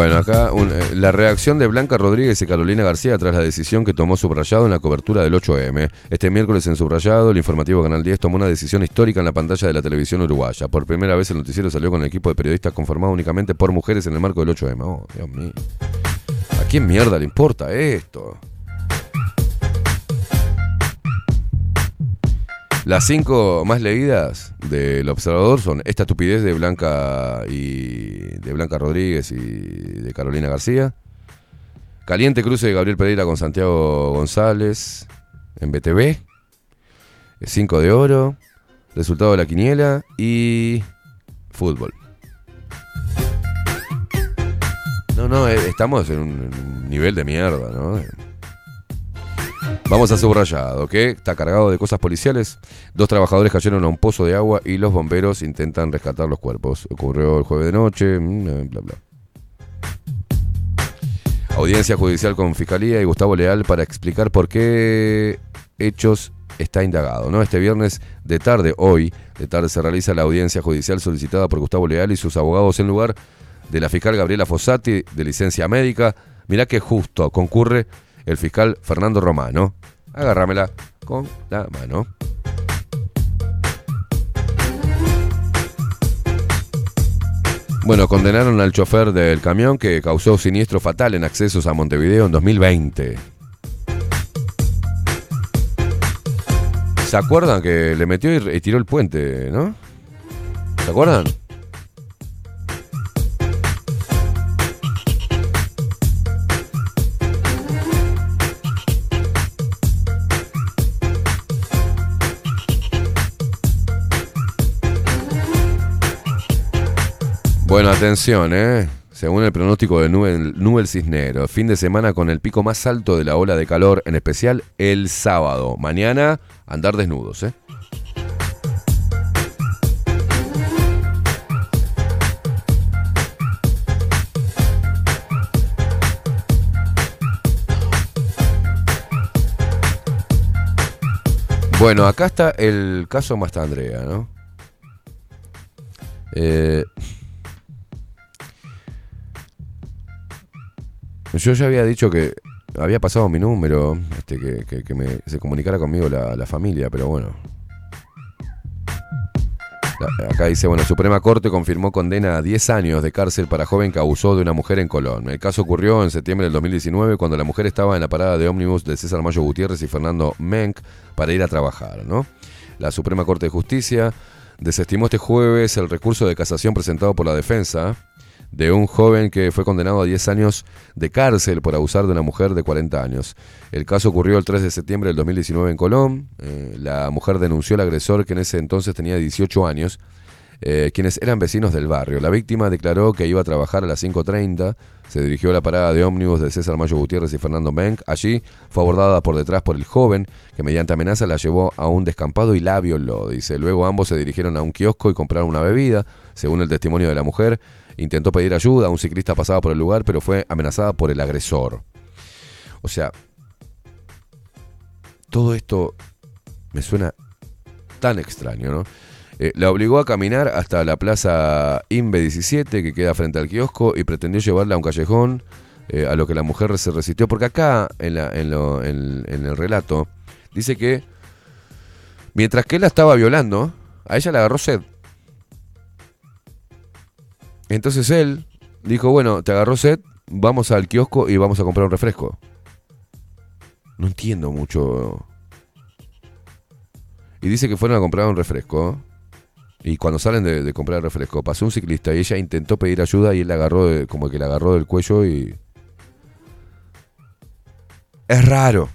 [SPEAKER 21] Bueno, acá eh, la reacción de Blanca Rodríguez y Carolina García tras la decisión que tomó Subrayado en la cobertura del 8M. Este miércoles en Subrayado, el informativo Canal 10 tomó una decisión histórica en la pantalla de la televisión uruguaya. Por primera vez el noticiero salió con el equipo de periodistas conformado únicamente por mujeres en el marco del 8M. Oh, Dios mío. ¿A quién mierda le importa esto? Las cinco más leídas del observador son esta estupidez de Blanca y de Blanca Rodríguez y de Carolina García. Caliente cruce de Gabriel Pereira con Santiago González en BTV. 5 de oro. Resultado de la quiniela y fútbol. No, no, eh, estamos en un nivel de mierda, ¿no? Vamos a subrayado, ¿ok? está cargado de cosas policiales. Dos trabajadores cayeron a un pozo de agua y los bomberos intentan rescatar los cuerpos. Ocurrió el jueves de noche, mm, eh, bla, bla. Audiencia judicial con Fiscalía y Gustavo Leal para explicar por qué hechos está indagado. ¿no? Este viernes de tarde, hoy, de tarde se realiza la audiencia judicial solicitada por Gustavo Leal y sus abogados en lugar de la fiscal Gabriela Fossati de licencia médica. Mirá que justo concurre el fiscal Fernando Romano. Agárramela con la mano. Bueno, condenaron al chofer del camión que causó siniestro fatal en accesos a Montevideo en 2020. ¿Se acuerdan que le metió y tiró el puente, no? ¿Se acuerdan? Bueno, atención, ¿eh? Según el pronóstico de Nubel, Cisnero, fin de semana con el pico más alto de la ola de calor, en especial el sábado. Mañana, andar desnudos, ¿eh? Bueno, acá está el caso Mastandrea, ¿no? Eh, Yo ya había dicho que había pasado mi número, este, que, que, se comunicara conmigo la, familia, pero bueno. acá dice, bueno, Suprema Corte confirmó condena a 10 años de cárcel para joven que abusó de una mujer en Colón. El caso ocurrió en septiembre del 2019 cuando la mujer estaba en la parada de ómnibus de César Mayo Gutiérrez y Fernando Menck para ir a trabajar, ¿no? La Suprema Corte de Justicia desestimó este jueves el recurso de casación presentado por la defensa de un joven que fue condenado a 10 años de cárcel por abusar de una mujer de 40 años. El caso ocurrió el 3 de septiembre del 2019 en Colón. Eh, la mujer denunció al agresor que en ese entonces tenía 18 años, eh, quienes eran vecinos del barrio. La víctima declaró que iba a trabajar a las 5.30, se dirigió a la parada de ómnibus de César Mayo Gutiérrez y Fernando Menck. Allí fue abordada por detrás por el joven, que mediante amenaza la llevó a un descampado y la violó, dice. Luego ambos se dirigieron a un kiosco y compraron una bebida. Según el testimonio de la mujer, Intentó pedir ayuda, un ciclista pasaba por el lugar, pero fue amenazada por el agresor. O sea, todo esto me suena tan extraño, ¿no? Eh, la obligó a caminar hasta la plaza Inbe 17, que queda frente al kiosco, y pretendió llevarla a un callejón, eh, a lo que la mujer se resistió, porque acá, en, en el relato, dice que mientras que él la estaba violando, a ella la agarró sed. Entonces él dijo, bueno, te agarró set, vamos al kiosco y vamos a comprar un refresco. No entiendo mucho. Y dice que fueron a comprar un refresco. Y cuando salen de, comprar el refresco, pasó un ciclista y ella intentó pedir ayuda y él la agarró, como que la agarró del cuello y... Es raro.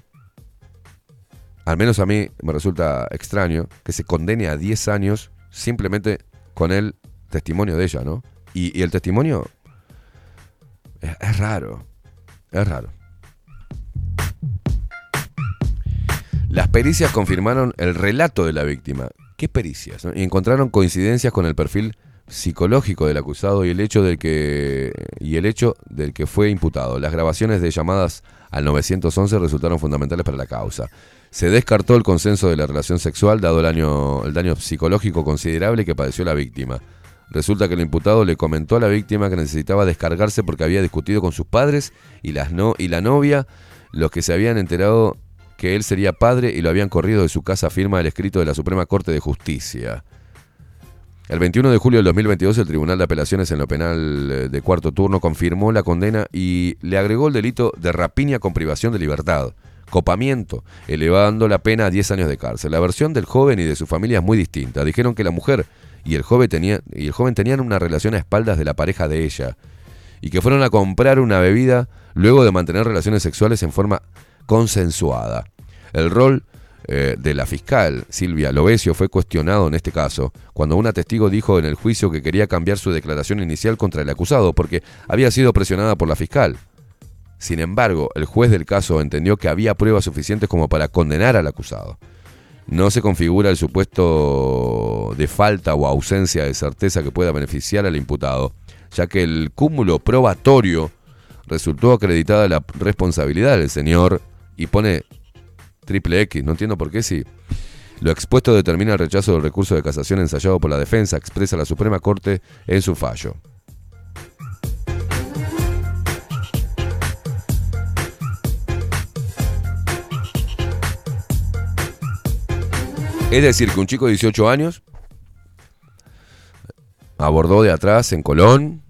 [SPEAKER 21] Al menos a mí me resulta extraño que se condene a 10 años simplemente con el testimonio de ella, ¿no? Y, el testimonio es, raro, es raro. Las pericias confirmaron el relato de la víctima. ¿Qué pericias? Y encontraron coincidencias con el perfil psicológico del acusado y el hecho del que y el hecho del que fue imputado. Las grabaciones de llamadas al 911 resultaron fundamentales para la causa. Se descartó el consenso de la relación sexual dado el, el daño psicológico considerable que padeció la víctima. Resulta que el imputado le comentó a la víctima que necesitaba descargarse porque había discutido con sus padres y, las no, y la novia, los que se habían enterado que él sería padre y lo habían corrido de su casa, firma el escrito de la Suprema Corte de Justicia. El 21 de julio del 2022, el Tribunal de Apelaciones en lo penal eh, de cuarto turno confirmó la condena y le agregó el delito de rapiña con privación de libertad, copamiento, elevando la pena a 10 años de cárcel. La versión del joven y de su familia es muy distinta. Dijeron que la mujer y el joven, tenía, y el joven tenían una relación a espaldas de la pareja de ella, y que fueron a comprar una bebida luego de mantener relaciones sexuales en forma consensuada. El rol eh, de la fiscal Silvia Lovesio fue cuestionado en este caso, cuando una testigo dijo en el juicio que quería cambiar su declaración inicial contra el acusado porque había sido presionada por la fiscal. Sin embargo, el juez del caso entendió que había pruebas suficientes como para condenar al acusado no se configura el supuesto de falta o ausencia de certeza que pueda beneficiar al imputado, ya que el cúmulo probatorio resultó acreditada la responsabilidad del señor y pone triple X, no entiendo por qué si Lo expuesto determina el rechazo del recurso de casación ensayado por la defensa, expresa la Suprema Corte en su fallo. Es decir, que un chico de 18 años abordó de atrás en Colón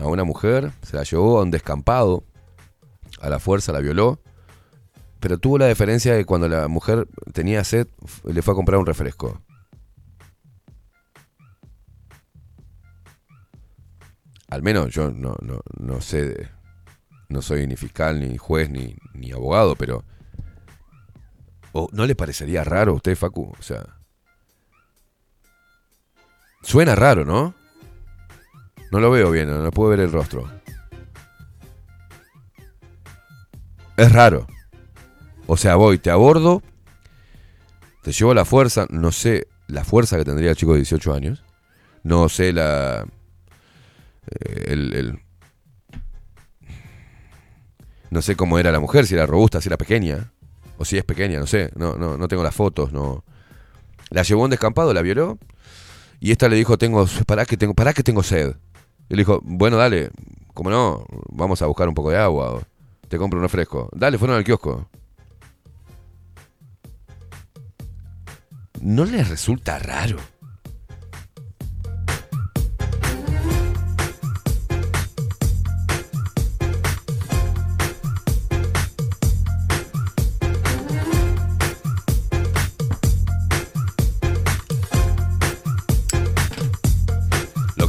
[SPEAKER 21] a una mujer, se la llevó a un descampado, a la fuerza la violó, pero tuvo la diferencia de cuando la mujer tenía sed, le fue a comprar un refresco. Al menos yo no, sé, no soy ni fiscal, ni juez, ni abogado, pero no le parecería raro a usted, Facu? O sea. Suena raro, ¿no? No lo veo bien, no, puedo ver el rostro. Es raro. O sea, voy, te abordo, te llevo la fuerza, no sé la fuerza que tendría el chico de 18 años, no sé la... Eh, el, no sé cómo era la mujer, si era robusta, si era pequeña. O si es pequeña, no sé. No, no, tengo las fotos, no. La llevó un descampado, la violó. Y esta le dijo, tengo, para que tengo, que tengo sed. Y le dijo, bueno, dale, como no, vamos a buscar un poco de agua. O te compro un refresco. Dale, fueron al kiosco. ¿No le resulta raro?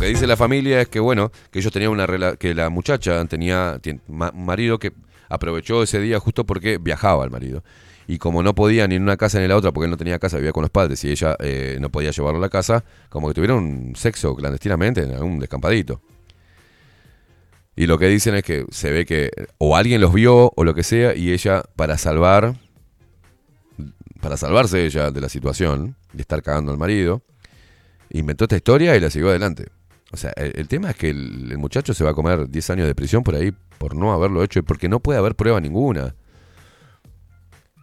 [SPEAKER 21] dice la familia es que, bueno, que ellos tenían una relación, que la muchacha tenía marido que aprovechó ese día justo porque viajaba el marido. Y como no podía ni en una casa ni en la otra, porque él no tenía casa, vivía con los padres y ella eh, no podía llevarlo a la casa, como que tuvieron sexo clandestinamente en algún descampadito. Y lo que dicen es que se ve que o alguien los vio o lo que sea y ella para salvar para salvarse ella de la situación, de estar cagando al marido, inventó esta historia y la siguió adelante. O sea, el, tema es que el, muchacho se va a comer 10 años de prisión por ahí por no haberlo hecho y porque no puede haber prueba ninguna.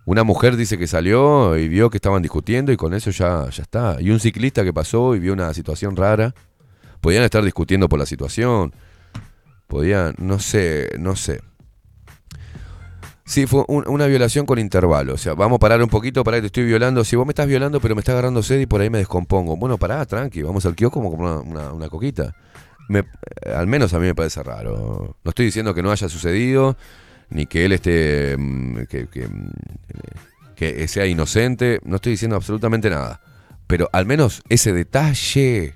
[SPEAKER 21] Una mujer dice que salió y vio que estaban discutiendo y con eso ya, ya está. Y un ciclista que pasó y vio una situación rara. Podían estar discutiendo por la situación. Podían, no sé, no sé. Sí, fue una violación con intervalo. O sea, vamos a parar un poquito, para que te estoy violando. Si vos me estás violando, pero me está agarrando sed y por ahí me descompongo. Bueno, pará, tranqui, vamos al kiosco como una, una, coquita. Eh, al menos a mí me parece raro. No estoy diciendo que no haya sucedido, ni que él esté. Mm, que, que, mm, que sea inocente. No estoy diciendo absolutamente nada. Pero al menos ese detalle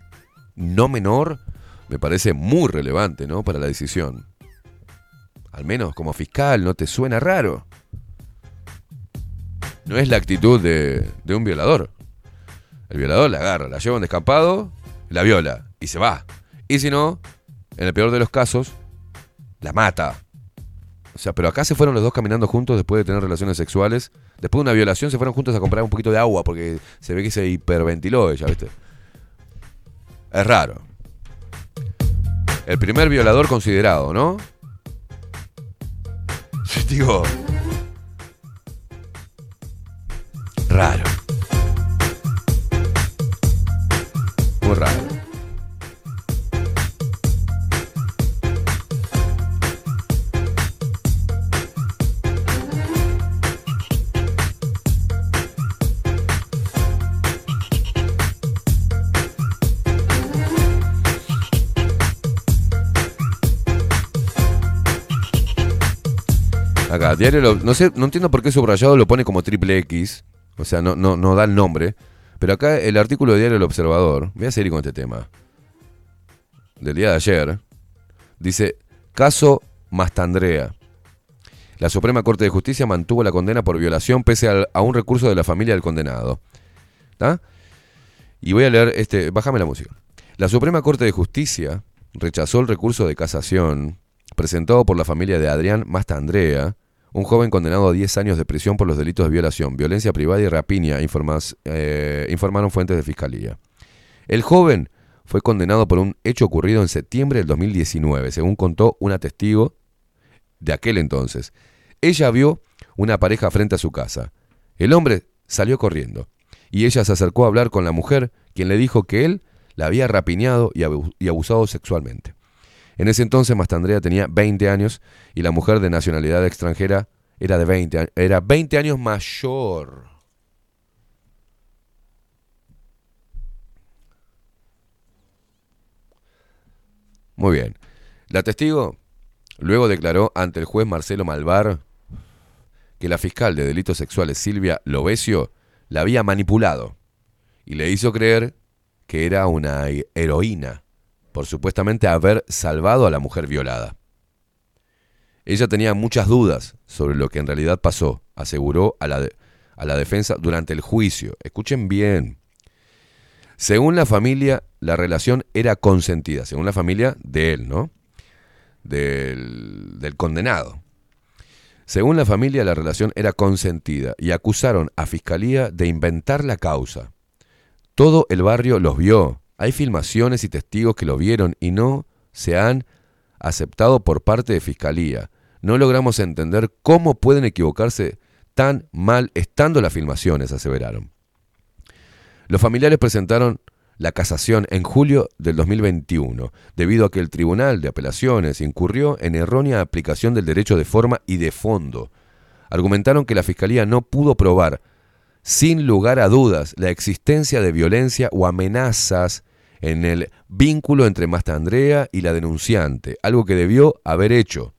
[SPEAKER 21] no menor me parece muy relevante, ¿no? Para la decisión al menos como fiscal, no te suena raro. No es la actitud de, un violador. El violador la agarra, la lleva en un descampado, la viola y se va. Y si no, en el peor de los casos, la mata. O sea, pero acá se fueron los dos caminando juntos después de tener relaciones sexuales. Después de una violación se fueron juntos a comprar un poquito de agua porque se ve que se hiperventiló ella, ¿viste? Es raro. El primer violador considerado, ¿no? Digo. Raro. Muy raro. Acá, diario no sé, no entiendo por qué subrayado lo pone como triple X. O sea, no, no, no da el nombre. Pero acá el artículo de Diario El Observador, voy a seguir con este tema, del día de ayer, dice, caso Mastandrea. La Suprema Corte de Justicia mantuvo la condena por violación pese a un recurso de la familia del condenado. ¿Está? Y voy a leer este, bájame la música. La Suprema Corte de Justicia rechazó el recurso de casación presentado por la familia de Adrián Mastandrea, un joven condenado a 10 años de prisión por los delitos de violación, violencia privada y rapiña, eh, informaron fuentes de fiscalía. El joven fue condenado por un hecho ocurrido en septiembre del 2019, según contó una testigo de aquel entonces. Ella vio una pareja frente a su casa. El hombre salió corriendo y ella se acercó a hablar con la mujer, quien le dijo que él la había rapiñado y abusado sexualmente. En ese entonces Mastandrea tenía 20 años y la mujer de nacionalidad extranjera era de 20, era 20 años mayor. Muy bien. La testigo luego declaró ante el juez Marcelo Malvar que la fiscal de delitos sexuales Silvia Lovesio la había manipulado y le hizo creer que era una heroína por supuestamente haber salvado a la mujer violada. Ella tenía muchas dudas sobre lo que en realidad pasó, aseguró a la, a la defensa durante el juicio. Escuchen bien. Según la familia, la relación era consentida, según la familia de él, ¿no? Del, del condenado. Según la familia, la relación era consentida y acusaron a Fiscalía de inventar la causa. Todo el barrio los vio, hay filmaciones y testigos que lo vieron y no se han aceptado por parte de Fiscalía. No logramos entender cómo pueden equivocarse tan mal estando las filmaciones, aseveraron. Los familiares presentaron la casación en julio del 2021, debido a que el Tribunal de Apelaciones incurrió en errónea aplicación del derecho de forma y de fondo. Argumentaron que la Fiscalía no pudo probar, sin lugar a dudas, la existencia de violencia o amenazas en el vínculo entre Mastandrea y la denunciante, algo que debió haber hecho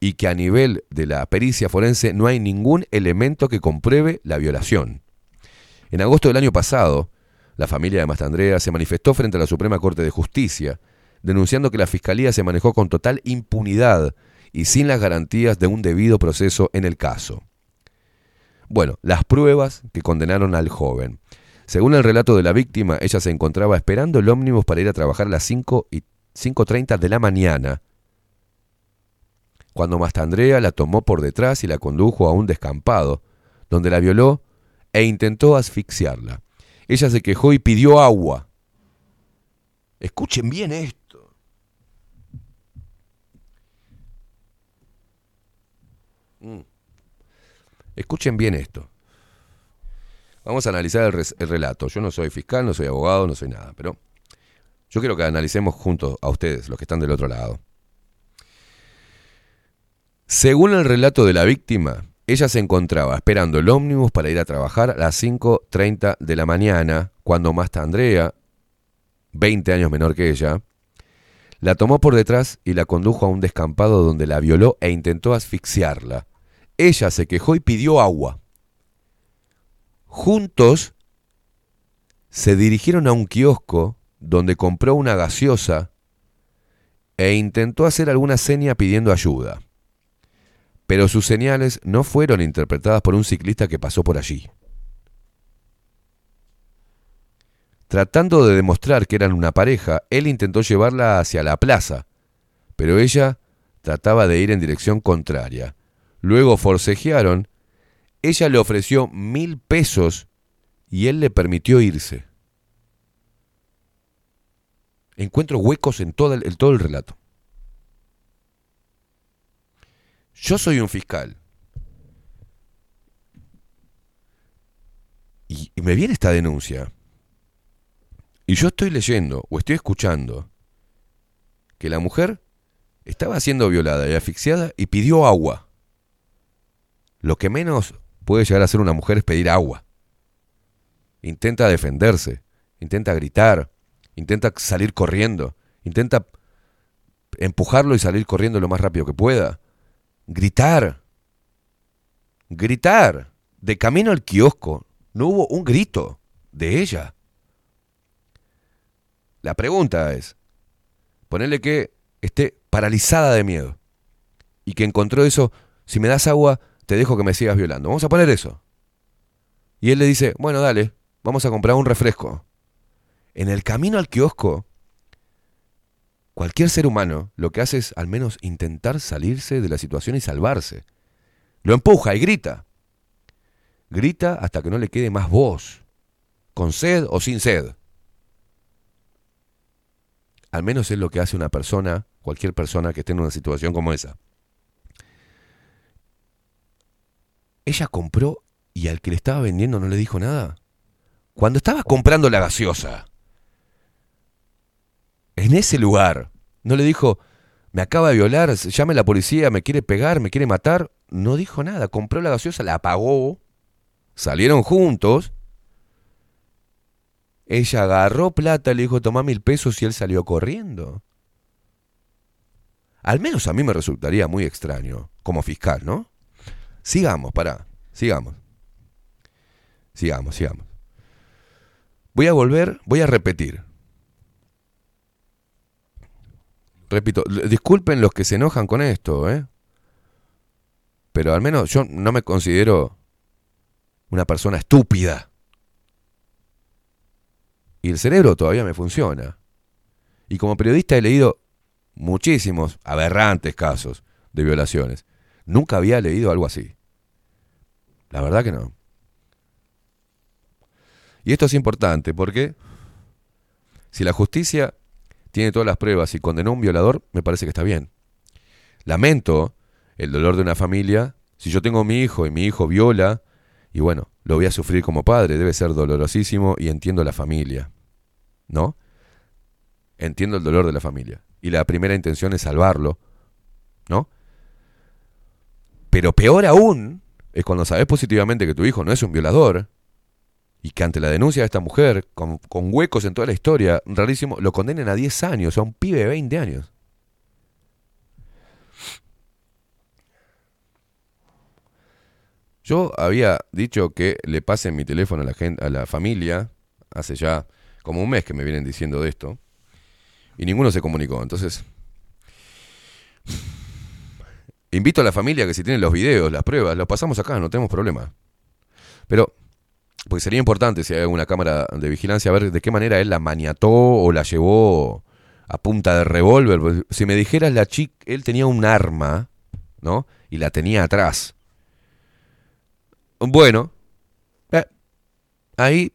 [SPEAKER 21] y que a nivel de la pericia forense no hay ningún elemento que compruebe la violación. En agosto del año pasado, la familia de Mastandrea se manifestó frente a la Suprema Corte de Justicia, denunciando que la Fiscalía se manejó con total impunidad y sin las garantías de un debido proceso en el caso. Bueno, las pruebas que condenaron al joven. Según el relato de la víctima, ella se encontraba esperando el ómnibus para ir a trabajar a las y 5.30 de la mañana, cuando Mastandrea la tomó por detrás y la condujo a un descampado, donde la violó e intentó asfixiarla. Ella se quejó y pidió agua. Escuchen bien esto. Mm. Escuchen bien esto. Vamos a analizar el, relato. Yo no soy fiscal, no soy abogado, no soy nada, pero yo quiero que analicemos juntos a ustedes, los que están del otro lado. Según el relato de la víctima, ella se encontraba esperando el ómnibus para ir a trabajar a las 5.30 de la mañana, cuando Masta Andrea, 20 años menor que ella, la tomó por detrás y la condujo a un descampado donde la violó e intentó asfixiarla. Ella se quejó y pidió agua. Juntos se dirigieron a un kiosco donde compró una gaseosa e intentó hacer alguna seña pidiendo ayuda. Pero sus señales no fueron interpretadas por un ciclista que pasó por allí. Tratando de demostrar que eran una pareja, él intentó llevarla hacia la plaza, pero ella trataba de ir en dirección contraria. Luego forcejearon ella le ofreció mil pesos y él le permitió irse. Encuentro huecos en todo el, todo el relato. Yo soy un fiscal. Y, y me viene esta denuncia. Y yo estoy leyendo o estoy escuchando que la mujer estaba siendo violada y asfixiada y pidió agua. Lo que menos puede llegar a ser una mujer es pedir agua. Intenta defenderse, intenta gritar, intenta salir corriendo, intenta empujarlo y salir corriendo lo más rápido que pueda. Gritar. Gritar. De camino al kiosco no hubo un grito de ella. La pregunta es, ponerle que esté paralizada de miedo y que encontró eso, si me das agua, te dejo que me sigas violando. Vamos a poner eso. Y él le dice, bueno, dale, vamos a comprar un refresco. En el camino al kiosco, cualquier ser humano lo que hace es al menos intentar salirse de la situación y salvarse. Lo empuja y grita. Grita hasta que no le quede más voz, con sed o sin sed. Al menos es lo que hace una persona, cualquier persona que esté en una situación como esa. ella compró y al que le estaba vendiendo no le dijo nada. Cuando estaba comprando la gaseosa, en ese lugar, no le dijo, me acaba de violar, llame a la policía, me quiere pegar, me quiere matar. No dijo nada, compró la gaseosa, la pagó, salieron juntos. Ella agarró plata, le dijo, toma mil pesos y él salió corriendo. Al menos a mí me resultaría muy extraño, como fiscal, ¿no? Sigamos, pará. Sigamos. Sigamos, sigamos. Voy a volver, voy a repetir. Repito, disculpen los que se enojan con esto, ¿eh? Pero al menos yo no me considero una persona estúpida. Y el cerebro todavía me funciona. Y como periodista he leído muchísimos aberrantes casos de violaciones. Nunca había leído algo así. La verdad que no. Y esto es importante porque si la justicia tiene todas las pruebas y condenó a un violador, me parece que está bien. Lamento el dolor de una familia. Si yo tengo mi hijo y mi hijo viola, y bueno, lo voy a sufrir como padre, debe ser dolorosísimo y entiendo la familia. ¿No? Entiendo el dolor de la familia. Y la primera intención es salvarlo. ¿No? Pero peor aún, es cuando sabes positivamente que tu hijo no es un violador y que ante la denuncia de esta mujer, con, huecos en toda la historia, rarísimo, lo condenen a 10 años, a un pibe de 20 años. Yo había dicho que le pasen mi teléfono a la, gente, a la familia hace ya como un mes que me vienen diciendo de esto y ninguno se comunicó. Entonces Invito a la familia que si tienen los videos, las pruebas, los pasamos acá, no tenemos problema. Pero, pues sería importante si hay alguna cámara de vigilancia, a ver de qué manera él la maniató o la llevó a punta de revólver. Pues, si me dijeras la chica, él tenía un arma, ¿no? Y la tenía atrás. Bueno, eh, ahí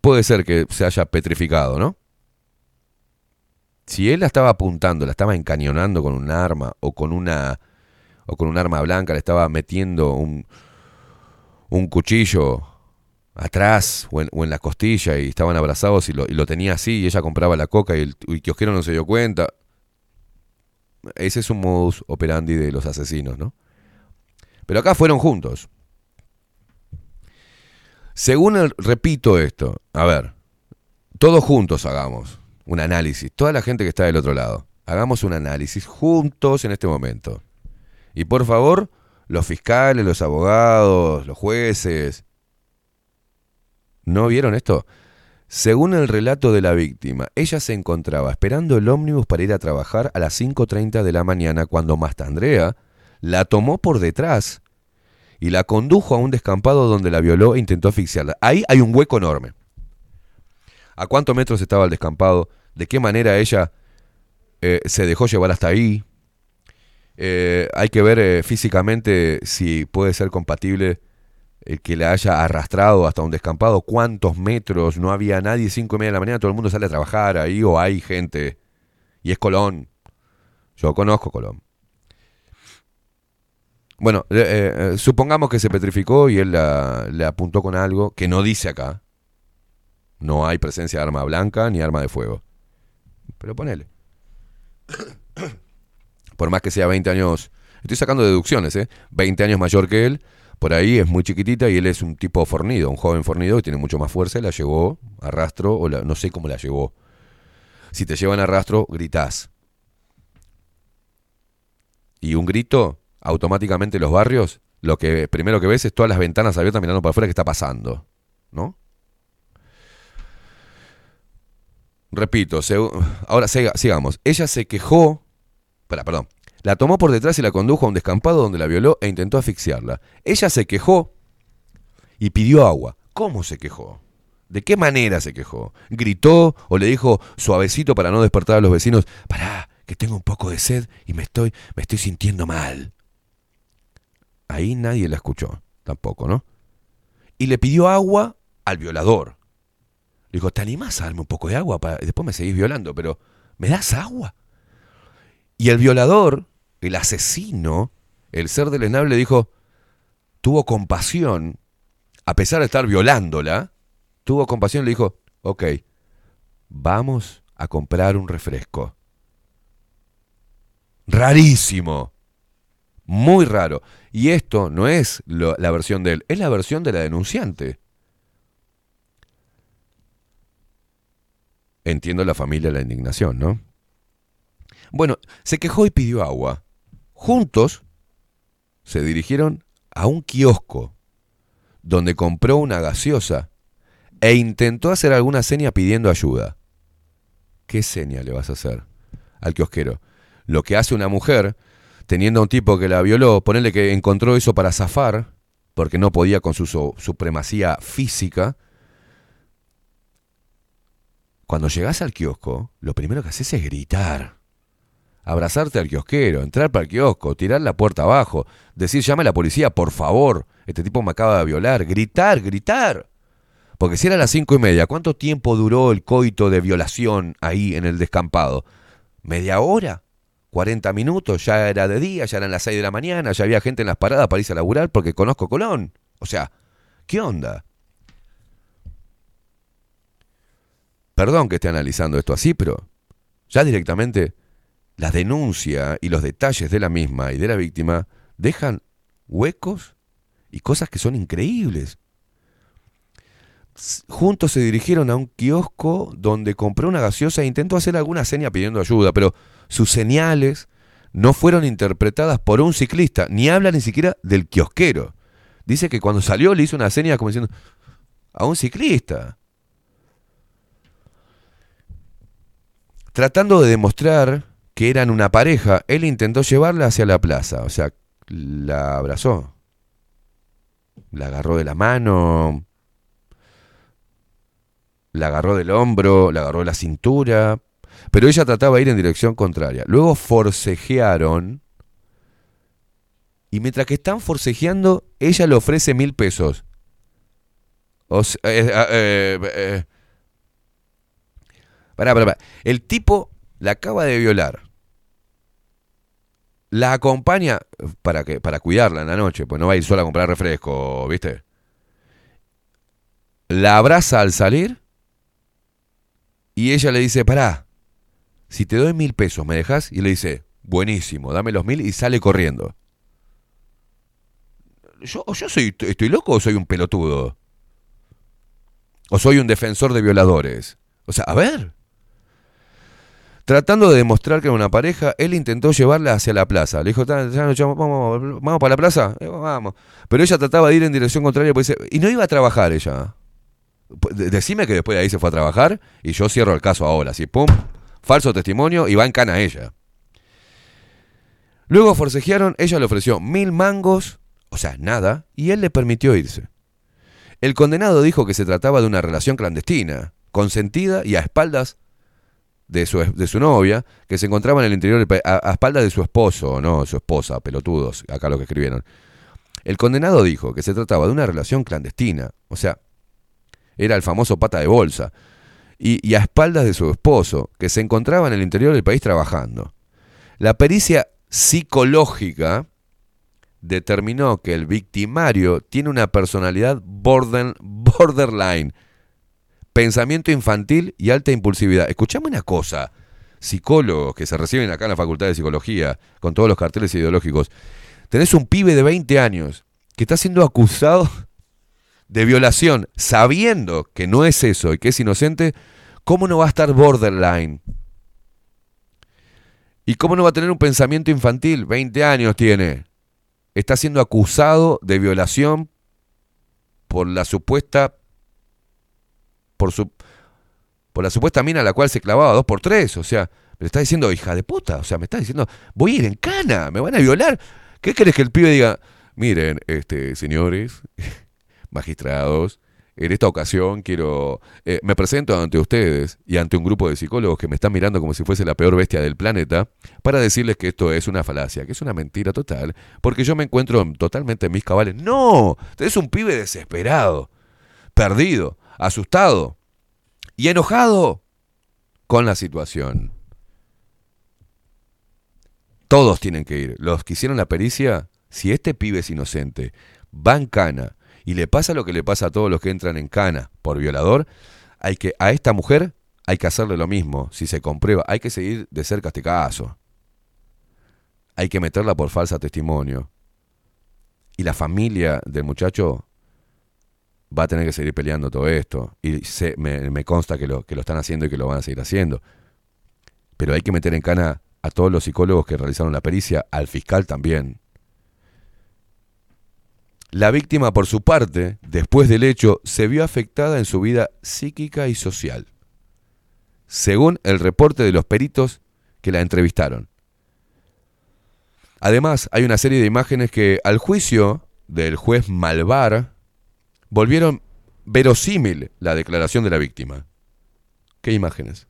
[SPEAKER 21] puede ser que se haya petrificado, ¿no? Si él la estaba apuntando, la estaba encañonando con un arma o con una o con un arma blanca le estaba metiendo un, cuchillo atrás o en, la costilla y estaban abrazados y lo, tenía así y ella compraba la coca y el, y no se dio cuenta. Ese es un modus operandi de los asesinos, ¿no? Pero acá fueron juntos. Según repito esto, a ver, todos juntos hagamos un análisis, toda la gente que está del otro lado, hagamos un análisis juntos en este momento. Y por favor, los fiscales, los abogados, los jueces. ¿No vieron esto? Según el relato de la víctima, ella se encontraba esperando el ómnibus para ir a trabajar a las 5.30 de la mañana cuando Mastandrea la tomó por detrás y la condujo a un descampado donde la violó e intentó asfixiarla. Ahí hay un hueco enorme. ¿A cuántos metros estaba el descampado? ¿De qué manera ella eh, se dejó llevar hasta ahí? Eh, hay que ver eh, físicamente si puede ser compatible el eh, que la haya arrastrado hasta un descampado, cuántos metros, no había nadie, cinco y media de la mañana, todo el mundo sale a trabajar ahí o hay gente. Y es Colón. Yo conozco Colón. Bueno, supongamos que se petrificó y él le apuntó con algo que no dice acá. No hay presencia de arma blanca ni arma de fuego. Pero ponele. [coughs] por más que sea 20 años, estoy sacando deducciones, ¿eh? 20 años mayor que él, por ahí es muy chiquitita y él es un tipo fornido, un joven fornido y tiene mucho más fuerza la llevó a rastro, o no sé cómo la llevó. Si te llevan a rastro, gritás. Y un grito, automáticamente los barrios, lo que primero que ves es todas las ventanas abiertas mirando para afuera que está pasando, ¿no? Repito, ahora sigamos. Ella se quejó la tomó por detrás y la condujo a un descampado donde la violó e intentó asfixiarla. Ella se quejó y pidió agua. ¿Cómo se quejó? ¿De qué manera se quejó? ¿Gritó o le dijo suavecito para no despertar a los vecinos? Pará, que tengo un poco de sed y me estoy, me estoy sintiendo mal. Ahí nadie la escuchó, tampoco, ¿no? Y le pidió agua al violador. Le dijo, ¿te animás a darme un poco de agua? Para... Después me seguís violando, pero ¿me das agua? Y el violador, el asesino, el ser le dijo, tuvo compasión, a pesar de estar violándola, tuvo compasión y le dijo, ok, vamos a comprar un refresco. Rarísimo. Muy raro. Y esto no es la versión de él, es la versión de la denunciante. Entiendo la familia la indignación, ¿no? Bueno, se quejó y pidió agua. Juntos se dirigieron a un kiosco donde compró una gaseosa e intentó hacer alguna seña pidiendo ayuda. ¿Qué seña le vas a hacer al kiosquero? Lo que hace una mujer teniendo a un tipo que la violó, ponerle que encontró eso para zafar, porque no podía con su supremacía física. Cuando llegás al kiosco, lo primero que haces es gritar abrazarte al kiosquero, entrar para el kiosco, tirar la puerta abajo, decir llame a la policía, por favor, este tipo me acaba de violar, gritar, gritar. Porque si era las cinco y media, ¿cuánto tiempo duró el coito de violación ahí en el descampado? ¿Media hora? ¿40 minutos? Ya era de día, ya eran las seis de la mañana, ya había gente en las paradas para irse a laburar porque conozco Colón. O sea, ¿qué onda? Perdón que esté analizando esto así, pero ya directamente la denuncia y los detalles de la misma y de la víctima dejan huecos y cosas que son increíbles. Juntos se dirigieron a un kiosco donde compró una gaseosa e intentó hacer alguna seña pidiendo ayuda, pero sus señales no fueron interpretadas por un ciclista, ni habla ni siquiera del kiosquero. Dice que cuando salió le hizo una seña como diciendo a un ciclista. Tratando de demostrar que eran una pareja, él intentó llevarla hacia la plaza, o sea, la abrazó, la agarró de la mano, la agarró del hombro, la agarró de la cintura, pero ella trataba de ir en dirección contraria. Luego forcejearon y mientras que están forcejeando, ella le ofrece mil pesos. O eh, eh, eh, pará, pará, pará. El tipo la acaba de violar. La acompaña para, que, para cuidarla en la noche, pues no va a ir sola a comprar refresco, ¿viste? La abraza al salir y ella le dice, pará, si te doy mil pesos, ¿me dejas? Y le dice, buenísimo, dame los mil y sale corriendo. ¿Yo, yo soy, estoy loco o soy un pelotudo? ¿O soy un defensor de violadores? O sea, a ver. Tratando de demostrar que era una pareja, él intentó llevarla hacia la plaza. Le dijo, vamos, vamos para la plaza, eh, vamos. Pero ella trataba de ir en dirección contraria. Pues, y no iba a trabajar ella. Pues, decime que después de ahí se fue a trabajar y yo cierro el caso ahora. Así, pum, falso testimonio y va en cana ella. Luego forcejearon, ella le ofreció mil mangos, o sea, nada, y él le permitió irse. El condenado dijo que se trataba de una relación clandestina, consentida y a espaldas de su, novia, que se encontraba en el interior, a, a espaldas de su esposo, no, su esposa, pelotudos, acá lo que escribieron. El condenado dijo que se trataba de una relación clandestina, o sea, era el famoso pata de bolsa, y, a espaldas de su esposo, que se encontraba en el interior del país trabajando. La pericia psicológica determinó que el victimario tiene una personalidad borderline pensamiento infantil y alta impulsividad. Escuchame una cosa, psicólogos que se reciben acá en la Facultad de Psicología, con todos los carteles ideológicos, tenés un pibe de 20 años que está siendo acusado de violación, sabiendo que no es eso y que es inocente, ¿cómo no va a estar borderline? ¿Y cómo no va a tener un pensamiento infantil? 20 años tiene. Está siendo acusado de violación por la supuesta por, su, por la supuesta mina a la cual se clavaba dos por tres. O sea, me está diciendo hija de puta. O sea, me está diciendo, voy a ir en cana, me van a violar. ¿Qué crees que el pibe diga? Miren, este, señores, [laughs] magistrados, en esta ocasión quiero. Eh, me presento ante ustedes y ante un grupo de psicólogos que me están mirando como si fuese la peor bestia del planeta para decirles que esto es una falacia, que es una mentira total, porque yo me encuentro totalmente en mis cabales. ¡No! Es un pibe desesperado, perdido asustado y enojado con la situación. Todos tienen que ir. Los que hicieron la pericia, si este pibe es inocente, va en cana y le pasa lo que le pasa a todos los que entran en cana por violador, hay que a esta mujer hay que hacerle lo mismo. Si se comprueba, hay que seguir de cerca este caso. Hay que meterla por falsa testimonio. Y la familia del muchacho va a tener que seguir peleando todo esto. Y me, consta que lo, que lo están haciendo y que lo van a seguir haciendo. Pero hay que meter en cana a todos los psicólogos que realizaron la pericia, al fiscal también. La víctima, por su parte, después del hecho, se vio afectada en su vida psíquica y social, según el reporte de los peritos que la entrevistaron. Además, hay una serie de imágenes que al juicio del juez Malvar, volvieron verosímil la declaración de la víctima. ¿Qué imágenes?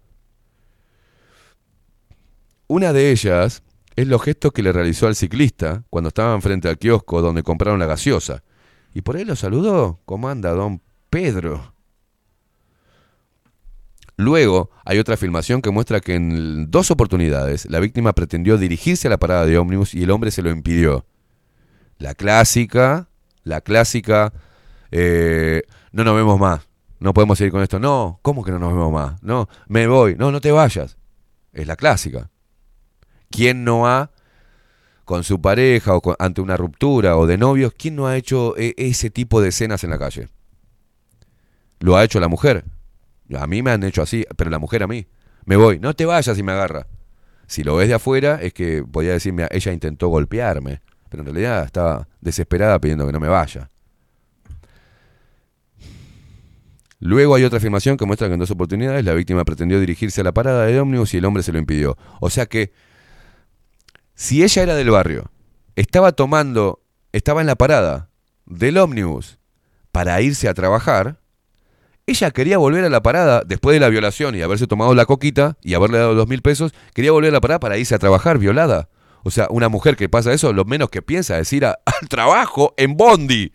[SPEAKER 21] Una de ellas es los gestos que le realizó al ciclista cuando estaban frente al kiosco donde compraron la gaseosa. Y por ahí lo saludó. ¿Cómo anda, don Pedro? Luego hay otra filmación que muestra que en dos oportunidades la víctima pretendió dirigirse a la parada de ómnibus y el hombre se lo impidió. La clásica, la clásica eh, no nos vemos más, no podemos seguir con esto, no, ¿cómo que no nos vemos más? No, me voy, no, no te vayas. Es la clásica. ¿Quién no ha, con su pareja o ante una ruptura o de novios, quién no ha hecho eh, ese tipo de escenas en la calle? Lo ha hecho la mujer. A mí me han hecho así, pero la mujer a mí. Me voy, no te vayas y me agarra. Si lo ves de afuera, es que podía decirme, ella intentó golpearme, pero en realidad estaba desesperada pidiendo que no me vaya. Luego hay otra afirmación que muestra que en dos oportunidades la víctima pretendió dirigirse a la parada del ómnibus y el hombre se lo impidió. O sea que, si ella era del barrio, estaba tomando, estaba en la parada del ómnibus para irse a trabajar, ella quería volver a la parada después de la violación y haberse tomado la coquita y haberle dado dos mil pesos, quería volver a la parada para irse a trabajar violada. O sea, una mujer que pasa eso, lo menos que piensa es ir a, [laughs] al trabajo en Bondi.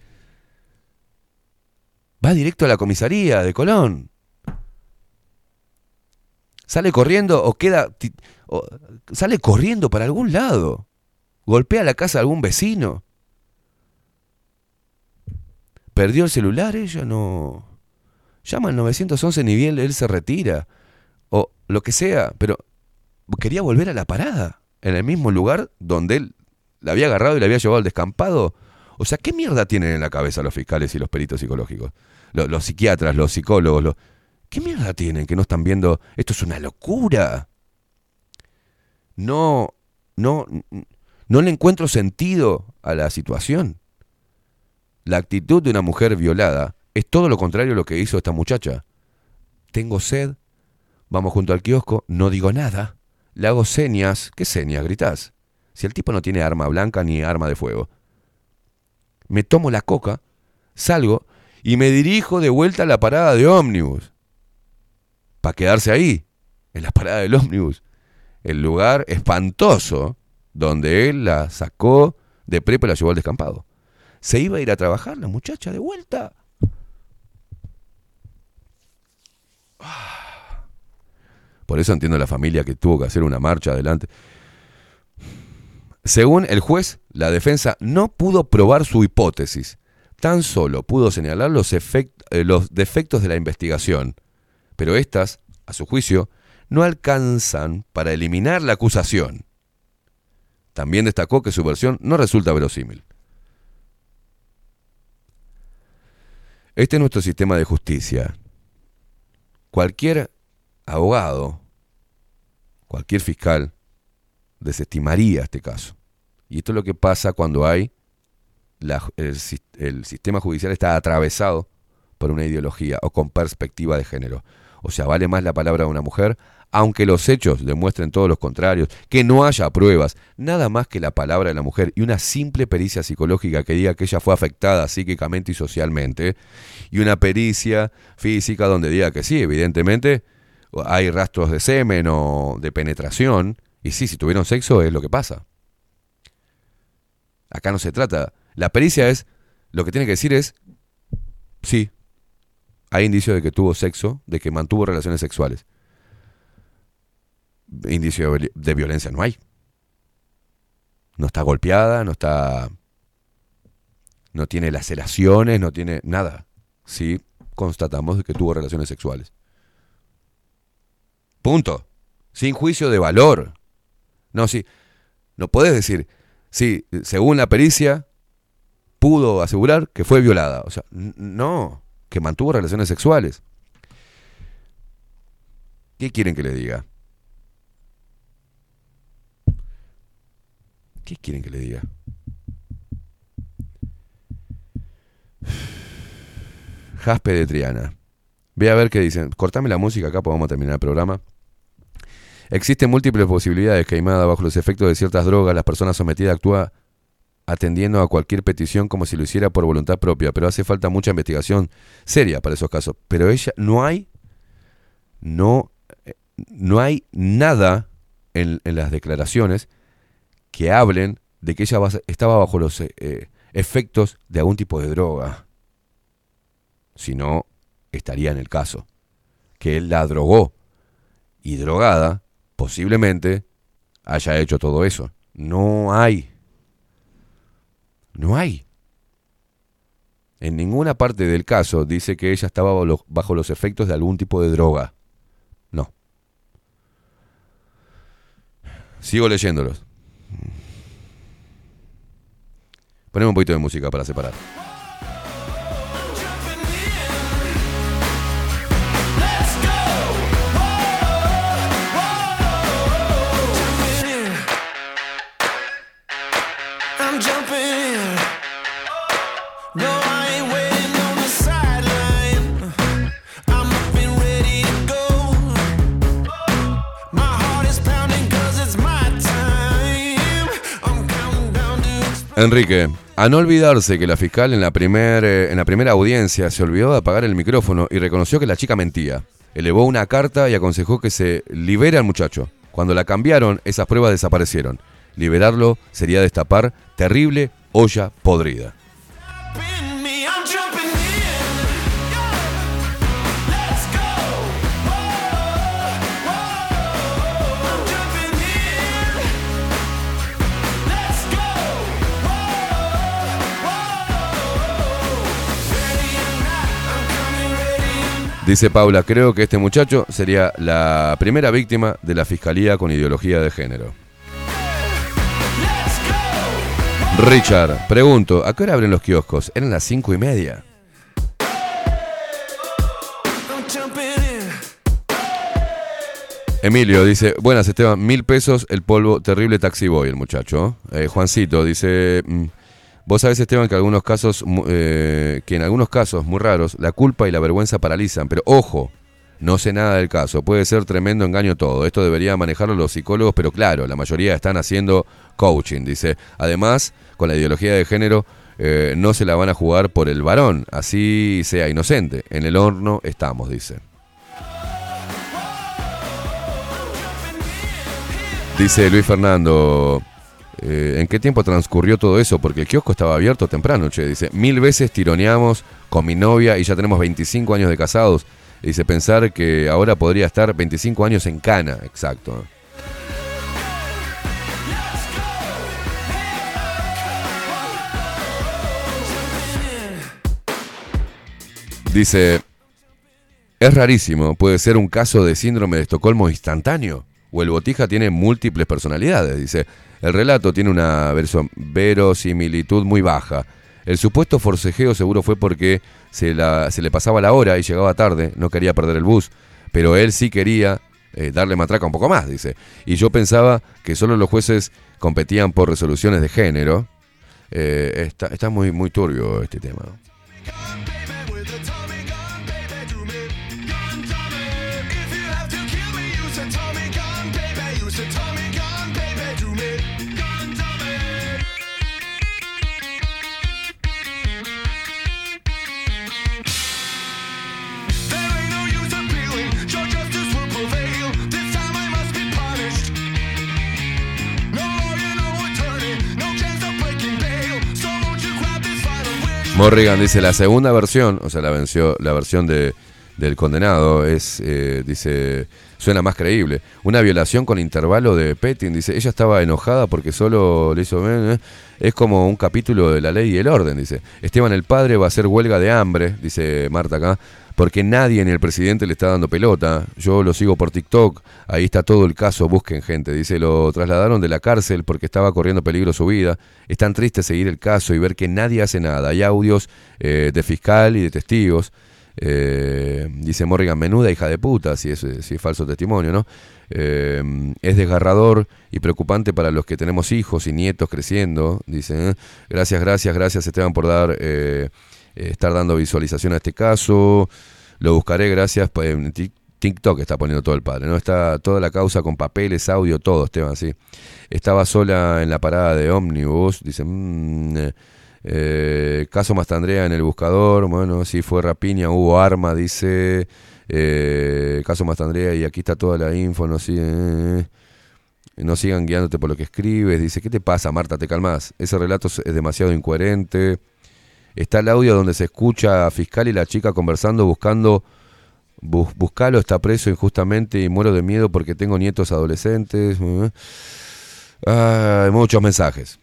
[SPEAKER 21] Va directo a la comisaría de Colón. Sale corriendo o queda. sale corriendo para algún lado. Golpea la casa de algún vecino. Perdió el celular, ella no. Llama al 911 ni bien él se retira. O lo que sea, pero quería volver a la parada. En el mismo lugar donde él la había agarrado y la había llevado al descampado. O sea, ¿qué mierda tienen en la cabeza los fiscales y los peritos psicológicos? los, psiquiatras, los psicólogos, los... ¿Qué mierda tienen que no están viendo? Esto es una locura. No, no, no le encuentro sentido a la situación. La actitud de una mujer violada es todo lo contrario a lo que hizo esta muchacha. Tengo sed, vamos junto al kiosco, no digo nada, le hago señas. ¿Qué señas? Gritás. Si el tipo no tiene arma blanca ni arma de fuego. Me tomo la coca, salgo, y me dirijo de vuelta a la parada de ómnibus. Para quedarse ahí, en la parada del ómnibus. El lugar espantoso donde él la sacó de prepa y la llevó al descampado. Se iba a ir a trabajar la muchacha de vuelta. Ah. Por eso entiendo la familia que tuvo que hacer una marcha adelante. Según el juez, la defensa no pudo probar su hipótesis tan solo pudo señalar eh, los, defectos de la investigación, pero éstas, a su juicio, no alcanzan para eliminar la acusación. También destacó que su versión no resulta verosímil. Este es nuestro sistema de justicia. Cualquier abogado, cualquier fiscal, desestimaría este caso. Y esto es lo que pasa cuando hay el, el, sistema judicial está atravesado por una ideología o con perspectiva de género. O sea, vale más la palabra de una mujer, aunque los hechos demuestren todos los contrarios, que no haya pruebas, nada más que la palabra de la mujer y una simple pericia psicológica que diga que ella fue afectada psíquicamente y socialmente, y una pericia física donde diga que sí, evidentemente hay rastros de semen o de penetración, y sí, si tuvieron sexo es lo que pasa. Acá no se trata la pericia es, lo que tiene que decir es, sí, hay indicios de que tuvo sexo, de que mantuvo relaciones sexuales. Indicio de violencia no hay. No está golpeada, no está. No tiene laceraciones, no tiene nada. Sí, constatamos que tuvo relaciones sexuales. Punto. Sin juicio de valor. No, sí. No puedes decir, sí, según la pericia, pudo asegurar que fue violada. O sea, no, que mantuvo relaciones sexuales. ¿Qué quieren que le diga? ¿Qué quieren que le diga? Jaspe de Triana. Ve a ver qué dicen. Cortame la música acá, porque vamos a terminar el programa. Existen múltiples posibilidades que bajo los efectos de ciertas drogas. Las personas sometidas actúa atendiendo a cualquier petición como si lo hiciera por voluntad propia, pero hace falta mucha investigación seria para esos casos. Pero ella no hay, no, eh, no hay nada en, las declaraciones que hablen de que ella estaba bajo los eh, eh, efectos de algún tipo de droga. Si no, estaría en el caso. Que él la drogó. Y drogada, posiblemente, haya hecho todo eso. No hay no hay. En ninguna parte del caso dice que ella estaba bajo los efectos de algún tipo de droga. No. Sigo leyéndolos. Ponemos un poquito de música para separar. Enrique, a no olvidarse que la fiscal en la, eh, en la primera audiencia se olvidó de apagar el micrófono y reconoció que la chica mentía. Elevó una carta y aconsejó que se libere al muchacho. Cuando la cambiaron, esas pruebas desaparecieron. Liberarlo sería destapar terrible olla podrida. Dice Paula, creo que este muchacho sería la primera víctima de la fiscalía con ideología de género. Richard, pregunto, ¿a qué hora abren los kioscos? Eran las cinco y media. Emilio dice, buenas Esteban, mil pesos el polvo, terrible taxi boy el muchacho. ¿eh? Eh, Juancito dice, mm, Vos sabés, Esteban, que, eh, que en algunos casos muy raros la culpa y la vergüenza paralizan, pero ojo, no sé nada del caso, puede ser tremendo engaño todo, esto debería manejarlo los psicólogos, pero claro, la mayoría están haciendo coaching, dice. Además, con la ideología de género eh, no se la van a jugar por el varón, así sea inocente, en el horno estamos, dice. Dice Luis Fernando, eh, ¿En qué tiempo transcurrió todo eso? Porque el kiosco estaba abierto temprano, che. Dice, mil veces tironeamos con mi novia y ya tenemos 25 años de casados. Dice, pensar que ahora podría estar 25 años en cana, exacto. Dice, es rarísimo, puede ser un caso de síndrome de Estocolmo instantáneo, o el botija tiene múltiples personalidades, dice. El relato tiene una verosimilitud muy baja. El supuesto forcejeo seguro fue porque se, le pasaba la hora y llegaba tarde, no quería perder el bus, pero él sí quería eh, darle matraca un poco más, dice. Y yo pensaba que solo los jueces competían por resoluciones de género. Eh, está, muy turbio este tema. Morrigan dice, la segunda versión, o sea, la, venció, la versión de, del condenado es, eh, dice, suena más creíble. Una violación con intervalo de Petting, dice, ella estaba enojada porque solo le hizo... Eh, eh, es como un capítulo de la ley y el orden, dice. Esteban el padre va a hacer huelga de hambre, dice Marta acá porque nadie ni el presidente le está dando pelota. Yo lo sigo por TikTok, ahí está todo el caso, busquen gente. Dice, lo trasladaron de la cárcel porque estaba corriendo peligro su vida. Es tan triste seguir el caso y ver que nadie hace nada. Hay audios eh, de fiscal y de testigos. Eh, dice Morrigan, menuda hija de puta, si es, falso testimonio, ¿no? Eh, es desgarrador y preocupante para los que tenemos hijos y nietos creciendo, dice. Gracias, gracias, gracias Esteban por dar... Eh, estar dando visualización a este caso. Lo buscaré, gracias. Pues, TikTok está poniendo todo el padre, ¿no? Está toda la causa con papeles, audio, todo, Esteban, sí. Estaba sola en la parada de ómnibus, dice. Mm, eh, caso Mastandrea en el buscador, bueno, sí fue rapiña, hubo arma, dice. Eh, caso Mastandrea, y aquí está toda la info, no eh, no sigan guiándote por lo que escribes. Dice, ¿qué te pasa, Marta? ¿Te calmás? Ese relato es demasiado incoherente. Está el audio donde se escucha a fiscal y la chica conversando, buscando, buscalo, está preso injustamente y muero de miedo porque tengo nietos adolescentes. ¿eh? Ah, muchos mensajes.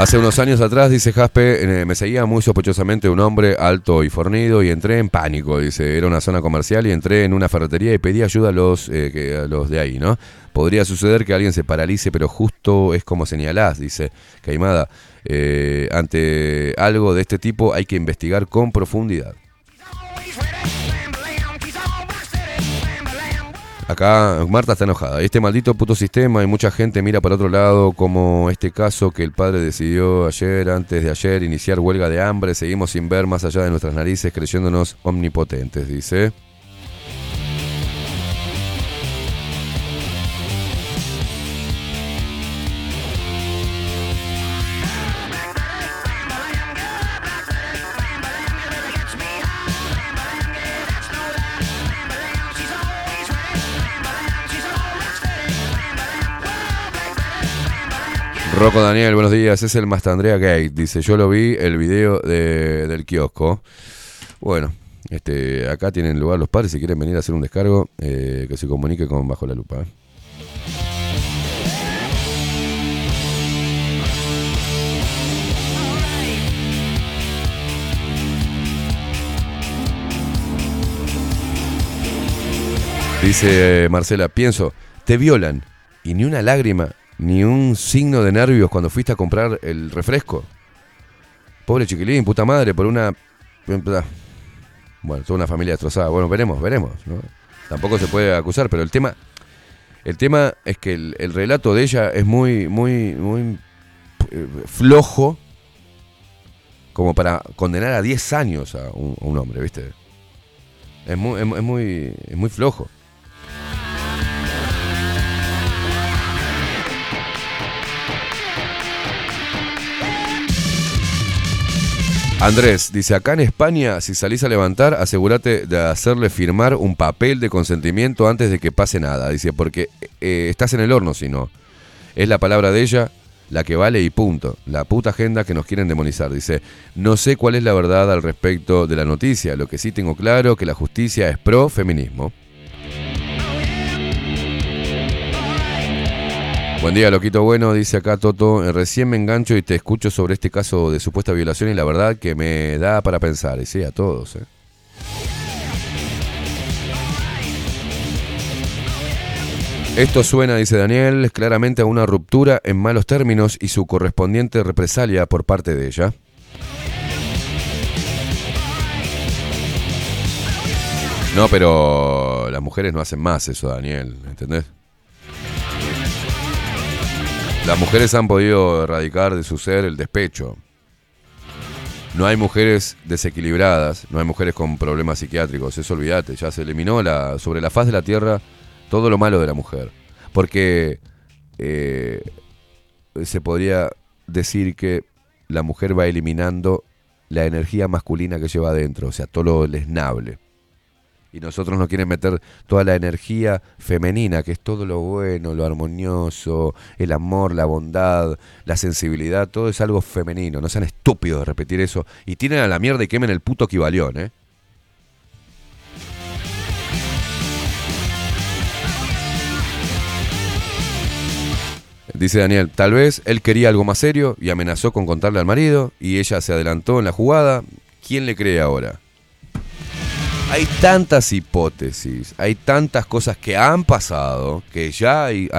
[SPEAKER 21] Hace unos años atrás, dice Jaspe, eh, me seguía muy sospechosamente un hombre alto y fornido y entré en pánico, dice, era una zona comercial y entré en una ferretería y pedí ayuda a los, eh, a los de ahí, ¿no? Podría suceder que alguien se paralice, pero justo es como señalás, dice Caimada. Eh, ante algo de este tipo hay que investigar con profundidad. Acá Marta está enojada. Este maldito puto sistema y mucha gente mira para otro lado, como este caso que el padre decidió ayer, antes de ayer, iniciar huelga de hambre. Seguimos sin ver más allá de nuestras narices, creyéndonos omnipotentes, dice. Rocco Daniel, buenos días. Es el Mastandrea Gate. Dice, yo lo vi el video del kiosco. Bueno, este, acá tienen lugar los padres. Si quieren venir a hacer un descargo, eh, que se comunique con Bajo la Lupa. ¿eh? Dice eh, Marcela, pienso, te violan y ni una lágrima ni un signo de nervios cuando fuiste a comprar el refresco. Pobre chiquilín, puta madre, por una. Bueno, toda una familia destrozada. Bueno, veremos, veremos. ¿no? Tampoco se puede acusar, pero el tema. El tema es que el, relato de ella es muy, muy, muy eh, flojo como para condenar a 10 años a un, hombre, ¿viste? Es muy, es muy, es muy flojo. Andrés dice, acá en España, si salís a levantar, asegúrate de hacerle firmar un papel de consentimiento antes de que pase nada. Dice, porque eh, estás en el horno si no. Es la palabra de ella la que vale y punto. La puta agenda que nos quieren demonizar. Dice, no sé cuál es la verdad al respecto de la noticia. Lo que sí tengo claro que la justicia es pro feminismo. Buen día, Loquito Bueno, dice acá Toto, eh, recién me engancho y te escucho sobre este caso de supuesta violación y la verdad que me da para pensar, y sí, a todos. Eh. Esto suena, dice Daniel, claramente a una ruptura en malos términos y su correspondiente represalia por parte de ella. No, pero las mujeres no hacen más eso, Daniel, ¿entendés? Las mujeres han podido erradicar de su ser el despecho. No hay mujeres desequilibradas, no hay mujeres con problemas psiquiátricos, eso olvídate, ya se eliminó la, sobre la faz de la tierra todo lo malo de la mujer. Porque eh, se podría decir que la mujer va eliminando la energía masculina que lleva adentro, o sea, todo lo lesnable y nosotros nos quieren meter toda la energía femenina, que es todo lo bueno, lo armonioso, el amor, la bondad, la sensibilidad, todo es algo femenino. No sean estúpidos de repetir eso y tienen a la mierda y quemen el puto equivalión, ¿eh? Dice Daniel, tal vez él quería algo más serio y amenazó con contarle al marido y ella se adelantó en la jugada. ¿Quién le cree ahora? Hay tantas hipótesis, hay tantas cosas que han pasado, que ya hay,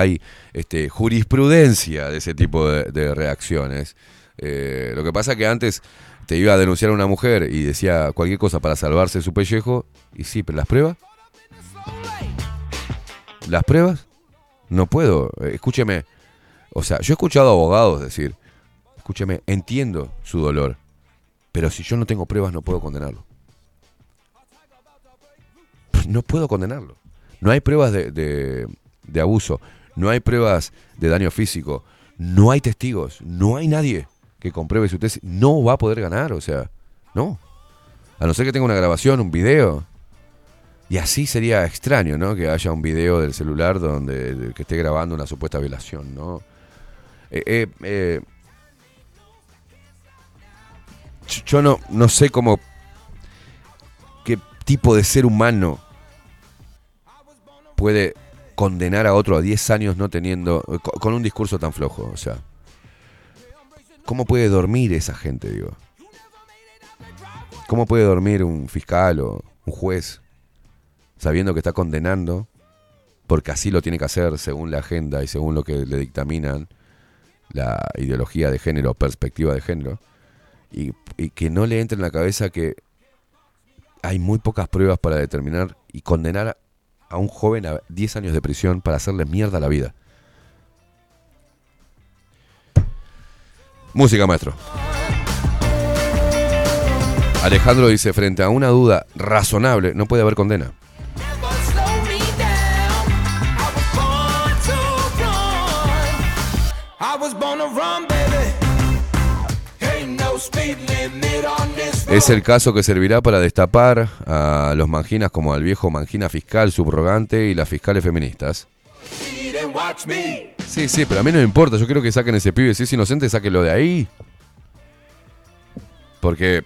[SPEAKER 21] este, jurisprudencia de ese tipo de, reacciones. Eh, lo que pasa es que antes te iba a denunciar a una mujer y decía cualquier cosa para salvarse su pellejo, y sí, pero las pruebas. ¿Las pruebas? No puedo. Eh, escúcheme. O sea, yo he escuchado abogados decir, escúcheme, entiendo su dolor, pero si yo no tengo pruebas no puedo condenarlo no puedo condenarlo. No hay pruebas de, abuso, no hay pruebas de daño físico, no hay testigos, no hay nadie que compruebe su tesis. No va a poder ganar, o sea, no. A no ser que tenga una grabación, un video. Y así sería extraño, ¿no? Que haya un video del celular donde que esté grabando una supuesta violación, ¿no? Eh, eh, eh, yo no, no sé cómo. qué tipo de ser humano puede condenar a otro a 10 años no teniendo, eh, con un discurso tan flojo, o sea. ¿Cómo puede dormir esa gente, digo? ¿Cómo puede dormir un fiscal o un juez sabiendo que está condenando, porque así lo tiene que hacer según la agenda y según lo que le dictaminan la ideología de género, perspectiva de género, y, y que no le entre en la cabeza que hay muy pocas pruebas para determinar y condenar a a un joven a 10 años de prisión para hacerle mierda a la vida. Música, maestro. Alejandro dice, frente a una duda razonable, no puede haber condena. Es el caso que servirá para destapar a los manginas como al viejo mangina fiscal subrogante y las fiscales feministas. Sí, sí, pero a mí no me importa. Yo quiero que saquen ese pibe. Si es inocente, saquenlo de ahí. Porque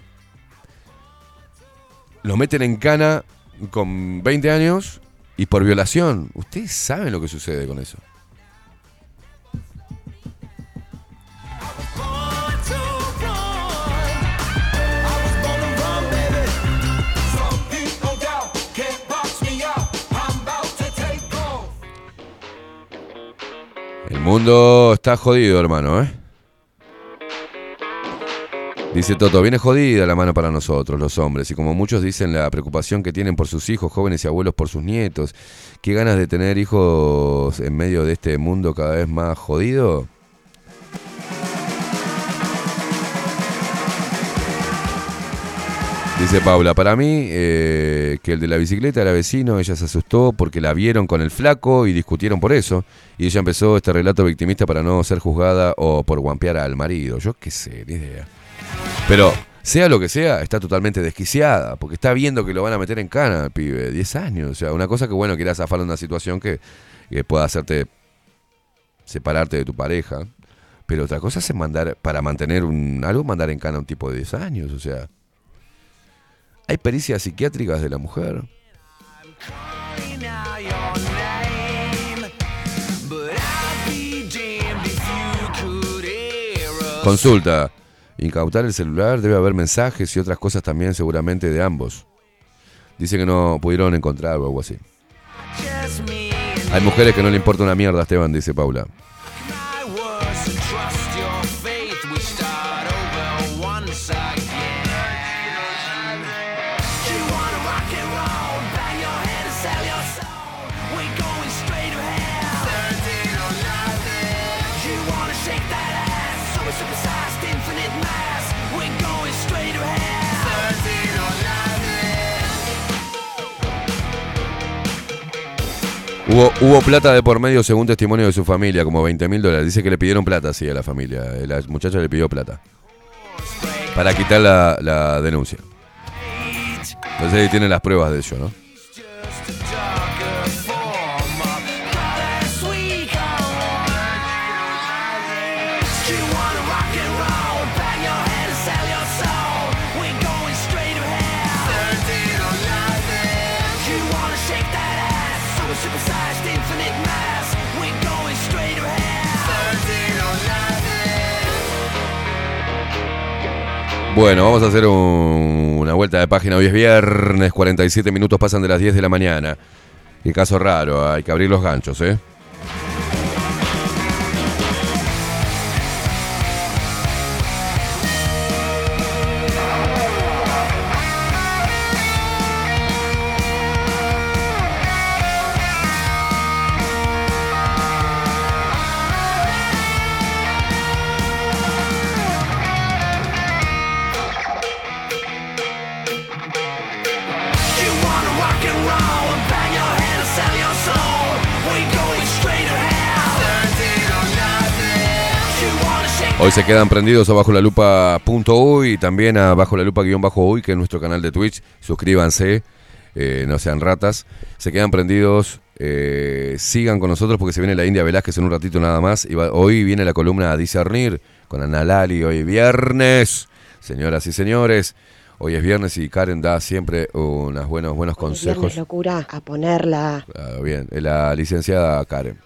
[SPEAKER 21] lo meten en cana con 20 años y por violación. Ustedes saben lo que sucede con eso. mundo está jodido, hermano, ¿eh? Dice Toto, viene jodida la mano para nosotros, los hombres, y como muchos dicen, la preocupación que tienen por sus hijos, jóvenes y abuelos, por sus nietos. Qué ganas de tener hijos en medio de este mundo cada vez más jodido. Dice Paula, para mí eh, que el de la bicicleta era vecino, ella se asustó porque la vieron con el flaco y discutieron por eso. Y ella empezó este relato victimista para no ser juzgada o por guampear al marido. Yo qué sé, ni idea. Pero sea lo que sea, está totalmente desquiciada, porque está viendo que lo van a meter en cana, pibe, 10 años. O sea, una cosa que bueno, quieras zafar en una situación que, pueda hacerte separarte de tu pareja. Pero otra cosa es mandar, para mantener un, algo, mandar en cana a un tipo de 10 años, o sea. Hay pericias psiquiátricas de la mujer. Consulta. Incautar el celular, debe haber mensajes y otras cosas también seguramente de ambos. Dice que no pudieron encontrar algo así. Hay mujeres que no le importa una mierda, Esteban, dice Paula. Hubo, plata de por medio según testimonio de su familia, como 20 mil dólares. Dice que le pidieron plata, sí, a la familia. Eh, la muchacha le pidió plata. Para quitar la, denuncia. Entonces ahí tienen las pruebas de eso, ¿no? Bueno, vamos a hacer una vuelta de página. Hoy es viernes, 47 minutos pasan de las 10 de la mañana. y caso raro, hay que abrir los ganchos, ¿eh? se quedan prendidos a bajo la lupa y también a la lupa guión bajo hoy, que es nuestro canal de Twitch. Suscríbanse, eh, no sean ratas. Se quedan prendidos, eh, sigan con nosotros porque se viene la India Velázquez en un ratito nada más. Y hoy viene la columna a discernir con Lali. hoy viernes. Señoras y señores, Hoy es viernes y Karen da siempre unos buenos, buenos consejos. locura
[SPEAKER 33] a ponerla.
[SPEAKER 21] bien, la licenciada Karen.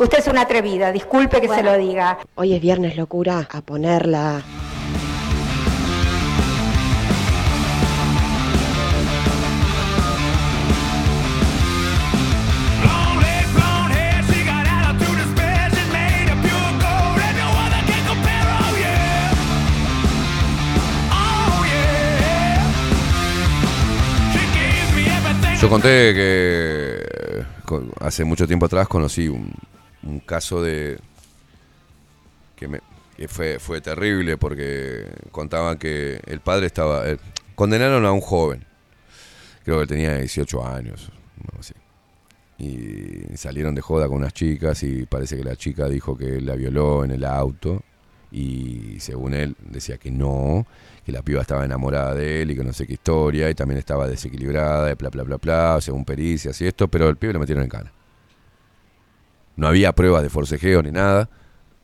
[SPEAKER 33] Usted es una atrevida, disculpe que se lo diga. Hoy es viernes locura, a ponerla.
[SPEAKER 21] Yo conté que eh, hace mucho tiempo atrás conocí un, un caso de. que me, fue, fue terrible porque contaban que el padre estaba. Eh, condenaron a un joven, creo que tenía 18 años, no sé. Y salieron de joda con unas chicas y parece que la chica dijo que la violó en el auto y según él decía que no, que la piba estaba enamorada de él y que no sé qué historia y también estaba desequilibrada y bla bla bla bla, según pericias y esto, pero el pibe lo metieron en cana. No había pruebas de forcejeo ni nada.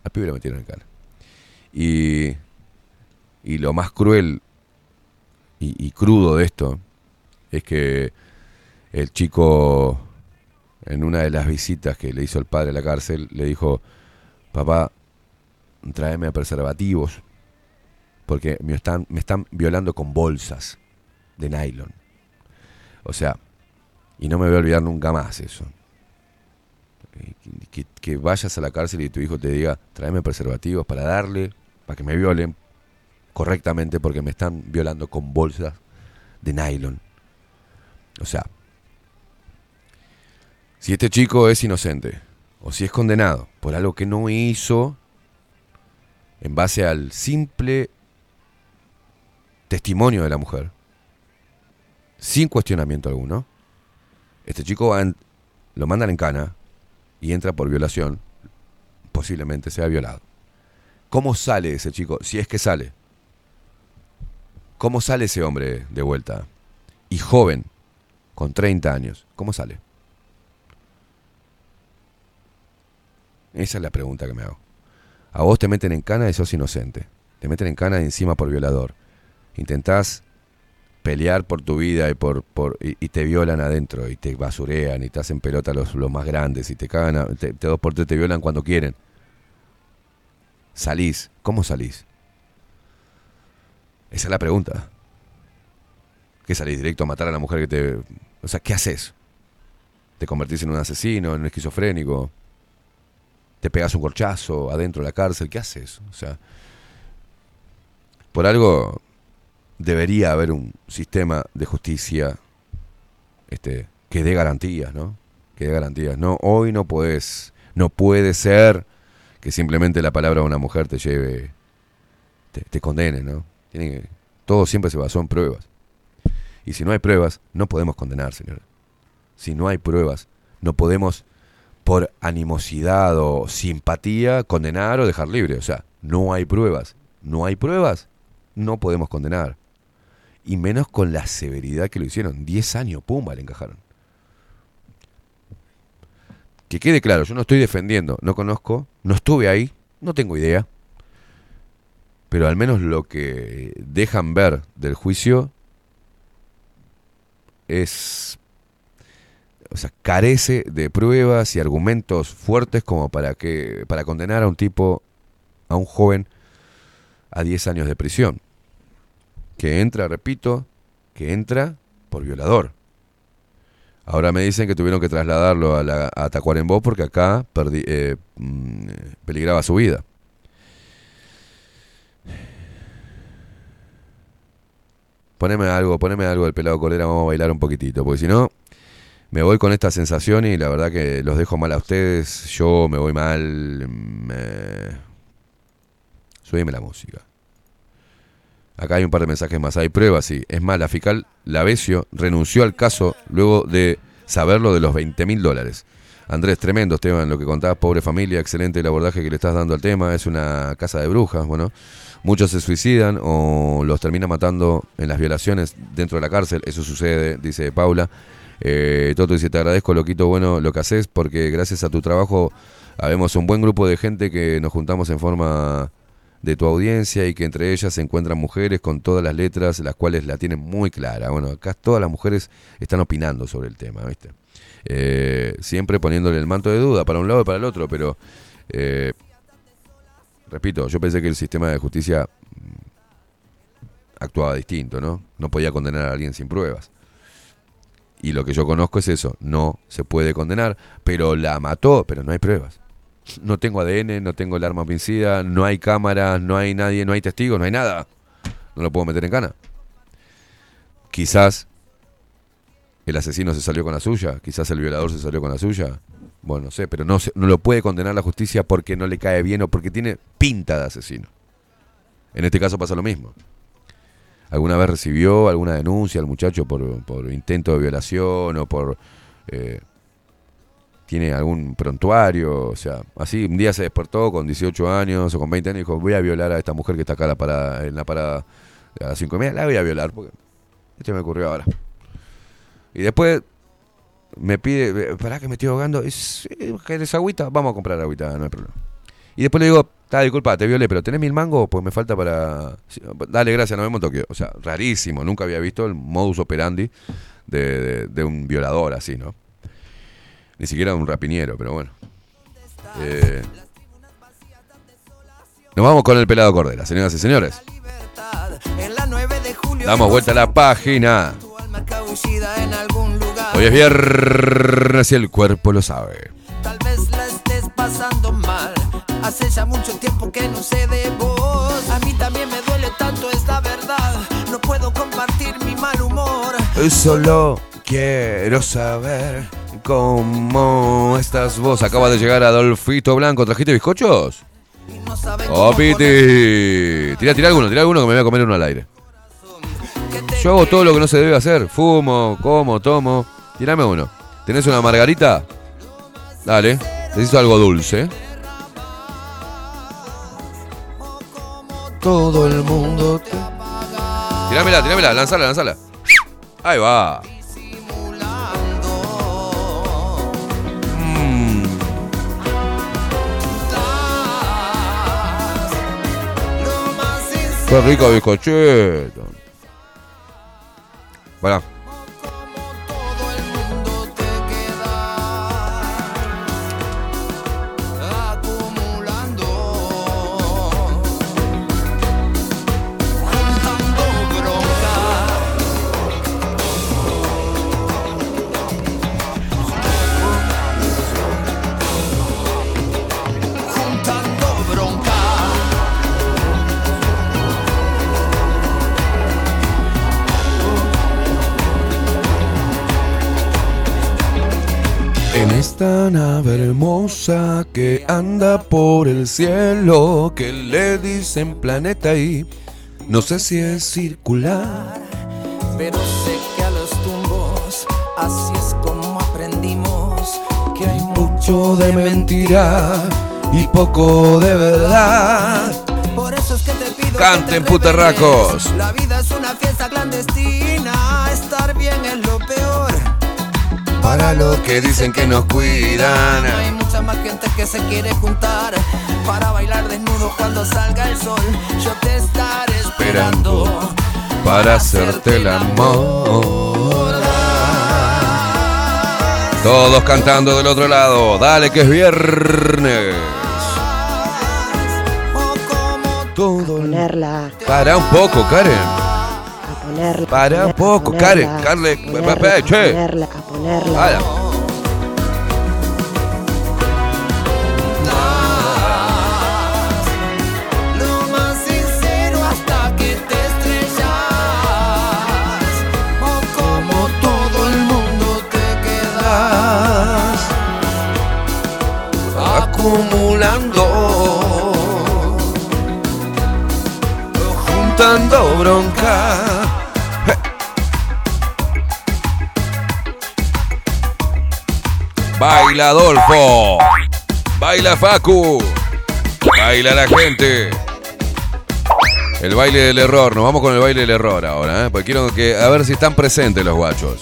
[SPEAKER 21] Al pibe lo metieron en cara. Y, y lo más cruel y, crudo de esto es que el chico, en una de las visitas que le hizo el padre a la cárcel, le dijo, papá, tráeme preservativos, porque me están, me están violando con bolsas de nylon. O sea, y no me voy a olvidar nunca más eso. Eh, que, vayas a la cárcel y tu hijo te diga, tráeme preservativos para darle, para que me violen correctamente, porque me están violando con bolsas de nylon. O sea, si este chico es inocente, o si es condenado por algo que no hizo, en base al simple testimonio de la mujer, sin cuestionamiento alguno, este chico lo mandan en cana y entra por violación, posiblemente sea violado. ¿Cómo sale ese chico? Si es que sale. ¿Cómo sale ese hombre de vuelta? Y joven, con 30 años, ¿cómo sale? Esa es la pregunta que me hago. A vos te meten en cana y sos inocente. Te meten en cana encima por violador. Intentás pelear por tu vida y por, y, te violan adentro y te basurean y te hacen pelota los, los más grandes y te cagan, te, dos por tres te violan cuando quieren. Salís, ¿cómo salís? Esa es la pregunta. ¿Qué salís directo a matar a la mujer que te o sea, ¿qué haces? ¿Te convertís en un asesino, en un esquizofrénico? ¿Te pegas un corchazo adentro de la cárcel? ¿Qué haces? O sea, por algo debería haber un sistema de justicia este, que dé garantías, ¿no? Que garantías. No, hoy no puedes no puede ser que simplemente la palabra de una mujer te lleve, te, te condene, ¿no? todo siempre se basó en pruebas. Y si no hay pruebas, no podemos condenar, señor. Si no hay pruebas, no podemos por animosidad o simpatía condenar o dejar libre. O sea, no hay pruebas. No hay pruebas, no podemos condenar y menos con la severidad que lo hicieron. diez años, pumba, le encajaron. Que quede claro, yo no estoy defendiendo, no conozco, no estuve ahí, no tengo idea. Pero al menos lo que dejan ver del juicio es. O sea, carece de pruebas y argumentos fuertes como para que. para condenar a un tipo, a un joven, a 10 años de prisión que entra, repito, que entra por violador. Ahora me dicen que tuvieron que trasladarlo a, la, Tacuarembó porque acá eh, mm, peligraba su vida. Poneme algo, poneme algo del pelado colera, vamos a bailar un poquitito, porque si no, me voy con esta sensación y la verdad que los dejo mal a ustedes, yo me voy mal. Me... la música. Acá hay un par de mensajes más. Hay pruebas, sí. Es más, la fiscal Lavesio renunció al caso luego de saberlo de los 20 mil dólares. Andrés, tremendo, Esteban, lo que contabas, pobre familia, excelente el abordaje que le estás dando al tema. Es una casa de brujas, bueno. Muchos se suicidan o los termina matando en las violaciones dentro de la cárcel. Eso sucede, dice Paula. Eh, Toto dice, te agradezco, loquito, bueno, lo que haces, porque gracias a tu trabajo habemos un buen grupo de gente que nos juntamos en forma de tu audiencia y que entre ellas se encuentran mujeres con todas las letras, las cuales la tienen muy clara. Bueno, acá todas las mujeres están opinando sobre el tema, ¿viste? Eh, siempre poniéndole el manto de duda para un lado y para el otro, pero eh, repito, yo pensé que el sistema de justicia mm, actuaba distinto, ¿no? No podía condenar a alguien sin pruebas. Y lo que yo conozco es eso, no se puede condenar, pero la mató, pero no hay pruebas no tengo ADN, no tengo el arma vencida, no hay cámaras, no hay nadie, no hay testigos, no hay nada. No lo puedo meter en cana. Quizás el asesino se salió con la suya, quizás el violador se salió con la suya. Bueno, no sé, pero no, lo puede condenar la justicia porque no le cae bien o porque tiene pinta de asesino. En este caso pasa lo mismo. ¿Alguna vez recibió alguna denuncia al muchacho por, intento de violación o por... Eh, tiene algún prontuario, o sea, así un día se despertó con 18 años o con 20 años y dijo, voy a violar a esta mujer que está acá la parada, en la parada a las 5 la voy a violar, porque esto me ocurrió ahora. Y después me pide, pará que me estoy ahogando, ¿es agüita? Vamos a comprar agüita, no hay problema. Y después le digo, está, disculpa, te violé, pero ¿tenés mil mangos? Pues me falta para... Dale, gracias, nos vemos en Tokio. O sea, rarísimo, nunca había visto el modus operandi de, de un violador así, ¿no? Ni siquiera un rapiñero, pero bueno. Eh, nos vamos con el pelado Cordera, señoras y señores. Damos vuelta a la página. Hoy es viernes y el cuerpo lo sabe. Tal vez la estés pasando mal. Hace ya mucho tiempo que no sé de vos. A mí también me duele tanto esta verdad. No puedo compartir mi mal humor. Solo quiero saber. ¿Cómo estás vos? Acaba de llegar Adolfito Blanco. ¿Trajiste bizcochos? ¡Oh, oh Piti! Tira, tira alguno, tira alguno que me voy a comer uno al aire. Yo hago todo lo que no se debe hacer. Fumo, como, tomo. Tirame uno. ¿Tenés una margarita? Dale. Necesito algo dulce. Todo el mundo Tirámela, tirámela, lanzala, lanzala. Ahí va. Qué rico bizcochito. Bueno, tan hermosa que anda por el cielo, que le dicen planeta y no sé si es circular. Pero sé que a los tumbos, así es como aprendimos, que hay mucho de mentira y poco de verdad. Por eso es que te pido Canten que putarracos. La vida es una fiesta clandestina, estar bien es lo peor para los que dicen que nos cuidan. hay mucha más gente que se quiere juntar para bailar desnudo cuando salga el sol. Yo te estaré esperando, para hacerte el amor. Todos cantando del otro lado, dale que es viernes. Oh, para un poco, Karen. Para poco, eh? Carle, Carle, para peche. Juntas lo más sincero hasta que te estrellas. O como todo el mundo te quedas. Acumulando, juntando bronca Baila Adolfo. Baila Facu. Baila la gente. El baile del error. Nos vamos con el baile del error ahora, ¿eh? Porque quiero que. A ver si están presentes los guachos.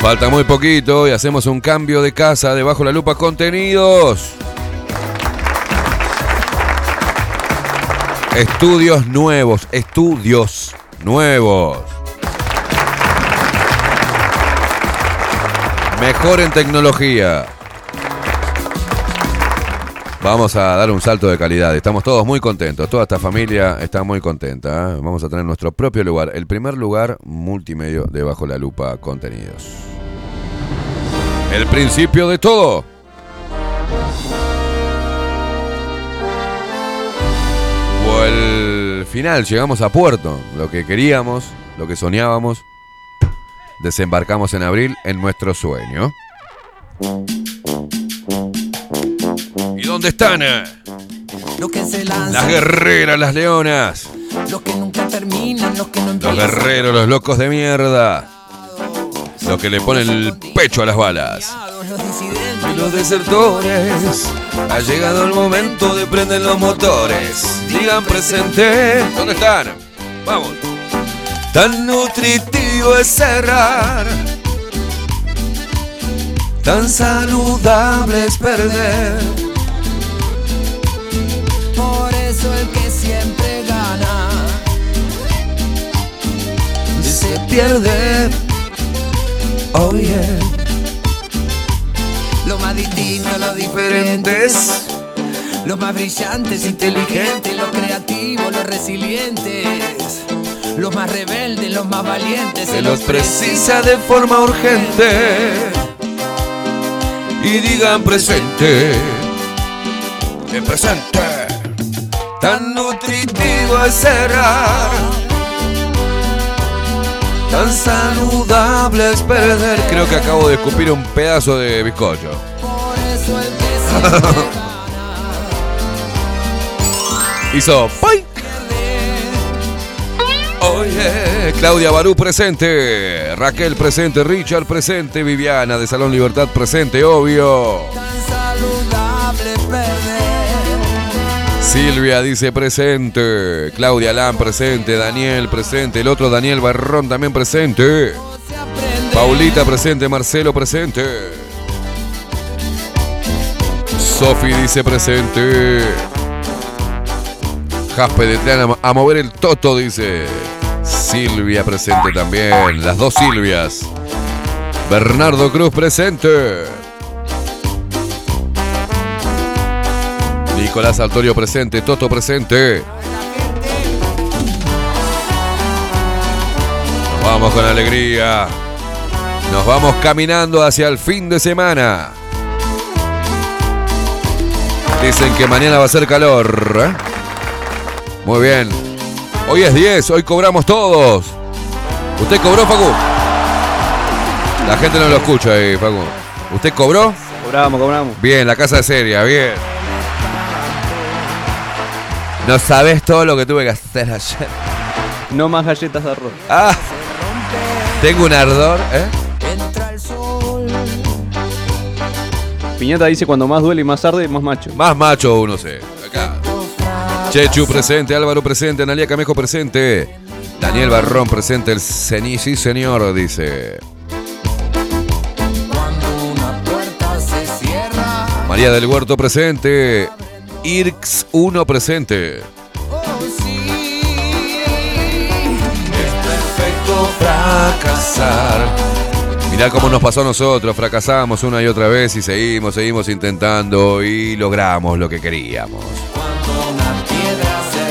[SPEAKER 21] Falta muy poquito y hacemos un cambio de casa debajo la lupa contenidos. Estudios nuevos, estudios nuevos. Mejor en tecnología. Vamos a dar un salto de calidad. Estamos todos muy contentos. Toda esta familia está muy contenta. ¿eh? Vamos a tener nuestro propio lugar. El primer lugar multimedio de Bajo la Lupa Contenidos. El principio de todo al final llegamos a puerto, lo que queríamos, lo que soñábamos. Desembarcamos en abril en nuestro sueño. ¿Y dónde están? Eh? las guerreras, las leonas. Los que los Los guerreros, los locos de mierda. Los que le ponen el pecho a las balas los desertores. Ha llegado el momento de prender los motores. Digan presente. ¿Dónde están? Vamos. Tan nutritivo es cerrar. Tan saludable es perder. Por eso el que siempre gana se pierde. Oye. Oh, más distintos, los diferentes, los más brillantes, inteligentes, los creativos, los resilientes, los más rebeldes, los más valientes. Se los precisa de forma urgente y digan presente, en presente. Tan nutritivo es ser tan saludable es perder. Creo que acabo de escupir un pedazo de bizcocho. [laughs] Hizo ¡Pay! Oye, Claudia Barú presente, Raquel presente, Richard presente, Viviana de Salón Libertad presente, obvio. Silvia dice presente, Claudia Alán presente, Daniel presente, el otro Daniel Barrón también presente, Paulita presente, Marcelo presente. Sofi dice presente. Jaspe de a mover el toto, dice. Silvia presente también. Las dos Silvias. Bernardo Cruz presente. Nicolás Altorio presente. Toto presente. Nos vamos con alegría. Nos vamos caminando hacia el fin de semana. Dicen que mañana va a ser calor. ¿eh? Muy bien. Hoy es 10, hoy cobramos todos. ¿Usted cobró, Facu? La gente no lo escucha ahí, Facu. ¿Usted cobró?
[SPEAKER 34] Cobramos, cobramos.
[SPEAKER 21] Bien, la casa es seria, bien. No sabes todo lo que tuve que hacer ayer.
[SPEAKER 34] No más galletas de arroz.
[SPEAKER 21] Ah, tengo un ardor, ¿eh? Piñata dice cuando más duele y más tarde, más macho. Más macho uno sé. Chechu presente, Álvaro presente, Analia Camejo presente. Daniel Barrón presente, el cenici señor, dice. María del Huerto presente. Irx 1 presente. fracasar. Mirá como nos pasó a nosotros, fracasamos una y otra vez y seguimos, seguimos intentando y logramos lo que queríamos.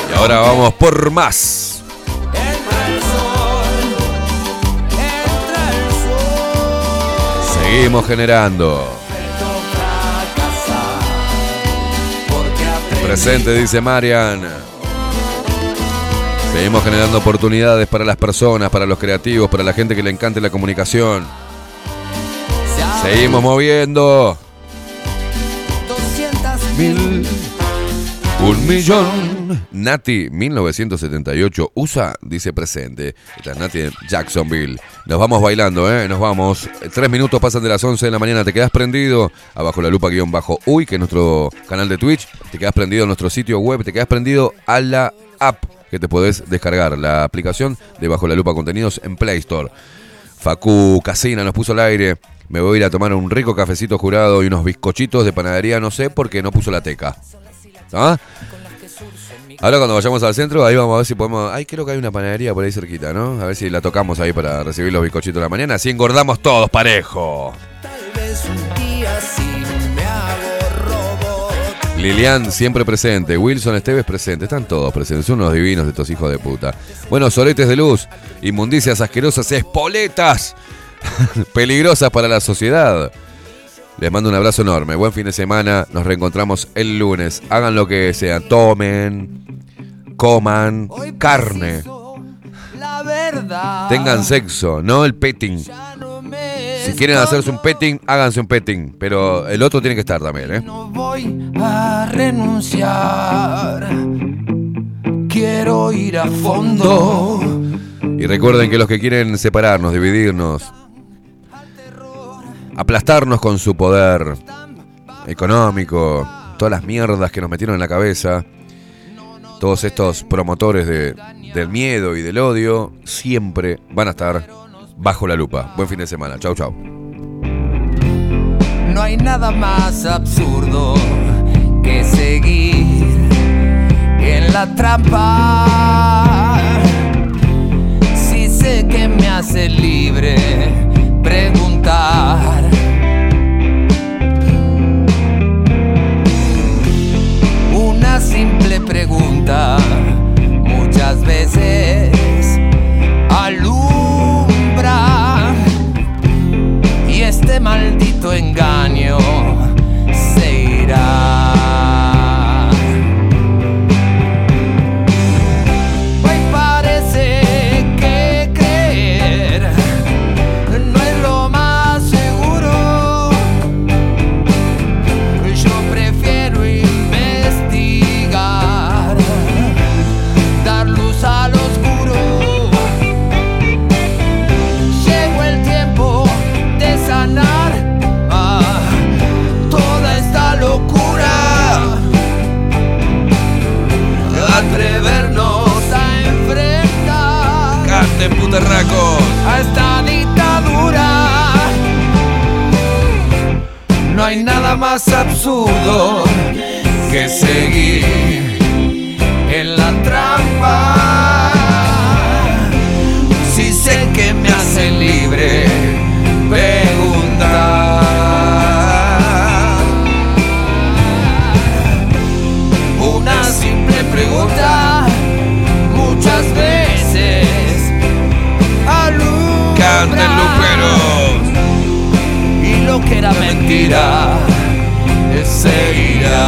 [SPEAKER 21] Y ahora vamos por más. Seguimos generando. Presente, dice Marian. Seguimos generando oportunidades para las personas, para los creativos, para la gente que le encante la comunicación. Seguimos moviendo. 200 mil. Un millón. Nati, 1978. USA dice presente. Esta es Nati en Jacksonville. Nos vamos bailando, ¿eh? Nos vamos. Tres minutos pasan de las 11 de la mañana. Te quedas prendido. Abajo la lupa guión bajo uy, que es nuestro canal de Twitch. Te quedas prendido a nuestro sitio web. Te quedas prendido a la app que te podés descargar. La aplicación de Bajo la Lupa Contenidos en Play Store. Facu Casina nos puso al aire me voy a ir a tomar un rico cafecito jurado y unos bizcochitos de panadería, no sé, porque no puso la teca. ¿Ah? Ahora cuando vayamos al centro, ahí vamos a ver si podemos... Ay, creo que hay una panadería por ahí cerquita, ¿no? A ver si la tocamos ahí para recibir los bizcochitos de la mañana, así engordamos todos parejo. Lilian siempre presente, Wilson Esteves presente, están todos presentes, son unos divinos de estos hijos de puta. Bueno, soletes de luz, inmundicias asquerosas, espoletas, [laughs] peligrosas para la sociedad. Les mando un abrazo enorme. Buen fin de semana. Nos reencontramos el lunes. Hagan lo que sean. Tomen, coman carne. Tengan sexo, no el petting. Si quieren hacerse un petting, háganse un petting. Pero el otro tiene que estar también, ¿eh? No voy a renunciar. Quiero ir a fondo. Y recuerden que los que quieren separarnos, dividirnos, aplastarnos con su poder económico, todas las mierdas que nos metieron en la cabeza, todos estos promotores del miedo y del odio, siempre van a estar bajo la lupa. Buen fin de semana, chau chau. No hay nada más absurdo que seguir en la trampa. Si sé que me hace libre preguntar. Una simple pregunta muchas veces alumbra y este maldito engaño se irá. más absurdo que seguir en la trampa. Si sé que me hace libre, preguntar. Una simple pregunta, muchas veces. Alumbra. del Y lo que era mentira se irá.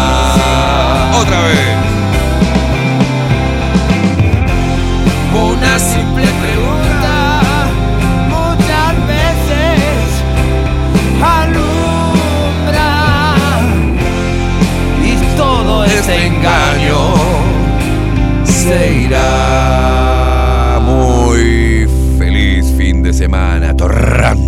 [SPEAKER 21] Otra vez. Una simple pregunta, muchas veces alumbra y todo este, engaño se irá. Muy feliz fin de semana, torrán.